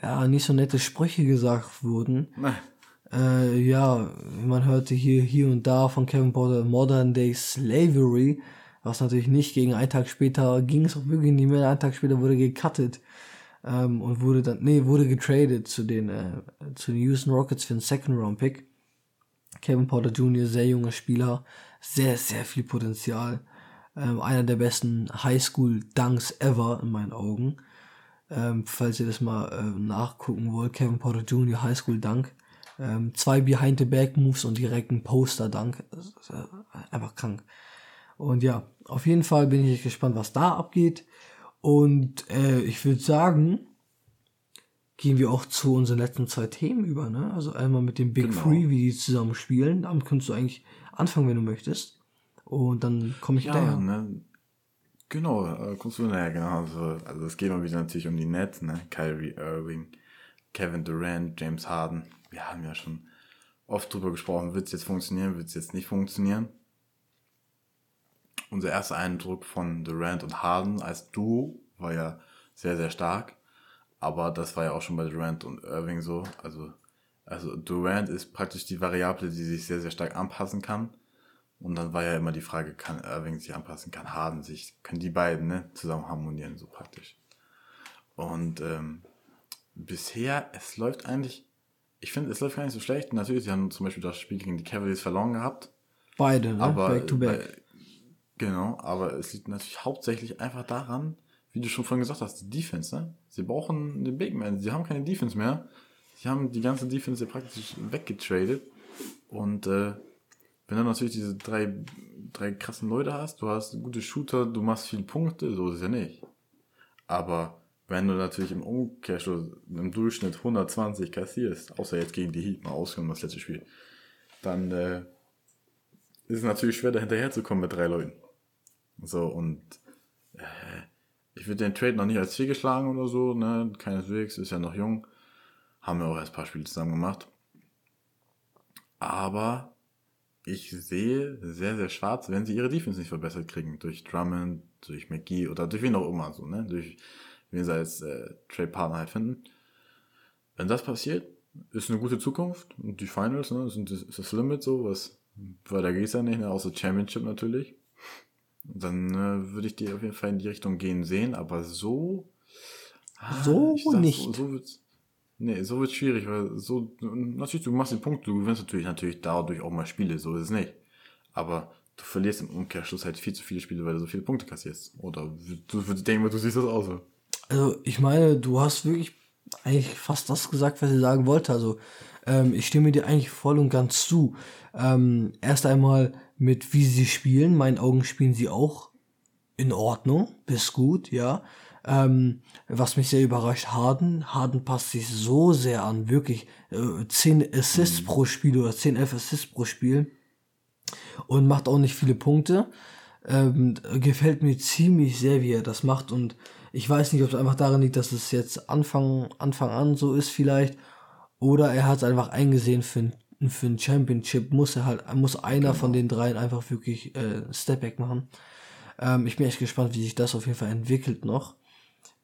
[SPEAKER 1] ja, nicht so nette Sprüche gesagt wurden. Äh, ja, man hörte hier, hier und da von Kevin Porter Modern Day Slavery, was natürlich nicht gegen einen Tag später ging es auch wirklich nicht mehr. Einen Tag später wurde gecuttet ähm, und wurde dann, nee, wurde getradet zu den, äh, zu den Houston Rockets für einen Second Round Pick. Kevin Porter Jr., sehr junger Spieler, sehr, sehr viel Potenzial. Ähm, einer der besten Highschool-Dunks ever in meinen Augen. Ähm, falls ihr das mal äh, nachgucken wollt, Kevin Porter Jr. Highschool-Dunk. Ähm, zwei Behind-the-Back-Moves und direkt ein Poster-Dunk. Äh, einfach krank. Und ja, auf jeden Fall bin ich gespannt, was da abgeht. Und äh, ich würde sagen, gehen wir auch zu unseren letzten zwei Themen über. Ne? Also einmal mit dem Big genau. Three, wie die zusammen spielen. Damit kannst du eigentlich anfangen, wenn du möchtest. Und dann komme ich
[SPEAKER 2] ja, daher. Ne? Genau, äh, kommst du näher, genau. Also, also es geht mal wieder natürlich um die Nets, ne? Kyrie Irving, Kevin Durant, James Harden. Wir haben ja schon oft drüber gesprochen, wird es jetzt funktionieren, wird es jetzt nicht funktionieren. Unser erster Eindruck von Durant und Harden als Duo war ja sehr, sehr stark. Aber das war ja auch schon bei Durant und Irving so. Also, also Durant ist praktisch die Variable, die sich sehr, sehr stark anpassen kann. Und dann war ja immer die Frage, kann Irving sich anpassen, kann Harden sich, können die beiden ne, zusammen harmonieren, so praktisch. Und ähm, bisher, es läuft eigentlich, ich finde, es läuft gar nicht so schlecht. Natürlich, sie haben zum Beispiel das Spiel gegen die Cavaliers verloren gehabt.
[SPEAKER 1] Beide,
[SPEAKER 2] ne? Aber, back to back. Bei, genau, aber es liegt natürlich hauptsächlich einfach daran, wie du schon vorhin gesagt hast, die Defense, ne? Sie brauchen den Big Man, sie haben keine Defense mehr. Sie haben die ganze Defense praktisch weggetradet. Und äh, wenn du natürlich diese drei, drei krassen Leute hast, du hast gute Shooter, du machst viele Punkte, so ist es ja nicht. Aber wenn du natürlich im Umkehrschluss im Durchschnitt 120 kassierst, außer jetzt gegen die Heat mal ausgenommen das letzte Spiel, dann äh, ist es natürlich schwer, da hinterherzukommen mit drei Leuten. So, und äh, ich würde den Trade noch nicht als fehlgeschlagen oder so, ne? Keineswegs, ist ja noch jung. Haben wir auch erst ein paar Spiele zusammen gemacht. Aber ich sehe sehr, sehr schwarz, wenn sie ihre Defense nicht verbessert kriegen. Durch Drummond, durch McGee oder durch wen auch immer so, ne? Durch wen sie als äh, Trade-Partner halt finden. Wenn das passiert, ist eine gute Zukunft. Und die Finals, ne, sind das, ist das Limit so, was weiter geht's ja nicht, ne? außer Championship natürlich. Dann äh, würde ich die auf jeden Fall in die Richtung gehen sehen, aber so.
[SPEAKER 1] Ah, so nicht.
[SPEAKER 2] So, so wird's, Nee, so wird schwierig, weil so, natürlich, du machst den Punkt, du gewinnst natürlich, natürlich dadurch auch mal Spiele, so ist es nicht. Aber du verlierst im Umkehrschluss halt viel zu viele Spiele, weil du so viele Punkte kassierst. Oder du würdest denken, du siehst das aus. So.
[SPEAKER 1] Also, ich meine, du hast wirklich eigentlich fast das gesagt, was ich sagen wollte. Also, ähm, ich stimme dir eigentlich voll und ganz zu. Ähm, erst einmal mit, wie sie spielen. In meinen Augen spielen sie auch in Ordnung, bis gut, ja. Ähm, was mich sehr überrascht, Harden. Harden passt sich so sehr an, wirklich äh, 10 Assists mhm. pro Spiel oder 10, 11 Assists pro Spiel und macht auch nicht viele Punkte. Ähm, gefällt mir ziemlich sehr, wie er das macht und ich weiß nicht, ob es einfach daran liegt, dass es jetzt Anfang, Anfang an so ist vielleicht oder er hat es einfach eingesehen für ein, für ein Championship muss er halt, muss einer genau. von den dreien einfach wirklich äh, Stepback machen. Ähm, ich bin echt gespannt, wie sich das auf jeden Fall entwickelt noch.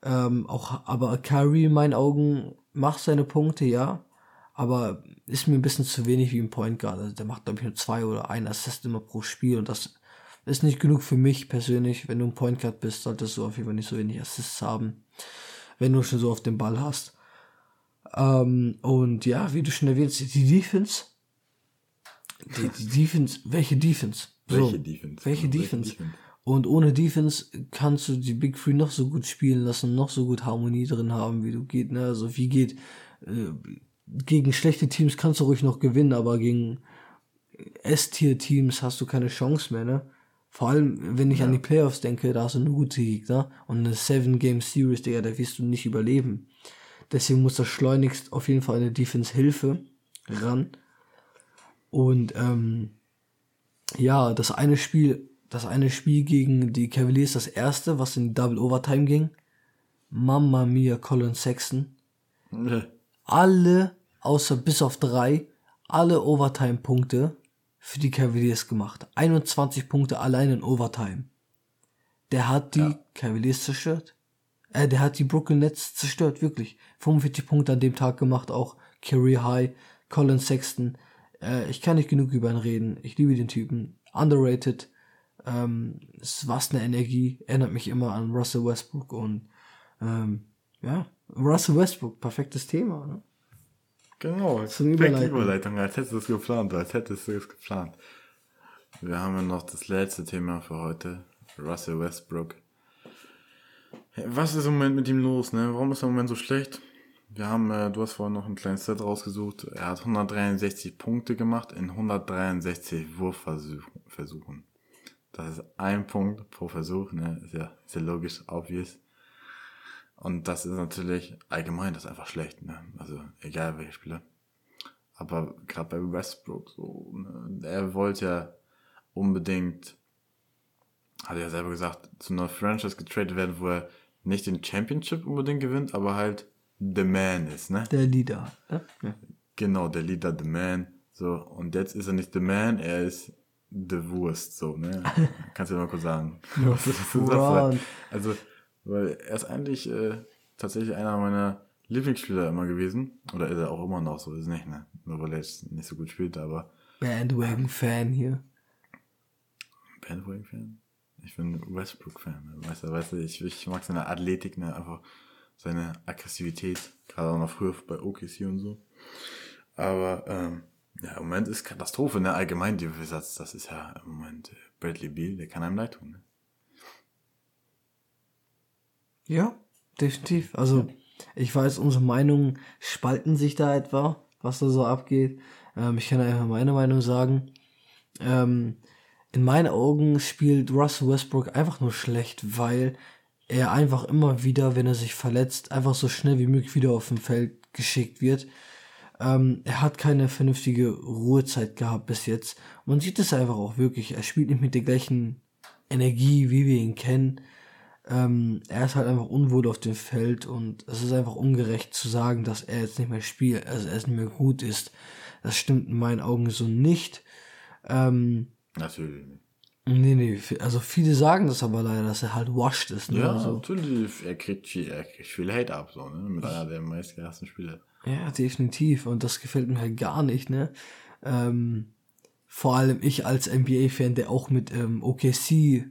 [SPEAKER 1] Ähm, auch, aber Kyrie in meinen Augen macht seine Punkte, ja. Aber ist mir ein bisschen zu wenig wie im Point Guard. Also der macht, glaube ich, nur zwei oder ein Assist immer pro Spiel. Und das ist nicht genug für mich persönlich. Wenn du ein Point Guard bist, solltest du auf jeden Fall nicht so wenig Assists haben. Wenn du schon so auf den Ball hast. Ähm, und ja, wie du schon erwähnt hast, die Defense. Die, die Defense, welche Defense?
[SPEAKER 2] So, welche Defense?
[SPEAKER 1] Welche Defense? Welche Defense? Und ohne Defense kannst du die Big Three noch so gut spielen lassen, noch so gut Harmonie drin haben, wie du geht. Ne? Also wie geht äh, gegen schlechte Teams kannst du ruhig noch gewinnen, aber gegen S-Tier-Teams hast du keine Chance mehr, ne? Vor allem, wenn ich ja. an die Playoffs denke, da hast du eine gute Gegner und eine Seven-Game-Series, Digga, da wirst du nicht überleben. Deswegen muss das schleunigst auf jeden Fall eine Defense-Hilfe ran. Und ähm, ja, das eine Spiel, das eine Spiel gegen die Cavaliers, das erste, was in Double Overtime ging. Mamma mia, Colin Sexton. Nee. Alle, außer bis auf drei, alle Overtime-Punkte für die Cavaliers gemacht. 21 Punkte allein in Overtime. Der hat die ja. Cavaliers zerstört. Äh, der hat die Brooklyn Nets zerstört, wirklich. 45 Punkte an dem Tag gemacht, auch Career High, Colin Sexton. Äh, ich kann nicht genug über ihn reden. Ich liebe den Typen. Underrated. Ähm, ist was eine Energie. Erinnert mich immer an Russell Westbrook und ähm, ja, Russell Westbrook, perfektes Thema. Ne?
[SPEAKER 2] Genau, perfekte Überleitung, als hättest du es geplant, als hättest du es geplant. Wir haben ja noch das letzte Thema für heute. Russell Westbrook. Was ist im Moment mit ihm los, ne? Warum ist er im Moment so schlecht? Wir haben, äh, du hast vorhin noch ein kleines Set rausgesucht. Er hat 163 Punkte gemacht in 163 Wurfversuchen. Das ist ein Punkt pro Versuch, ne? Ist ja, ist ja logisch, obvious. Und das ist natürlich allgemein, das ist einfach schlecht, ne? Also, egal welcher Spieler. Aber gerade bei Westbrook, so, ne? er wollte ja unbedingt, hat er ja selber gesagt, zu einer Franchise getradet werden, wo er nicht den Championship unbedingt gewinnt, aber halt the man ist, ne?
[SPEAKER 1] Der Leader. Ja?
[SPEAKER 2] Genau, der Leader, the man. So, und jetzt ist er nicht the man, er ist the Wurst, so, ne? Kannst du mal kurz sagen. Was ist das also, weil er ist eigentlich äh, tatsächlich einer meiner Lieblingsspieler immer gewesen. Oder ist er auch immer noch so, ist nicht, ne? Nur weil er jetzt nicht so gut spielt, aber.
[SPEAKER 1] Bandwagon-Fan hier.
[SPEAKER 2] Bandwagon-Fan? Ich bin Westbrook-Fan. Weißt du, weißt du, ich, ich mag seine Athletik, ne? Einfach seine Aggressivität. Gerade auch noch früher bei OKC und so. Aber, ähm, ja, im Moment ist Katastrophe, ne? Allgemein die Besatz. Das ist ja im Moment äh, Bradley Beal, der kann einem leid tun, ne?
[SPEAKER 1] Ja, definitiv. Also, ich weiß, unsere Meinungen spalten sich da etwa, was da so abgeht. Ähm, ich kann einfach meine Meinung sagen. Ähm, in meinen Augen spielt Russell Westbrook einfach nur schlecht, weil er einfach immer wieder, wenn er sich verletzt, einfach so schnell wie möglich wieder auf dem Feld geschickt wird. Ähm, er hat keine vernünftige Ruhezeit gehabt bis jetzt. Man sieht es einfach auch wirklich. Er spielt nicht mit der gleichen Energie, wie wir ihn kennen. Ähm, er ist halt einfach unwohl auf dem Feld und es ist einfach ungerecht zu sagen, dass er jetzt nicht mehr spielt, also er nicht mehr gut ist. Das stimmt in meinen Augen so nicht. Ähm,
[SPEAKER 2] Natürlich nicht.
[SPEAKER 1] Nee, nee, also viele sagen das aber leider, dass er halt washed ist. Ne?
[SPEAKER 2] Ja,
[SPEAKER 1] also,
[SPEAKER 2] natürlich, er kriegt, viel, er kriegt viel Hate ab, so, ne? Mit einer der meistgehassten Spieler.
[SPEAKER 1] Ja, definitiv. Und das gefällt mir halt gar nicht, ne? Ähm, vor allem ich als NBA-Fan, der auch mit ähm, OKC,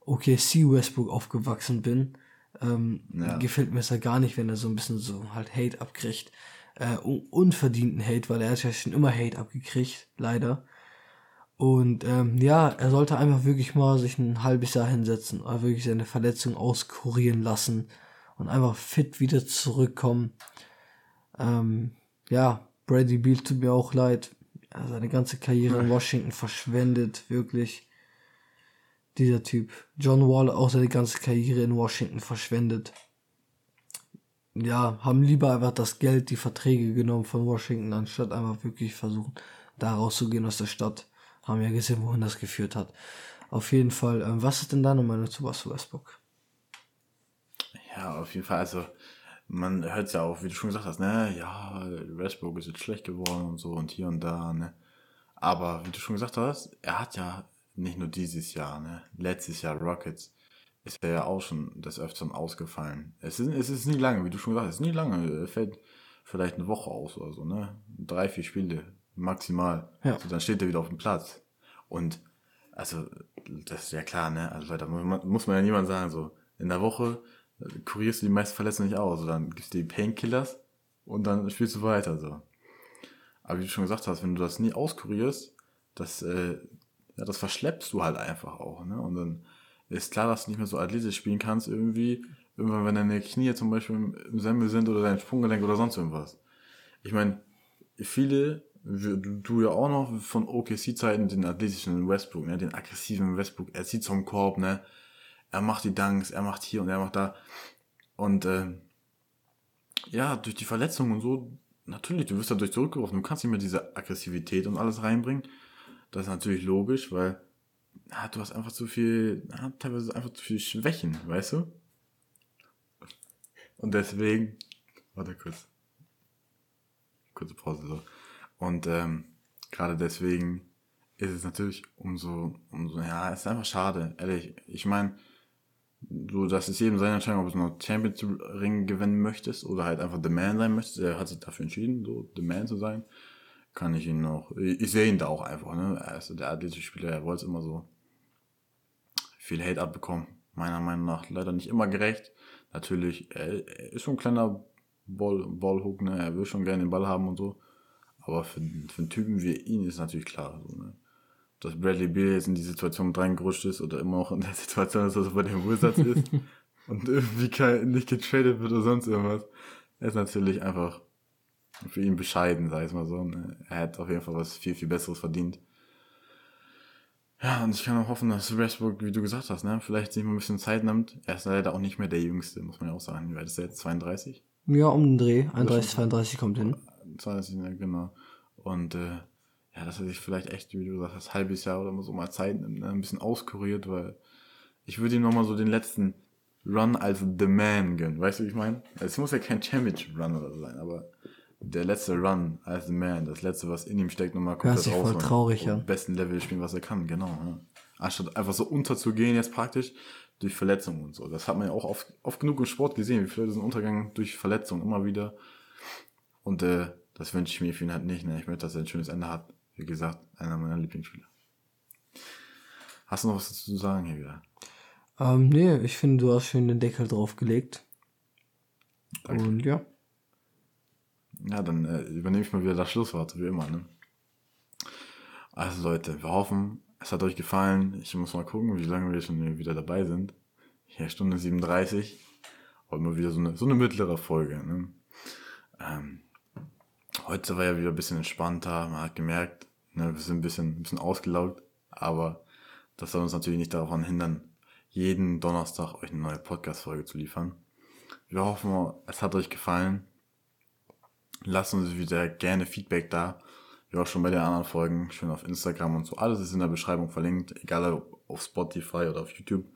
[SPEAKER 1] OKC Westbrook aufgewachsen bin, ähm, ja. gefällt mir es halt gar nicht, wenn er so ein bisschen so halt Hate abkriegt. Äh, un unverdienten Hate, weil er hat ja schon immer Hate abgekriegt, leider. Und ähm, ja, er sollte einfach wirklich mal sich ein halbes Jahr hinsetzen, oder wirklich seine Verletzung auskurieren lassen und einfach fit wieder zurückkommen. Ähm, ja, Brady Beal tut mir auch leid. Er seine ganze Karriere in Washington verschwendet, wirklich. Dieser Typ. John Wall auch seine ganze Karriere in Washington verschwendet. Ja, haben lieber einfach das Geld, die Verträge genommen von Washington, anstatt einfach wirklich versuchen, da rauszugehen aus der Stadt. Haben ja gesehen, wohin das geführt hat. Auf jeden Fall, ähm, was ist denn deine Meinung zu Russell Westbrook?
[SPEAKER 2] Ja, auf jeden Fall, also man hört es ja auch, wie du schon gesagt hast, ne, ja, Westbrook ist jetzt schlecht geworden und so und hier und da, ne. Aber wie du schon gesagt hast, er hat ja nicht nur dieses Jahr, ne, letztes Jahr Rockets ist er ja auch schon des Öfteren ausgefallen. Es ist, es ist nie lange, wie du schon gesagt hast, es ist nie lange, er fällt vielleicht eine Woche aus oder so, ne. Drei, vier Spiele, maximal. Ja. Also dann steht er wieder auf dem Platz. Und also, das ist ja klar, ne? Also da muss man ja niemand sagen, so, in der Woche äh, kurierst du die meisten Verletzungen nicht aus, dann gibst du die Painkillers und dann spielst du weiter, so. Aber wie du schon gesagt hast, wenn du das nie auskurierst, das, äh, ja, das verschleppst du halt einfach auch, ne? Und dann ist klar, dass du nicht mehr so athletisch spielen kannst, irgendwie, irgendwann, wenn deine Knie zum Beispiel im Semmel sind oder dein Sprunggelenk oder sonst irgendwas. Ich meine, viele, du, ja auch noch von OKC-Zeiten, den athletischen Westbrook, ne, den aggressiven Westbrook, er zieht zum Korb, ne, er macht die Dunks, er macht hier und er macht da. Und äh, ja, durch die Verletzung und so, natürlich, du wirst dadurch zurückgeworfen. Du kannst nicht mehr diese Aggressivität und alles reinbringen. Das ist natürlich logisch, weil ja, du hast einfach zu viel, ja, teilweise einfach zu viel Schwächen, weißt du? Und deswegen, warte kurz. Kurze Pause so. Und ähm, gerade deswegen ist es natürlich umso, umso, ja, es ist einfach schade, ehrlich. Ich meine, so, das ist jedem seine Entscheidung, ob du noch Champions Ring gewinnen möchtest oder halt einfach The Man sein möchtest. Er hat sich dafür entschieden, so The Man zu sein. Kann ich ihn noch, ich, ich sehe ihn da auch einfach, ne? Er ist der athletische Spieler, er wollte es immer so viel Hate abbekommen. Meiner Meinung nach leider nicht immer gerecht. Natürlich, er, ist schon ein kleiner Ball, Ballhook, ne? Er will schon gerne den Ball haben und so. Aber für, für einen Typen wie ihn ist natürlich klar, so, ne? dass Bradley Beal jetzt in die Situation reingerutscht ist oder immer noch in der Situation ist, dass er bei dem Wizards ist und irgendwie kein, nicht getradet wird oder sonst irgendwas, er ist natürlich einfach für ihn bescheiden, sag ich mal so. Ne? Er hat auf jeden Fall was viel, viel Besseres verdient. Ja, und ich kann auch hoffen, dass Westbrook, wie du gesagt hast, ne, vielleicht sich mal ein bisschen Zeit nimmt. Er ist leider auch nicht mehr der Jüngste, muss man ja auch sagen. Wie weit ist er jetzt? 32?
[SPEAKER 1] Ja, um den Dreh. 31, 32 kommt hin.
[SPEAKER 2] 32, ne, genau. Und äh, ja, dass er sich vielleicht echt, wie du sagst, das halbes Jahr oder so mal Zeit nimmt, ne, ein bisschen auskuriert, weil ich würde ihm nochmal so den letzten Run als The Man gönnen. Weißt du, wie ich meine? Es muss ja kein Championship Run oder so sein, aber der letzte Run als The Man, das letzte, was in ihm steckt, nochmal komplett
[SPEAKER 1] ja, voll traurig, ja.
[SPEAKER 2] besten Level spielen, was er kann, genau. Ja. Anstatt einfach so unterzugehen jetzt praktisch durch Verletzungen und so. Das hat man ja auch oft, oft genug im Sport gesehen, wie viele sind untergegangen durch Verletzungen immer wieder. Und äh, das wünsche ich mir für ihn halt nicht. Ne? Ich möchte, dass er ein schönes Ende hat. Wie gesagt, einer meiner Lieblingsspieler. Hast du noch was dazu zu sagen hier wieder?
[SPEAKER 1] Ähm, nee, ich finde, du hast schön den Deckel draufgelegt. Danke. Und ja.
[SPEAKER 2] Ja, dann äh, übernehme ich mal wieder das Schlusswort, wie immer. Ne? Also Leute, wir hoffen, es hat euch gefallen. Ich muss mal gucken, wie lange wir schon wieder dabei sind. Hier Stunde 37. Heute mal wieder so eine, so eine mittlere Folge. Ne? Ähm, heute war ja wieder ein bisschen entspannter. Man hat gemerkt, ne, wir sind ein bisschen, ein bisschen ausgelaugt. Aber das soll uns natürlich nicht daran hindern, jeden Donnerstag euch eine neue Podcast-Folge zu liefern. Wir hoffen, es hat euch gefallen. Lasst uns wieder gerne Feedback da. Wie auch schon bei den anderen Folgen, schön auf Instagram und so. Alles ist in der Beschreibung verlinkt, egal ob auf Spotify oder auf YouTube.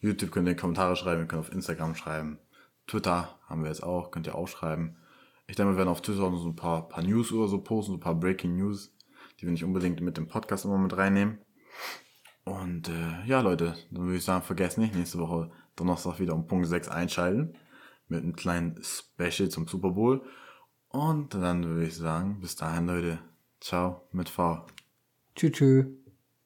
[SPEAKER 2] YouTube könnt ihr Kommentare schreiben, ihr könnt auf Instagram schreiben. Twitter haben wir jetzt auch, könnt ihr auch schreiben. Ich denke, wir werden auf Twitter noch so ein paar, paar News oder so posten, so ein paar Breaking News, die wir nicht unbedingt mit dem Podcast immer mit reinnehmen. Und äh, ja, Leute, dann würde ich sagen, vergesst nicht, nächste Woche Donnerstag wieder um Punkt 6 einschalten. Mit einem kleinen Special zum Super Bowl. Und dann würde ich sagen, bis dahin, Leute. Ciao mit V.
[SPEAKER 1] Tschüss.